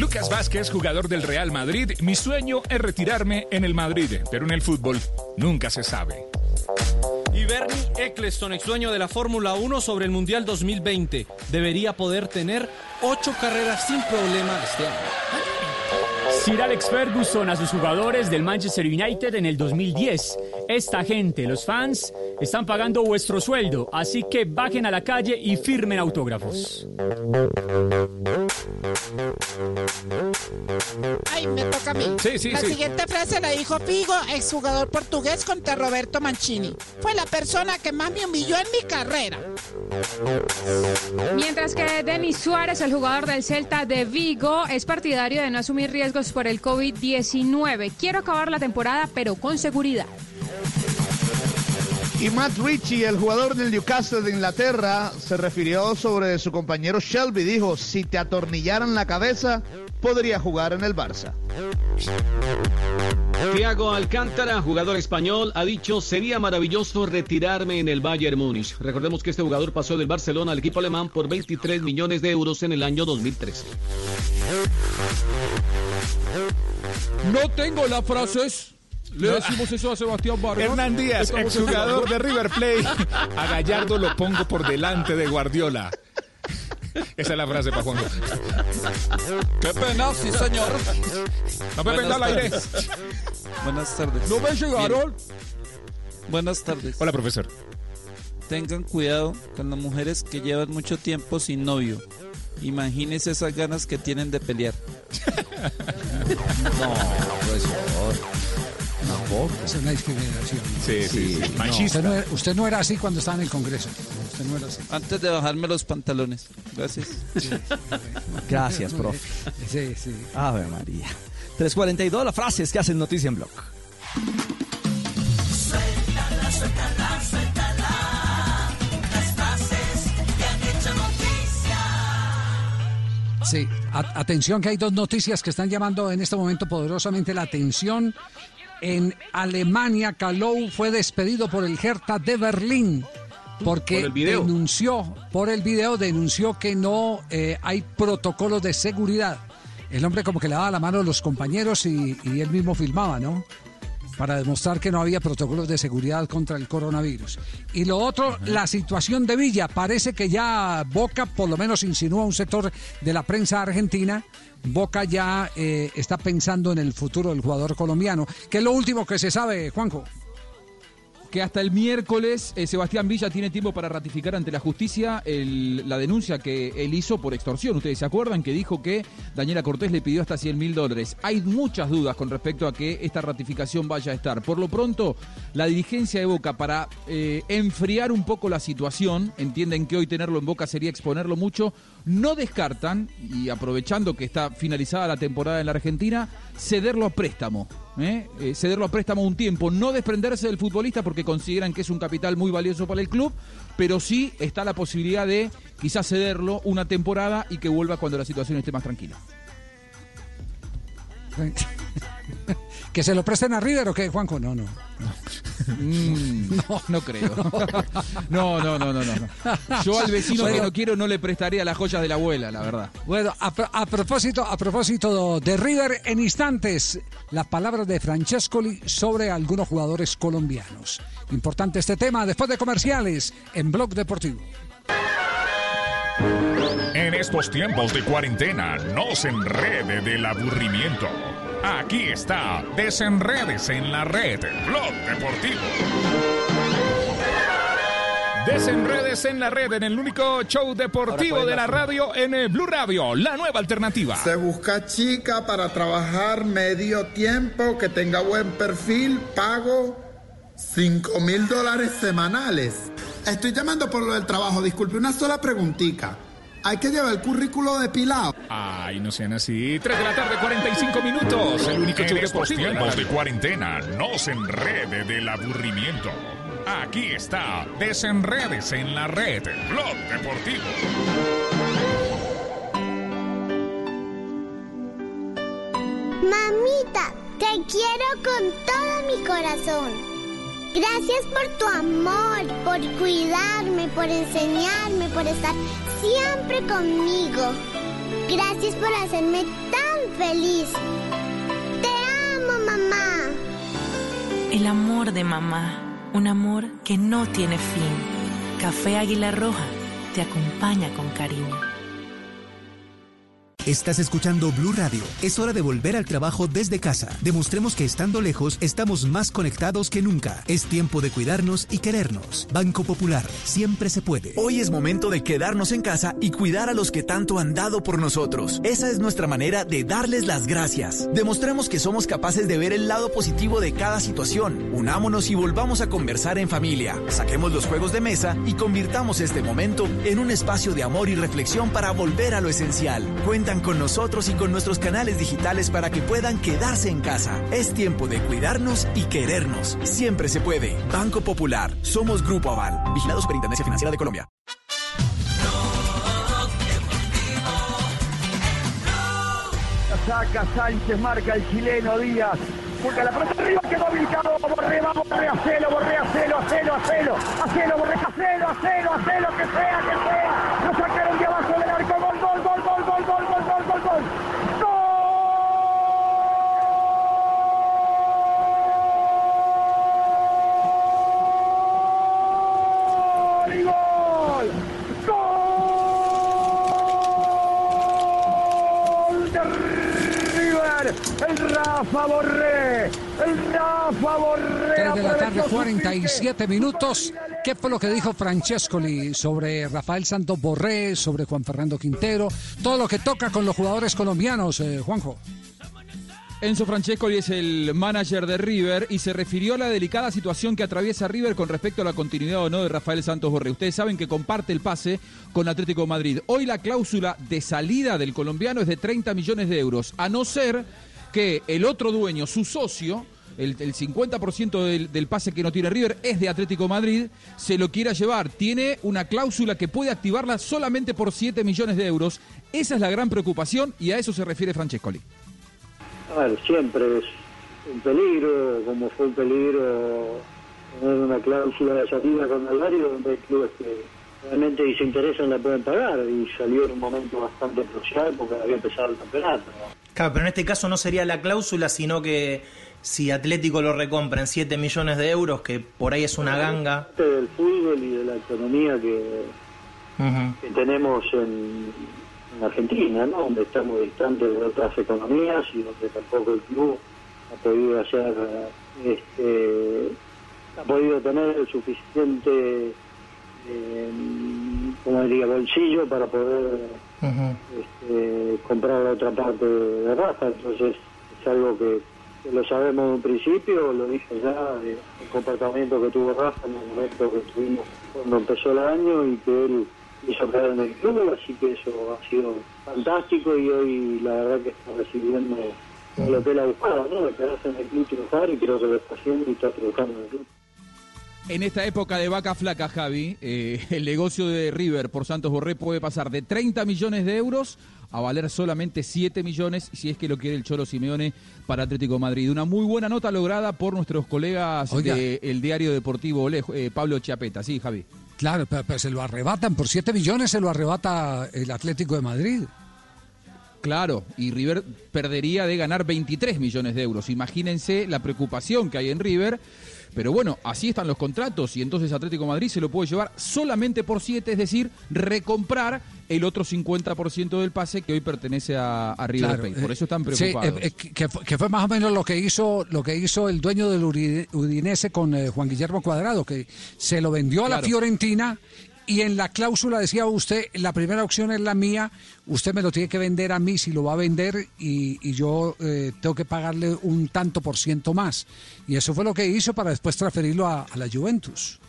Speaker 7: Lucas Vázquez, jugador del Real Madrid. Mi sueño es retirarme en el Madrid, pero en el fútbol nunca se sabe.
Speaker 14: Y Bernie Eccleston, ex dueño de la Fórmula 1 sobre el Mundial 2020, debería poder tener ocho carreras sin problema este año.
Speaker 62: Sir Alex Ferguson a sus jugadores del Manchester United en el 2010. Esta gente, los fans, están pagando vuestro sueldo, así que bajen a la calle y firmen autógrafos.
Speaker 29: Ay, me toca a mí.
Speaker 7: Sí, sí,
Speaker 29: la
Speaker 7: sí.
Speaker 29: siguiente frase la dijo Figo, exjugador portugués contra Roberto Mancini. Fue la persona que más me humilló en mi carrera.
Speaker 18: Mientras que Denis Suárez, el jugador del Celta de Vigo, es partidario de no asumir riesgos por el COVID-19. Quiero acabar la temporada, pero con seguridad.
Speaker 30: Y Matt Ritchie, el jugador del Newcastle de Inglaterra, se refirió sobre su compañero Shelby. Dijo, si te atornillaran la cabeza, podría jugar en el Barça.
Speaker 63: Thiago Alcántara, jugador español, ha dicho sería maravilloso retirarme en el Bayern Múnich. Recordemos que este jugador pasó del Barcelona al equipo alemán por 23 millones de euros en el año 2013.
Speaker 3: No tengo las frases. Le decimos eso a Sebastián Vargas.
Speaker 7: Hernán Díaz, exjugador de River Plate. A Gallardo lo pongo por delante de Guardiola. Esa es la frase para Juan.
Speaker 64: Qué pena, sí, señor.
Speaker 7: No me venga al aire.
Speaker 64: Buenas tardes.
Speaker 3: ¿No me llegaron?
Speaker 64: Buenas tardes.
Speaker 7: Hola, profesor.
Speaker 64: Tengan cuidado con las mujeres que llevan mucho tiempo sin novio. Imagínense esas ganas que tienen de pelear.
Speaker 4: No.
Speaker 2: Esa es una discriminación.
Speaker 7: Sí, sí, sí.
Speaker 2: No,
Speaker 7: Machista.
Speaker 2: usted, no era, usted no era así cuando estaba en el Congreso. Usted no era así.
Speaker 64: Antes de bajarme los pantalones. Gracias.
Speaker 4: Gracias, profe.
Speaker 2: Sí, sí.
Speaker 4: Ave María. 342, las frases que hacen noticia en Blog.
Speaker 65: Suéltala, suéltala, suéltala. Las frases que han hecho noticia.
Speaker 2: Sí, A- atención que hay dos noticias que están llamando en este momento poderosamente la atención. En Alemania, Kalou fue despedido por el Hertha de Berlín porque
Speaker 63: Por el video.
Speaker 2: denunció, por el video denunció que no eh, hay protocolos de seguridad. El hombre como que le daba la mano a los compañeros y, y él mismo filmaba, ¿no? Para demostrar que no había protocolos de seguridad contra el coronavirus. Y lo otro, la situación de Villa. Parece que ya Boca, por lo menos insinúa un sector de la prensa argentina, Boca ya eh, está pensando en el futuro del jugador colombiano. ¿Qué es lo último que se sabe, Juanjo?
Speaker 3: Que hasta el miércoles eh, Sebastián Villa tiene tiempo para ratificar ante la justicia la denuncia que él hizo por extorsión. Ustedes se acuerdan que dijo que Daniela Cortés le pidió hasta 100 mil dólares. Hay muchas dudas con respecto a que esta ratificación vaya a estar. Por lo pronto, la dirigencia de Boca para eh, enfriar un poco la situación, entienden que hoy tenerlo en Boca sería exponerlo mucho, no descartan, y aprovechando que está finalizada la temporada en la Argentina, cederlo a préstamo. ¿eh? Eh, cederlo a préstamo un tiempo, no desprenderse del futbolista porque consideran que es un capital muy valioso para el club, pero sí está la posibilidad de quizás cederlo una temporada y que vuelva cuando la situación esté más tranquila.
Speaker 2: ¿Que se lo presten a River o qué, Juanjo? No, no.
Speaker 3: Mm, no, no creo. No, no, no, no, no. Yo al vecino que no quiero no le prestaría las joyas de la abuela, la verdad.
Speaker 2: Bueno, a, a propósito, a propósito de River, en instantes, las palabras de Francescoli sobre algunos jugadores colombianos. Importante este tema después de comerciales en Blog Deportivo.
Speaker 7: En estos tiempos de cuarentena, no se enrede del aburrimiento. Aquí está, desenredes en la red, Blog Deportivo.
Speaker 23: Desenredes en la red, en el único show deportivo de la radio en eh, Blue Radio, la nueva alternativa.
Speaker 66: Se busca chica para trabajar medio tiempo, que tenga buen perfil, pago 5 mil dólares semanales. Estoy llamando por lo del trabajo, disculpe, una sola preguntita. Hay que llevar el currículo depilado.
Speaker 23: Ay, no sean así. 3 de la tarde, 45 minutos. El único
Speaker 7: En estos tiempos de cuarentena, no se enrede del aburrimiento. Aquí está, desenredes en la red, Blog Deportivo.
Speaker 10: Mamita, te quiero con todo mi corazón. Gracias por tu amor, por cuidarme, por enseñarme, por estar siempre conmigo. Gracias por hacerme tan feliz. Te amo, mamá.
Speaker 67: El amor de mamá, un amor que no tiene fin. Café Águila Roja te acompaña con cariño.
Speaker 68: Estás escuchando Blue Radio. Es hora de volver al trabajo desde casa. Demostremos que estando lejos estamos más conectados que nunca. Es tiempo de cuidarnos y querernos. Banco Popular, siempre se puede.
Speaker 12: Hoy es momento de quedarnos en casa y cuidar a los que tanto han dado por nosotros. Esa es nuestra manera de darles las gracias. Demostremos que somos capaces de ver el lado positivo de cada situación. Unámonos y volvamos a conversar en familia. Saquemos los juegos de mesa y convirtamos este momento en un espacio de amor y reflexión para volver a lo esencial. Cuentan con nosotros y con nuestros canales digitales para que puedan quedarse en casa. Es tiempo de cuidarnos y querernos. Siempre se puede. Banco Popular. Somos Grupo Aval. Vigilado Superintendencia Financiera de Colombia.
Speaker 69: Saca Sánchez, marca el chileno Díaz. Juega la pelota arriba, quedó habilitado. Borré, va, Borré, hacelo, Borré, hacelo, hacelo, hacelo. Hacelo, Borré, hacelo, hacelo, hacelo, que sea, que sea. Lo sacaron de Rafa Borré. El Rafa Borré.
Speaker 2: 3 de la tarde,
Speaker 69: aprovechó su
Speaker 2: 47 minutos. ¿Qué fue lo que dijo Francescoli sobre Rafael Santos Borré, sobre Juan Fernando Quintero? Todo lo que toca con los jugadores colombianos, eh, Juanjo.
Speaker 3: Enzo Francescoli es el manager de River y se refirió a la delicada situación que atraviesa River con respecto a la continuidad o no de Rafael Santos Borré. Ustedes saben que comparte el pase con Atlético de Madrid. Hoy la cláusula de salida del colombiano es de 30 millones de euros, a no ser que el otro dueño, su socio, el, el 50% del, pase que no tiene River es de Atlético Madrid, se lo quiera llevar. Tiene una cláusula que puede activarla solamente por 7 millones de euros. Esa es la gran preocupación y a eso se refiere Francescoli.
Speaker 70: A ver, siempre es un peligro, como fue un peligro tener una cláusula de salida con área donde hay clubes que realmente si se interesan la pueden pagar y salió en un momento bastante crucial porque había empezado el campeonato.
Speaker 71: Claro, pero en este caso no sería la cláusula, sino que si Atlético lo recompra en 7 millones de euros, que por ahí es una ganga.
Speaker 70: Del fútbol y de la economía que, que tenemos en, en Argentina, ¿no? donde estamos distantes de otras economías y donde tampoco el club ha podido hacer, este, ha podido tener el suficiente, eh, como diría, bolsillo para poder este, comprar la otra parte de Rafa, entonces es algo que, que lo sabemos de un principio, lo dije ya, el comportamiento que tuvo Rafa en el momento que tuvimos cuando empezó el año y que él hizo caer en el club, así que eso ha sido fantástico y hoy la verdad que está recibiendo lo que él ha buscado, ¿no? De quedarse en el club triunfar y creo que lo está haciendo y está triunfando en el club.
Speaker 3: En esta época de vaca flaca, Javi, eh, el negocio de River por Santos Borré puede pasar de 30 millones de euros a valer solamente 7 millones si es que lo quiere el Cholo Simeone para Atlético de Madrid. Una muy buena nota lograda por nuestros colegas del diario deportivo Olé, eh, Pablo Chiapeta. Sí, Javi.
Speaker 2: Claro, pero, pero se lo arrebatan por 7 millones, se lo arrebata el Atlético de Madrid.
Speaker 3: Claro, y River perdería de ganar 23 millones de euros. Imagínense la preocupación que hay en River. Pero bueno, así están los contratos y entonces Atlético de Madrid se lo puede llevar solamente por 7, es decir, recomprar el otro 50% del pase que hoy pertenece a, a River
Speaker 2: Claro,
Speaker 3: Plate. Por
Speaker 2: eh,
Speaker 3: eso están
Speaker 2: sí,
Speaker 3: preocupados.
Speaker 2: eh, eh, que, fue, que fue más o menos lo que hizo lo que hizo el dueño del Udinese con eh, Juan Guillermo Cuadrado, que se lo vendió a la. Fiorentina y en la cláusula decía usted, la primera opción es la mía, usted me lo tiene que vender a mí si lo va a vender y, yo eh, tengo que pagarle un tanto por ciento más. Y eso fue lo que hizo para después transferirlo a la Juventus.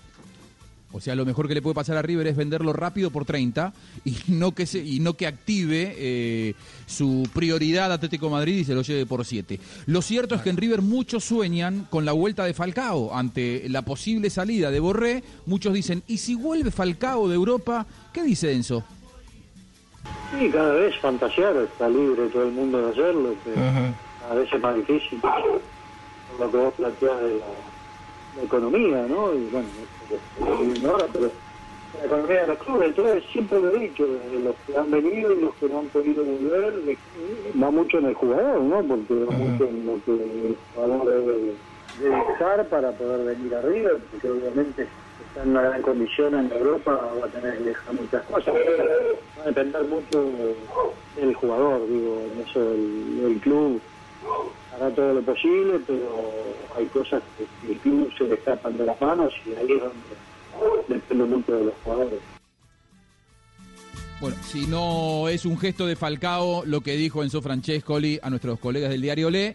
Speaker 3: O sea, lo mejor que le puede pasar a River es venderlo rápido por 30 y no que se, y no que active eh, su prioridad Atlético Madrid y se lo lleve por 7. Lo cierto es que en River muchos sueñan con la vuelta de Falcao ante la posible salida de Borré. Muchos dicen, ¿y si vuelve Falcao de Europa? ¿Qué dice Enzo?
Speaker 70: Sí, cada vez fantasear, está libre todo el mundo de hacerlo, pero cada vez es más difícil. Por lo que vos planteás de la, la economía, ¿no? Y bueno, ignora, pero la economía de los clubes, entonces siempre lo he dicho, los que han venido y los que no han podido volver, va mucho en el jugador, ¿no? Porque va mucho en lo que el jugador debe, debe estar para poder venir arriba, porque obviamente está en una gran condición en Europa, va a tener que dejar muchas cosas. Va a depender mucho del jugador, digo, en eso el, el club hará todo lo posible, pero hay cosas que el club se le escapan de las manos y ahí es donde depende mucho de los jugadores.
Speaker 3: Bueno, si no es un gesto de Falcao, lo que dijo Enzo Francescoli a nuestros colegas del diario Le,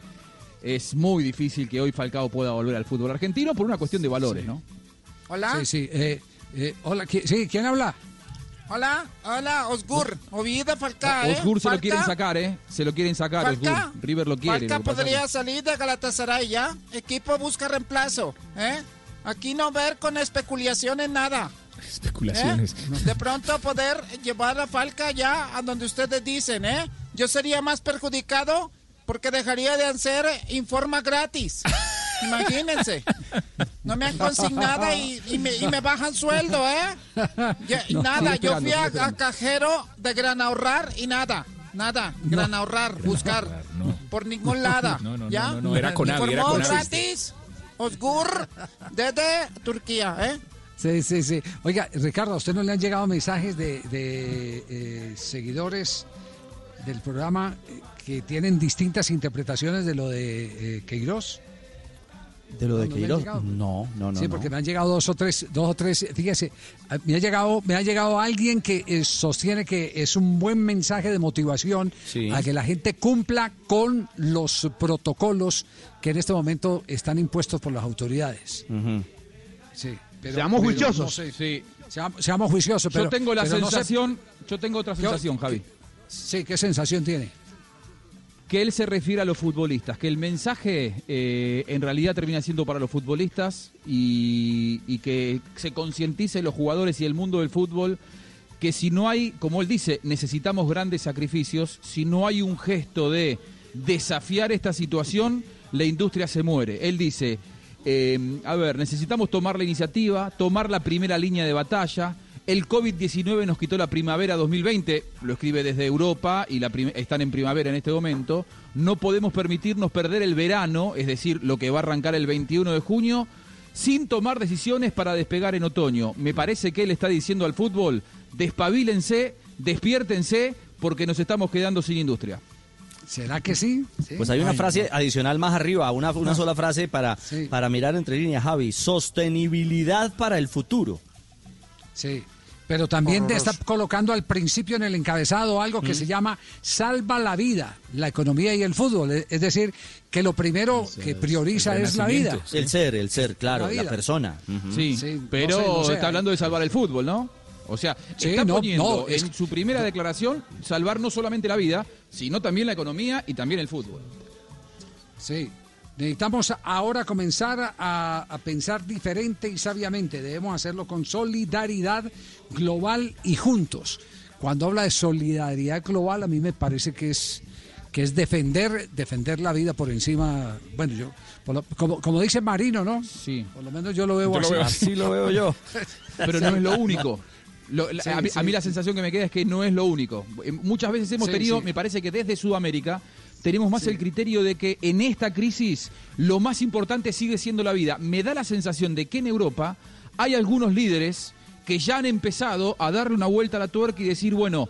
Speaker 3: es muy difícil que hoy Falcao pueda volver al fútbol argentino por una cuestión de valores, ¿no?
Speaker 60: Hola.
Speaker 2: Sí, sí. eh, eh, hola, ¿qui- sí, ¿quién habla?
Speaker 60: Hola, hola, Osgur. Oviedo Falcá, ¿eh?
Speaker 3: Osgur se lo quieren sacar, ¿eh? Se lo quieren sacar,
Speaker 60: Falcá.
Speaker 3: Osgur. River lo quiere.
Speaker 60: Falcá
Speaker 3: lo
Speaker 60: podría salir de Galatasaray ya. Equipo busca reemplazo, ¿eh? Aquí no ver con especulaciones nada.
Speaker 7: Especulaciones.
Speaker 60: ¿eh? De pronto poder llevar a Falca ya a donde ustedes dicen, ¿eh? Yo sería más perjudicado porque dejaría de hacer informa gratis. Imagínense. No me han consignado y, y me, y me bajan sueldo, ¿eh? Ya- y
Speaker 2: No,
Speaker 60: nada, yo fui a, cajero de Gran Ahorrar y nada. Nada, Gran Ahorrar, buscar. Por ningún lado.
Speaker 7: No, no,
Speaker 60: ¿Ya?
Speaker 7: no, no, era era
Speaker 60: Informó
Speaker 7: Conavi.
Speaker 60: gratis. Osgur desde Turquía, ¿eh?
Speaker 2: Sí, sí, sí. Oiga, Ricardo, ¿a usted no le han llegado mensajes de, de, eh, seguidores del programa que tienen distintas interpretaciones de lo de eh, Queiroz?
Speaker 4: ¿De lo de
Speaker 2: ¿No le han
Speaker 4: Queiroz? No, no, no.
Speaker 2: sí,
Speaker 4: no.
Speaker 2: porque me han llegado dos o tres, dos o tres. Fíjese, a- me ha llegado, me ha llegado alguien que eh, sostiene que es un buen mensaje de motivación
Speaker 4: Sí.
Speaker 2: a que la gente cumpla con los protocolos que en este momento están impuestos por las autoridades. Sí, pero-
Speaker 3: Seamos
Speaker 2: pero
Speaker 3: juiciosos.
Speaker 2: no sé.
Speaker 3: Sí.
Speaker 2: Seamos, seamos juiciosos, pero
Speaker 3: yo tengo la
Speaker 2: pero no sé-
Speaker 3: sensación, yo tengo otra
Speaker 2: Yo-
Speaker 3: sensación, Javi.
Speaker 2: sí, ¿qué sensación tiene?
Speaker 3: Que él se refiere a los futbolistas, que el mensaje eh, en realidad termina siendo para los futbolistas y, que se concientice los jugadores y el mundo del fútbol que si no hay, como él dice, necesitamos grandes sacrificios, si no hay un gesto de desafiar esta situación, la industria se muere. Él dice, eh, a ver, necesitamos tomar la iniciativa, tomar la primera línea de batalla. El COVID-19 nos quitó la primavera 2020, lo escribe desde Europa y la están en primavera en este momento. No podemos permitirnos perder el verano, es decir, lo que va a arrancar el 21 de junio, sin tomar decisiones para despegar en otoño. Me parece que él está diciendo al fútbol, despabilense, despiértense, porque nos estamos quedando sin industria.
Speaker 2: ¿Será que sí? ¿Sí?
Speaker 4: Pues hay una
Speaker 2: Ay,
Speaker 4: frase
Speaker 2: no.
Speaker 4: adicional más arriba, una, una sola frase para,
Speaker 2: Sí.
Speaker 4: para mirar entre líneas, Javi. Sostenibilidad para el futuro.
Speaker 2: Sí. Pero también te está colocando al principio en el encabezado algo que se llama salva la vida, la economía y el fútbol. Es es decir, que lo primero que prioriza es la vida.
Speaker 4: El ser, el ser, claro,
Speaker 2: La
Speaker 4: persona.
Speaker 3: Sí,
Speaker 2: Sí, no
Speaker 3: pero
Speaker 2: sé, no sé,
Speaker 3: está hablando de salvar el fútbol, ¿no? O sea,
Speaker 2: Sí,
Speaker 3: está
Speaker 2: no,
Speaker 3: poniendo
Speaker 2: no, es-
Speaker 3: en su primera declaración salvar no solamente la vida, sino también la economía y también el fútbol.
Speaker 2: Sí. Necesitamos ahora comenzar a, a pensar diferente y sabiamente. Debemos hacerlo con solidaridad global y juntos. Cuando habla de solidaridad global, a mí me parece que es que es defender defender la vida por encima. Bueno, yo por lo- como, como dice Marino, ¿no?
Speaker 3: Sí.
Speaker 2: Por lo menos yo lo veo
Speaker 3: Yo lo
Speaker 2: así.
Speaker 3: veo así.
Speaker 4: Lo veo yo.
Speaker 3: Pero no es lo único. Lo- la-
Speaker 2: Sí,
Speaker 3: a, mí,
Speaker 2: sí.
Speaker 3: a mí la sensación que me queda es que no es lo único. Eh, Muchas veces hemos
Speaker 2: Sí,
Speaker 3: tenido,
Speaker 2: sí.
Speaker 3: me parece que desde Sudamérica, tenemos más el criterio de que en esta crisis lo más importante sigue siendo la vida. Me da la sensación de que en Europa hay algunos líderes que ya han empezado a darle una vuelta a la tuerca y decir, bueno,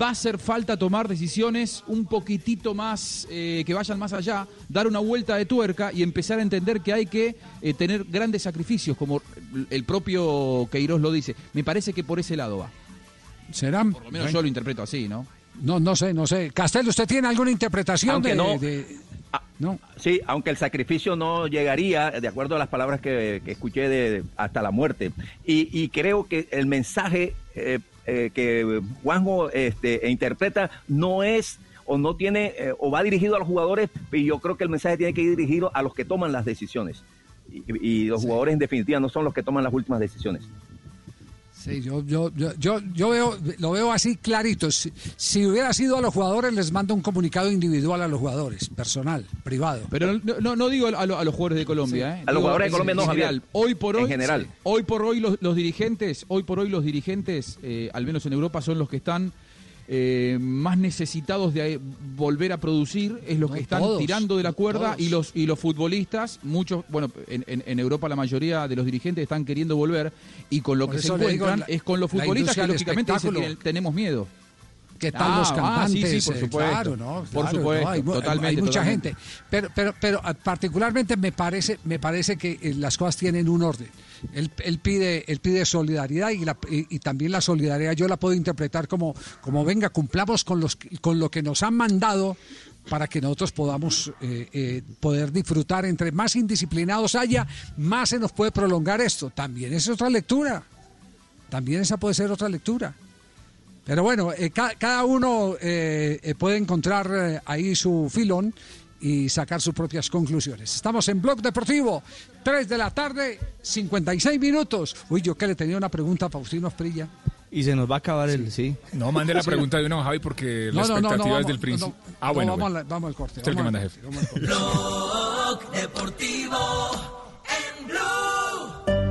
Speaker 3: va a hacer falta tomar decisiones un poquitito más, eh, que vayan más allá, dar una vuelta de tuerca y empezar a entender que hay que eh, tener grandes sacrificios, como el propio Queiroz lo dice. Me parece que por ese lado va.
Speaker 2: ¿Serán?
Speaker 3: Por lo menos yo lo interpreto así, ¿no?
Speaker 2: No, no sé, no sé. Castel, ¿usted tiene alguna interpretación de,
Speaker 15: no-
Speaker 2: de- no?
Speaker 15: Sí, aunque el sacrificio no llegaría, de acuerdo a las palabras que, que escuché, de, hasta la muerte. Y, y creo que el mensaje eh, eh, que Juanjo este, interpreta no es o no tiene eh, o va dirigido a los jugadores, y yo creo que el mensaje tiene que ir dirigido a los que toman las decisiones. Y, y los jugadores en definitiva no son los que toman las últimas decisiones.
Speaker 2: Sí, yo, yo, yo, yo, yo veo, lo veo así clarito. Si, si hubiera sido a los jugadores, les mando un comunicado individual a los jugadores, personal, privado.
Speaker 3: Pero no, no, no digo a, lo- a los jugadores de Colombia, ¿eh?
Speaker 15: A los jugadores de
Speaker 3: en-
Speaker 15: Colombia no,
Speaker 3: en
Speaker 15: Javier.
Speaker 3: general. Hoy por
Speaker 15: En
Speaker 3: hoy,
Speaker 15: general.
Speaker 3: sí. hoy por hoy los, los dirigentes, hoy por hoy los dirigentes, eh, al menos en Europa, son los que están eh, más necesitados de eh, volver a producir, es los que están
Speaker 2: todos,
Speaker 3: tirando de la cuerda
Speaker 2: todos.
Speaker 3: y los y los futbolistas, muchos, bueno, en, en- en Europa la mayoría de los dirigentes están queriendo volver y con lo
Speaker 2: Por
Speaker 3: que se
Speaker 2: digo,
Speaker 3: encuentran es con los futbolistas que lógicamente dicen,
Speaker 2: espectáculo.
Speaker 3: "Tienen- tenemos miedo.
Speaker 2: ¿Qué tal los
Speaker 3: Ah, ah,
Speaker 2: cantantes?
Speaker 3: sí, sí, por
Speaker 2: Eh,
Speaker 3: supuesto.
Speaker 2: Claro, ¿no?
Speaker 3: Por
Speaker 2: Claro,
Speaker 3: supuesto,
Speaker 2: no, hay,
Speaker 3: totalmente,
Speaker 2: hay mucha
Speaker 3: totalmente.
Speaker 2: gente. Pero, pero, pero ah, particularmente me parece, me parece que eh, las cosas tienen un orden. Él, pide, él pide solidaridad y, también la solidaridad yo la puedo interpretar como, como venga, cumplamos con, los, con lo que nos han mandado para que nosotros podamos eh, eh, poder disfrutar. Entre más indisciplinados haya, más se nos puede prolongar esto. También es otra lectura. También esa puede ser otra lectura. Pero bueno, eh, ca- cada uno puede encontrar ahí su filón y sacar sus propias conclusiones. Estamos en Blog Deportivo, 3 de la tarde, 56 minutos. Uy, yo que le tenía una pregunta a Faustino Esprilla.
Speaker 4: Y se nos va a acabar el, sí.
Speaker 7: No, mande la
Speaker 2: Sí.
Speaker 7: pregunta de una, Javi, porque la
Speaker 2: No, no, no, no,
Speaker 7: expectativa
Speaker 2: vamos,
Speaker 7: es del
Speaker 2: no,
Speaker 7: ah,
Speaker 2: no,
Speaker 7: bueno.
Speaker 2: vamos,
Speaker 7: bueno.
Speaker 2: al- vamos al corte.
Speaker 7: Usted es el que manda, jefe.
Speaker 2: corte, vamos al corte.
Speaker 72: Blog Deportivo en Blue.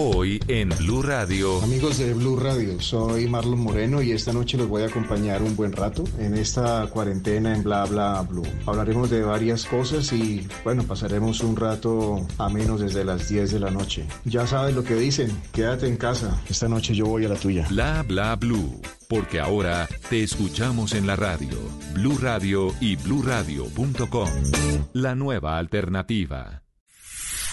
Speaker 21: Hoy en Blue Radio.
Speaker 22: Amigos de Blue Radio, soy Marlon Moreno y esta noche los voy a acompañar un buen rato en esta cuarentena en Bla Bla Blue. Hablaremos de varias cosas y bueno, pasaremos un rato a menos desde las 10 de la noche. Ya sabes lo que dicen, quédate en casa. Esta noche yo voy a la tuya.
Speaker 21: Bla bla blue, porque ahora te escuchamos en la radio, Blue Radio y bluradio.com. La nueva alternativa.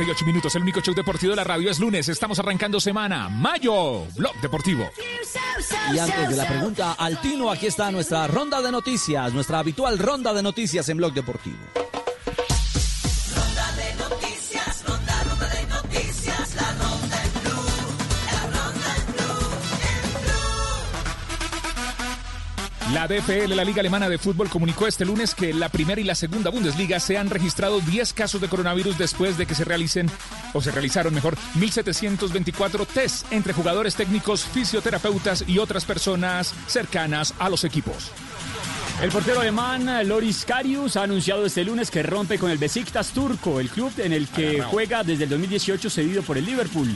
Speaker 7: 48 minutos. El único show deportivo de la radio es lunes. Estamos arrancando semana. Mayo, Blog Deportivo.
Speaker 4: Y antes de la pregunta al Tino, aquí está nuestra ronda de noticias, nuestra habitual ronda de noticias en Blog Deportivo.
Speaker 72: La
Speaker 7: DFL, la Liga Alemana de Fútbol, comunicó este lunes que la primera y la segunda Bundesliga se han registrado 10 casos de coronavirus después de que se realicen, o se realizaron mejor, 1.724 tests entre jugadores técnicos, fisioterapeutas y otras personas cercanas a los equipos.
Speaker 73: El portero alemán Loris Karius ha anunciado este lunes que rompe con el Besiktas turco, el club en el que juega desde el 2018 cedido por el Liverpool.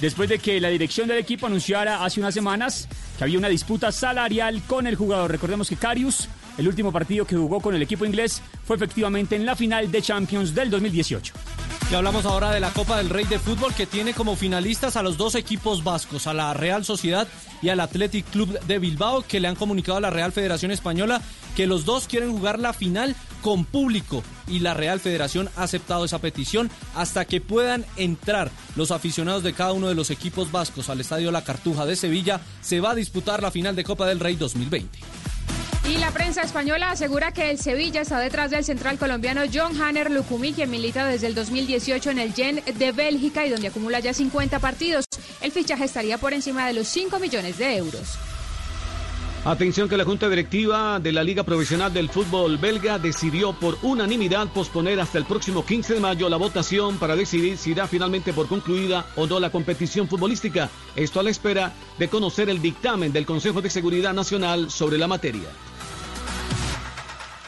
Speaker 73: Después de que la dirección del equipo anunciara hace unas semanas que había una disputa salarial con el jugador. Recordemos que Karius, el último partido que jugó con el equipo inglés, fue efectivamente en la final de Champions del 2018.
Speaker 14: Y hablamos ahora de la Copa del Rey de Fútbol que tiene como finalistas a los dos equipos vascos, a la Real Sociedad y al Athletic Club de Bilbao, que le han comunicado a la Real Federación Española que los dos quieren jugar la final con público y la Real Federación ha aceptado esa petición hasta que puedan entrar los aficionados de cada uno de los equipos vascos al Estadio La Cartuja de Sevilla, se va a disputar la final de Copa del Rey 2020.
Speaker 18: Y la prensa española asegura que el Sevilla está detrás del central colombiano John Hanner Lucumí, quien milita desde el 2018 en el Gen de Bélgica y donde acumula ya 50 partidos. El fichaje estaría por encima de los 5 millones de euros.
Speaker 74: Atención que la Junta Directiva de la Liga Profesional del Fútbol Belga decidió por unanimidad posponer hasta el próximo 15 de mayo la votación para decidir si da finalmente por concluida o no la competición futbolística. Esto a la espera de conocer el dictamen del Consejo de Seguridad Nacional sobre la materia.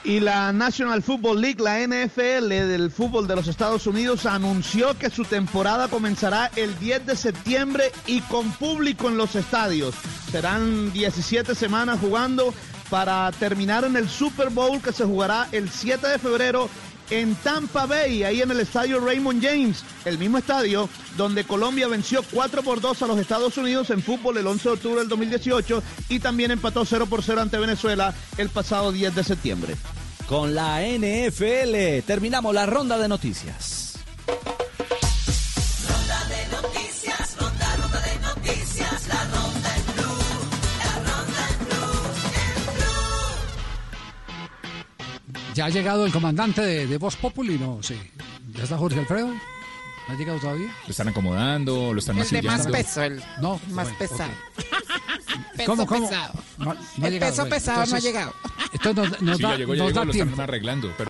Speaker 30: Y la National Football League, la NFL del fútbol de los Estados Unidos, anunció que su temporada comenzará el 10 de septiembre y con público en los estadios. Serán 17 semanas jugando para terminar en el Super Bowl que se jugará el 7 de febrero en Tampa Bay, ahí en el estadio Raymond James, el mismo estadio donde Colombia venció 4 por 2 a los Estados Unidos en fútbol el 11 de octubre del 2018 y también empató 0 por 0 ante Venezuela el pasado 10 de septiembre.
Speaker 4: Con la NFL terminamos la ronda de noticias.
Speaker 2: Ya ha llegado el comandante de, de Voz Populi, ¿no? Sí. ¿Ya está Jorge Alfredo? ¿No ha llegado todavía?
Speaker 7: Lo están acomodando, lo están
Speaker 29: El de más
Speaker 7: masillando.
Speaker 29: peso, el
Speaker 2: No,
Speaker 29: más
Speaker 2: bueno,
Speaker 29: pesado. Peso
Speaker 2: ¿Cómo, cómo?
Speaker 29: pesado.
Speaker 2: No, no ha
Speaker 29: el
Speaker 2: llegado,
Speaker 29: peso
Speaker 2: bueno,
Speaker 29: pesado no ha
Speaker 2: entonces-
Speaker 29: llegado.
Speaker 2: Esto nos, nos
Speaker 7: Sí,
Speaker 2: da,
Speaker 7: ya llegó, ya
Speaker 2: nos
Speaker 7: llegó,
Speaker 2: da
Speaker 7: lo
Speaker 2: tiempo.
Speaker 7: están arreglando. Pero